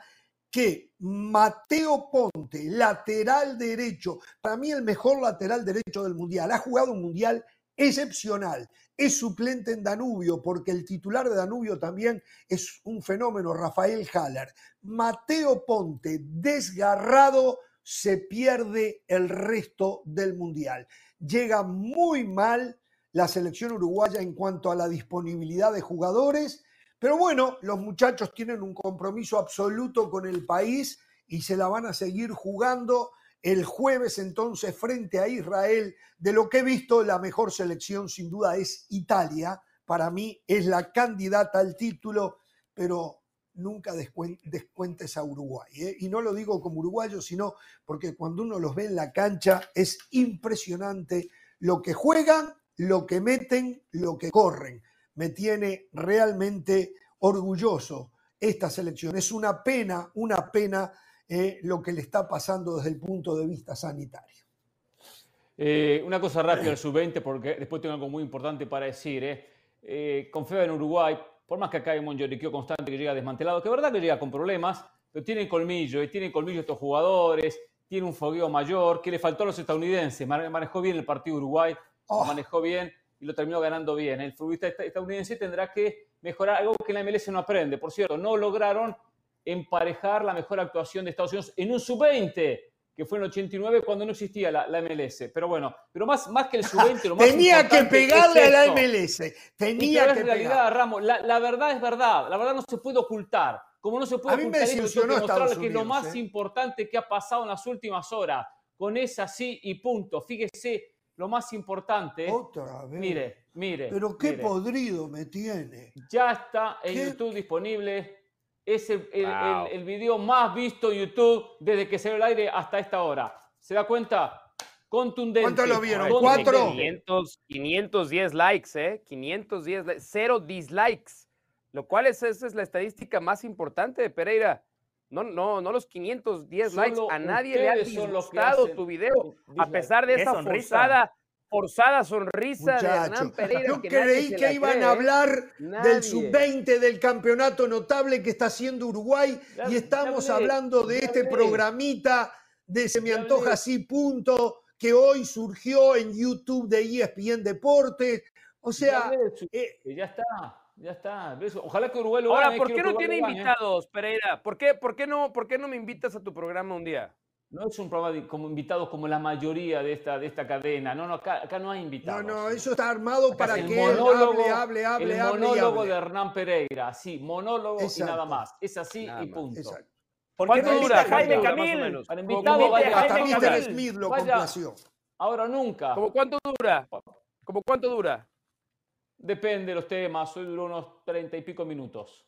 que Mateo Ponte, lateral derecho, para mí el mejor lateral derecho del Mundial, ha jugado un Mundial excepcional. Es suplente en Danubio, porque el titular de Danubio también es un fenómeno, Rafael Haller. Mateo Ponte, desgarrado, se pierde el resto del Mundial. Llega muy mal la selección uruguaya en cuanto a la disponibilidad de jugadores, pero bueno, los muchachos tienen un compromiso absoluto con el país y se la van a seguir jugando el jueves entonces frente a Israel. De lo que he visto, la mejor selección sin duda es Italia. Para mí es la candidata al título, pero nunca descuentes a Uruguay. ¿eh? Y no lo digo como uruguayo, sino porque cuando uno los ve en la cancha es impresionante lo que juegan, lo que meten, lo que corren. Me tiene realmente orgulloso esta selección. Es una pena, una pena eh, lo que le está pasando desde el punto de vista sanitario. Eh, una cosa rápida al sub-20, porque después tengo algo muy importante para decir. Eh. eh confío en Uruguay, por más que acá hay un lloriqueo constante que llega desmantelado, que es verdad que llega con problemas, pero tienen colmillo, y tienen colmillo estos jugadores, tiene un fogueo mayor, que le faltó a los estadounidenses, manejó bien el partido Uruguay, lo oh. manejó bien y lo terminó ganando bien. El futbolista estadounidense tendrá que mejorar algo que la MLS no aprende. Por cierto, no lograron emparejar la mejor actuación de Estados Unidos en un sub-20 que fue en el 89 cuando no existía la, MLS. Pero bueno, pero más, más que el sub-20, lo más Tenía que pegarle a la MLS. Tenía que realidad, Ramos, la, la, verdad es verdad. La verdad no se puede ocultar. Como no se puede ocultar esto, que que lo más ¿eh? importante que ha pasado en las últimas horas, con esa sí y punto. Fíjese lo más importante. Otra vez. Mire, mire. Pero qué podrido me tiene. Ya está en YouTube disponible es el, video más visto en YouTube desde que se ve el aire hasta esta hora. ¿Se da cuenta? Contundente. ¿Cuánto lo vieron? ¿Cuatro? 510 likes, ¿eh? 510 likes. Cero dislikes. Lo cual es, esa es la estadística más importante de Pereira. No, no, no los 510 likes. A nadie le ha disgustado tu video. A pesar de esa forzada forzada sonrisa de Hernán Pereira. Yo creí que iban a hablar del sub-20 del campeonato notable que está haciendo Uruguay y estamos hablando de este programita de Se me antoja así, punto, que hoy surgió en YouTube de ESPN Deportes. O sea. Eh, ya está. Ya está. Ojalá que Uruguay lo Ahora, ¿por qué no tiene invitados, Pereira? ¿Por qué, por, qué no, ¿Por qué no me invitas a tu programa un día? No es un programa como invitados como la mayoría de esta, de esta cadena. No, no, acá, no hay invitados. No, no, eso está armado para que monólogo, él hable, hable, el monólogo de Hernán Pereira. Sí, monólogo y nada más. Es así y punto. Exacto. ¿Por qué no dura Jaime Camil? Para invitado vaya Jaime Camil. Smith lo complació. Ahora nunca. ¿Cómo cuánto dura? ¿Cómo cuánto dura? Depende de los temas. Hoy duró unos treinta y pico minutos.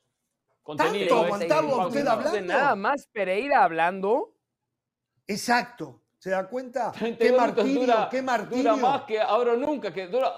Contenido. ¿Tanto usted hablando? Nada más Pereira hablando. Exacto. ¿Se da cuenta? Qué martirio, dura, qué martirio. Dura más que ahora nunca, que dura,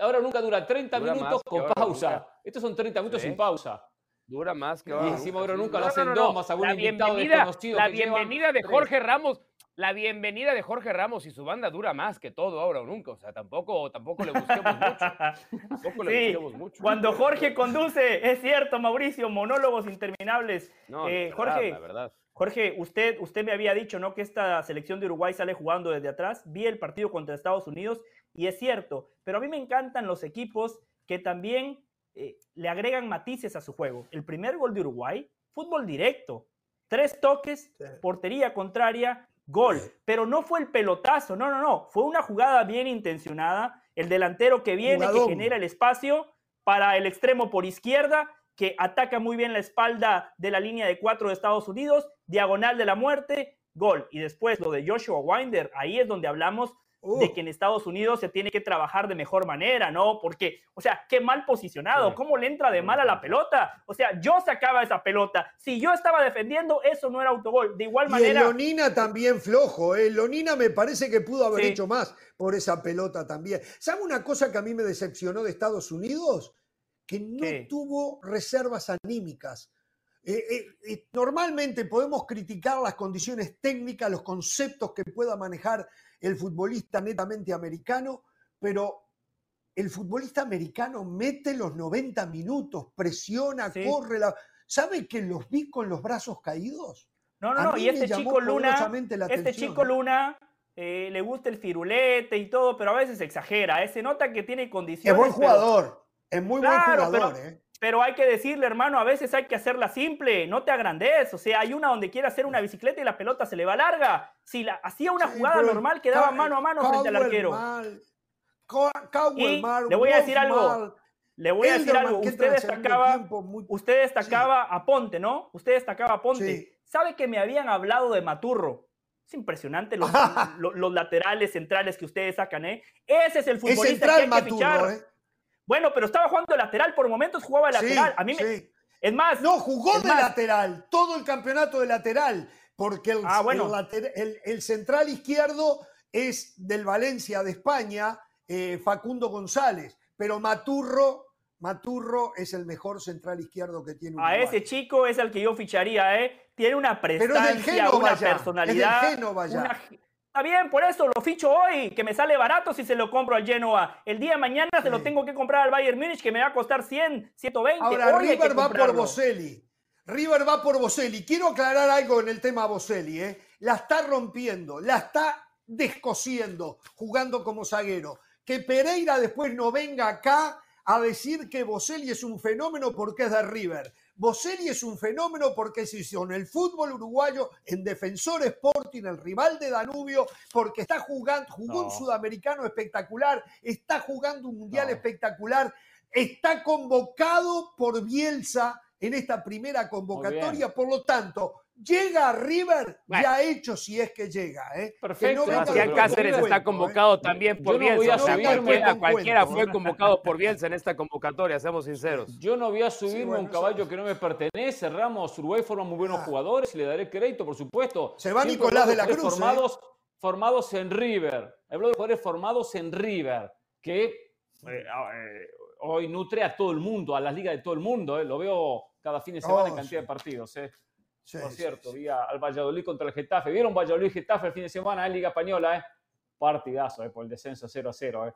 ahora nunca dura 30 minutos con pausa. Estos son 30 minutos sin pausa. Dura más que ahora. Y encima ahora nunca lo hacen dos, más algún invitado desconocido. La bienvenida de Jorge Ramos, la bienvenida de Jorge Ramos y su banda dura más que todo ahora o nunca. O sea, tampoco, tampoco le busquemos mucho. Tampoco le busquemos mucho. Cuando Jorge conduce, es cierto, Mauricio, monólogos interminables. No, eh, Jorge, la verdad. Jorge, usted, usted me había dicho ¿no? que esta selección de Uruguay sale jugando desde atrás. Vi el partido contra Estados Unidos y es cierto, pero a mí me encantan los equipos que también eh, le agregan matices a su juego. El primer gol de Uruguay, fútbol directo, tres toques, portería contraria, gol. Pero no fue el pelotazo, no, no, no, fue una jugada bien intencionada. El delantero que viene, que genera el espacio para el extremo por izquierda que ataca muy bien la espalda de la línea de cuatro de Estados Unidos, diagonal de la muerte, gol. Y después lo de Joshua Winder, ahí es donde hablamos de que en Estados Unidos se tiene que trabajar de mejor manera, ¿no? Porque, o sea, qué mal posicionado, cómo le entra de mal a la pelota. O sea, yo sacaba esa pelota. Si yo estaba defendiendo, eso no era autogol. De igual manera. Y Lonina también flojo, ¿eh? Lonina me parece que pudo haber hecho más por esa pelota también. ¿Sabe una cosa que a mí me decepcionó de Estados Unidos? que no tuvo reservas anímicas. Eh, eh, eh, normalmente podemos criticar las condiciones técnicas, los conceptos que pueda manejar el futbolista netamente americano, pero el futbolista americano mete los 90 minutos, presiona, corre. La... ¿Sabe que los vi con los brazos caídos? No, no, no. Y este chico Luna, este chico Luna le gusta el firulete y todo, pero a veces exagera. Se nota que tiene condiciones. Es buen jugador. Es muy buen jugador, pero, ¿eh? Pero hay que decirle, hermano, a veces hay que hacerla simple, no te agrandes. O sea, hay una donde quiere hacer una bicicleta y la pelota se le va larga. Si la, hacía una jugada normal, quedaba mano a mano frente al arquero. y le voy a decir algo. Le voy a decir algo. Usted destacaba, usted destacaba a Ponte, ¿no? Usted destacaba a Ponte. ¿Sabe que me habían hablado de Maturro? Es impresionante los, los, laterales centrales que ustedes sacan, ¿eh? Ese es el futbolista que hay que fichar. ¿eh? Bueno, pero estaba jugando lateral, por momentos jugaba lateral. a mí me... Es más. No, jugó de lateral, todo el campeonato de lateral, porque el, ah, bueno. el, central izquierdo es del Valencia de España, eh, Facundo González, pero Maturro, Maturro es el mejor central izquierdo que tiene A ese chico es el que yo ficharía, ¿eh? Tiene una prestancia, una personalidad. Es Una, Está bien, por eso lo ficho hoy, que me sale barato si se lo compro al Genoa. El día de mañana se lo tengo que comprar al Bayern Múnich, que me va a costar 100, 120. Ahora, River va por Boselli. River va por Boselli. Quiero aclarar algo en el tema Boselli. ¿eh? La está rompiendo, la está descosiendo, jugando como zaguero. Que Pereira después no venga acá a decir que Boselli es un fenómeno porque es de River. Boselli es un fenómeno porque se hizo en el fútbol uruguayo, en Defensor Sporting, el rival de Danubio, porque está jugando, jugó un sudamericano espectacular, está jugando un mundial espectacular, está convocado por Bielsa en esta primera convocatoria, por lo tanto, llega a River ya hecho si es que llega. ¿eh? Perfecto. Sebastián Cáceres está ¿eh? convocado también por Bielsa. cualquiera, fue convocado por Bielsa en esta convocatoria, seamos sinceros. Yo no voy a subirme a un caballo que no me pertenece. Ramos, Uruguay forma muy buenos ah. jugadores y le daré crédito, por supuesto. Se va Nicolás de la Cruz. Formados, formados en River. Hablo de jugadores formados en River, que eh, hoy nutre a todo el mundo, a las ligas de todo el mundo. Lo veo cada fin de semana en oh, cantidad de partidos. ¿Eh? Por cierto, vi al Valladolid contra el Getafe. ¿Vieron Valladolid-Getafe el fin de semana en Liga Española? Eh? Partidazo, eh, por el descenso 0 a 0. Eh.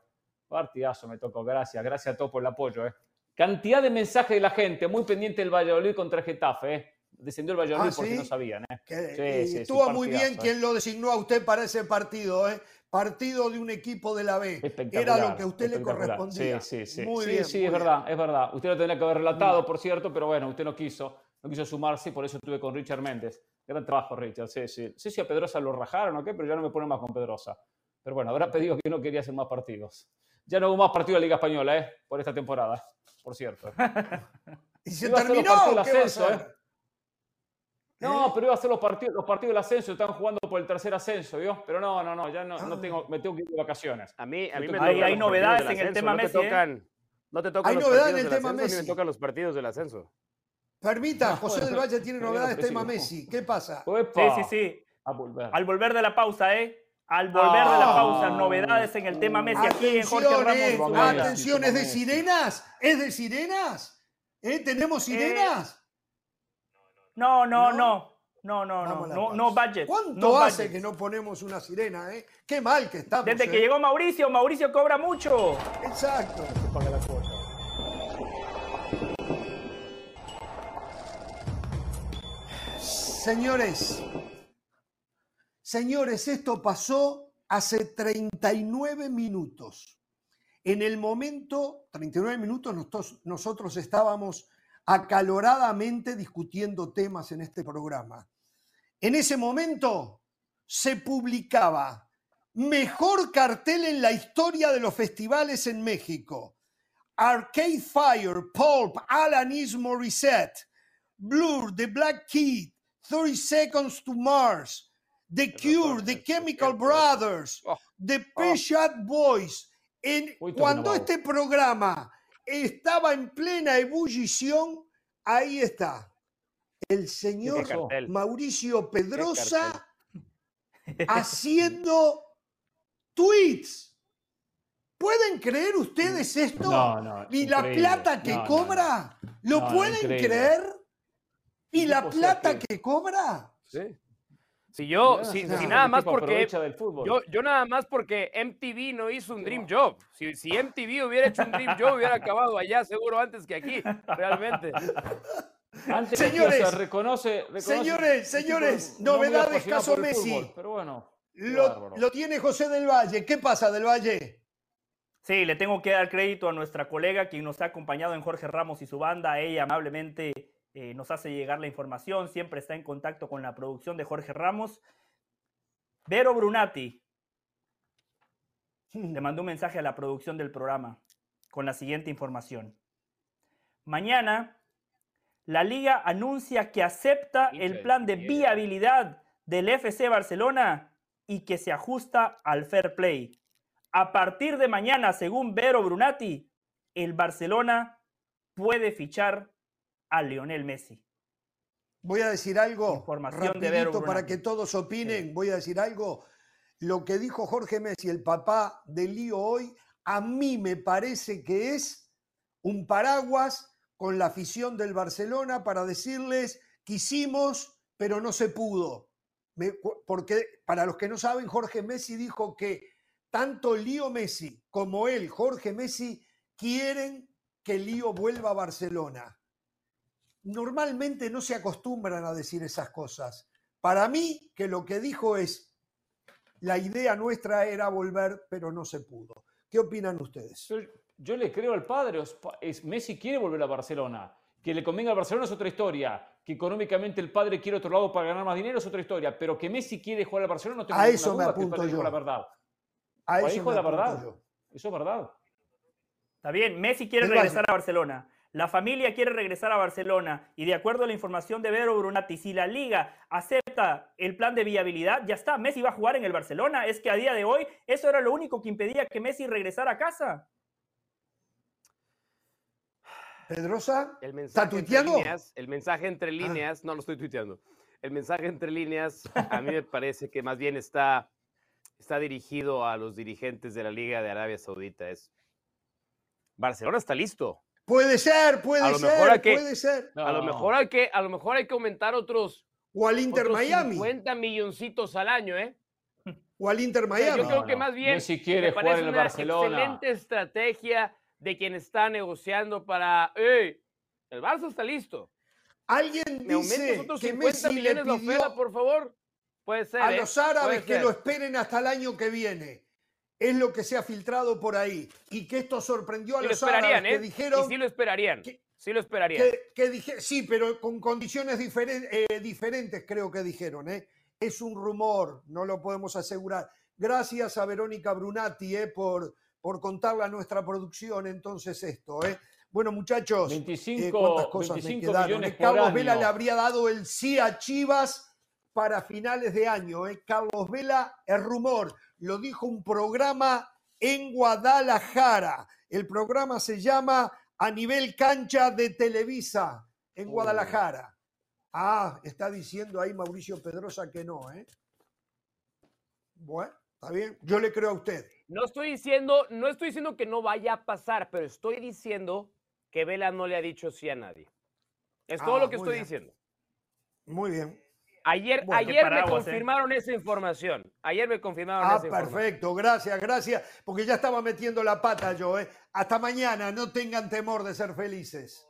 Partidazo me tocó, gracias. Gracias a todos por el apoyo. Eh. Cantidad de mensajes de la gente, muy pendiente del Valladolid contra el Getafe. Eh. Descendió el Valladolid ah, porque no sabían. Eh. Sí, estuvo muy bien quien lo designó a usted para ese partido. ¿eh? Partido de un equipo de la B. Era lo que a usted le correspondía. Sí, sí, sí. Muy bien, sí, es verdad, es verdad. Usted lo tendría que haber relatado, por cierto, pero bueno, usted no quiso no quiso sumarse y por eso estuve con Richard Méndez. Gran trabajo, Richard. Sí, sí. Sí, sí, a Pedrosa lo rajaron o qué, pero ya no me pone más con Pedrosa. Pero bueno, habrá pedido que no quería hacer más partidos. Ya no hubo más partidos de la Liga Española, ¿eh? Por esta temporada, por cierto. y se terminó. Del ascenso, ¿eh? No, pero iba a hacer los partidos, los partidos del ascenso, están jugando por el tercer ascenso, ¿vio? Pero no, no, no, ya no, no ah. tengo, me tengo que ir de vacaciones. A mí, a mí me hay, hay novedades en el tema Messi. ¿eh? No te tocan, los partidos en el tema Messi. Ni me tocan los partidos del ascenso. Permita, José del Valle tiene novedades, tema Messi. ¿Qué pasa? Sí, sí, sí. Al volver de la pausa, ¿eh? Al volver de la pausa, novedades en el tema Messi aquí en Jorge Ramos. atención, ¿es de sirenas? ¿Es de sirenas? ¿Eh? ¿Tenemos eh, sirenas? no, no, no. No, no, no, no, no budget. ¿Cuánto hace que no ponemos una sirena, eh? Qué mal que estamos. Desde que eh. llegó Mauricio, Mauricio cobra mucho. Exacto. Señores, señores, esto pasó hace 39 minutos. En el momento, 39 minutos, nosotros, nosotros estábamos acaloradamente discutiendo temas en este programa. En ese momento se publicaba mejor cartel en la historia de los festivales en México. Arcade Fire, Pulp, Alanis Morissette, Blur, The Black Kid, 30 Seconds to Mars, The Cure, The Chemical Brothers, oh, The oh. Peshat Boys. En, cuando este programa estaba en plena ebullición, ahí está. El señor Mauricio Pedrosa haciendo tweets. ¿Pueden creer ustedes esto? No, no, ¿Y la plata que cobra? ¿Lo pueden creer? ¿Y la plata que cobra? Sí. Si yo, si, nada más porque. Yo, yo, nada más porque MTV no hizo un Dream Job. Si, si MTV hubiera hecho un Dream Job, hubiera acabado allá seguro antes que aquí, realmente. Antes señores, reconoce, señores, señores, novedades caso Messi. pero bueno. Lo, lo, tiene José del Valle. ¿Qué pasa del Valle? Sí, le tengo que dar crédito a nuestra colega quien nos ha acompañado en Jorge Ramos y su banda. Ella amablemente eh, nos hace llegar la información, siempre está en contacto con la producción de Jorge Ramos. Vero Brunati le mandó un mensaje a la producción del programa con la siguiente información. Mañana, la liga anuncia que acepta el plan de viabilidad del FC Barcelona y que se ajusta al fair play. A partir de mañana, según Vero Brunati, el Barcelona puede fichar a Lionel Messi. Voy a decir algo Información rapidito para que todos opinen. Voy a decir algo. Lo que dijo Jorge Messi, el papá de Lío hoy, a mí me parece que es un paraguas con la afición del Barcelona para decirles quisimos, pero no se pudo. porque para los que no saben, Jorge Messi dijo que tanto Lío Messi como él, Jorge Messi, quieren que Lío vuelva a Barcelona. Normalmente no se acostumbran a decir esas cosas. Para mí, que lo que dijo es, la idea nuestra era volver, pero no se pudo. ¿Qué opinan ustedes? Yo, le creo al padre, es, Messi quiere volver a Barcelona. Que le convenga a Barcelona es otra historia. Que económicamente el padre quiere otro lado para ganar más dinero es otra historia. Pero que Messi quiere jugar a Barcelona no tengo A eso me apunto yo. La verdad. A eso me la verdad. Eso es verdad. Está bien, Messi quiere regresar a Barcelona. La familia quiere regresar a Barcelona y de acuerdo a la información de Vero Brunati, si la liga acepta el plan de viabilidad, ya está, Messi va a jugar en el Barcelona. Es que a día de hoy eso era lo único que impedía que Messi regresara a casa. Pedrosa, el mensaje ¿está tuiteando? el mensaje entre ah. líneas, no lo estoy tuiteando. El mensaje entre líneas a mí me parece que más bien está, está dirigido a los dirigentes de la Liga de Arabia Saudita. Es Barcelona está listo. Puede ser, puede ser, puede ser. A lo mejor hay que, a lo mejor hay que aumentar otros. O al Inter Miami. 50 milloncitos al año, ¿eh? O al Inter Miami. yo creo que más bien si quiere me parece una excelente estrategia de quien está negociando para, ¡Ey! El Barça está listo. Alguien ¿Me dice otros que 50 Messi millones le pidió por favor. Puede ser. A ¿eh? los árabes que lo esperen hasta el año que viene es lo que se ha filtrado por ahí. Y que esto sorprendió a los árabes que ¿eh? dijeron. sí lo esperarían. sí lo esperarían. Que, sí, pero con condiciones eh, diferentes, creo que dijeron. ¿eh? Es un rumor, no lo podemos asegurar. Gracias a Verónica Brunati eh, por, por contarle a nuestra producción entonces esto. ¿eh? Bueno, muchachos, 25, eh, ¿cuántas cosas me quedaron? Carlos Vela le habría dado el sí a Chivas para finales de año. Carlos Vela, es rumor lo dijo un programa en Guadalajara. El programa se llama A nivel cancha de Televisa en oh. Guadalajara. Ah, está diciendo ahí Mauricio Pedrosa que no, ¿eh? Bueno, está bien. Yo le creo a usted. No estoy diciendo, no estoy diciendo que no vaya a pasar, pero estoy diciendo que Vela no le ha dicho sí a nadie. Es todo ah, lo que estoy diciendo. Muy bien. Ayer, ayer me ¿eh? confirmaron esa información. Ayer me confirmaron ah, esa información. perfecto. Gracias, gracias. Porque ya estaba metiendo la pata yo. ¿eh? Hasta mañana. No tengan temor de ser felices.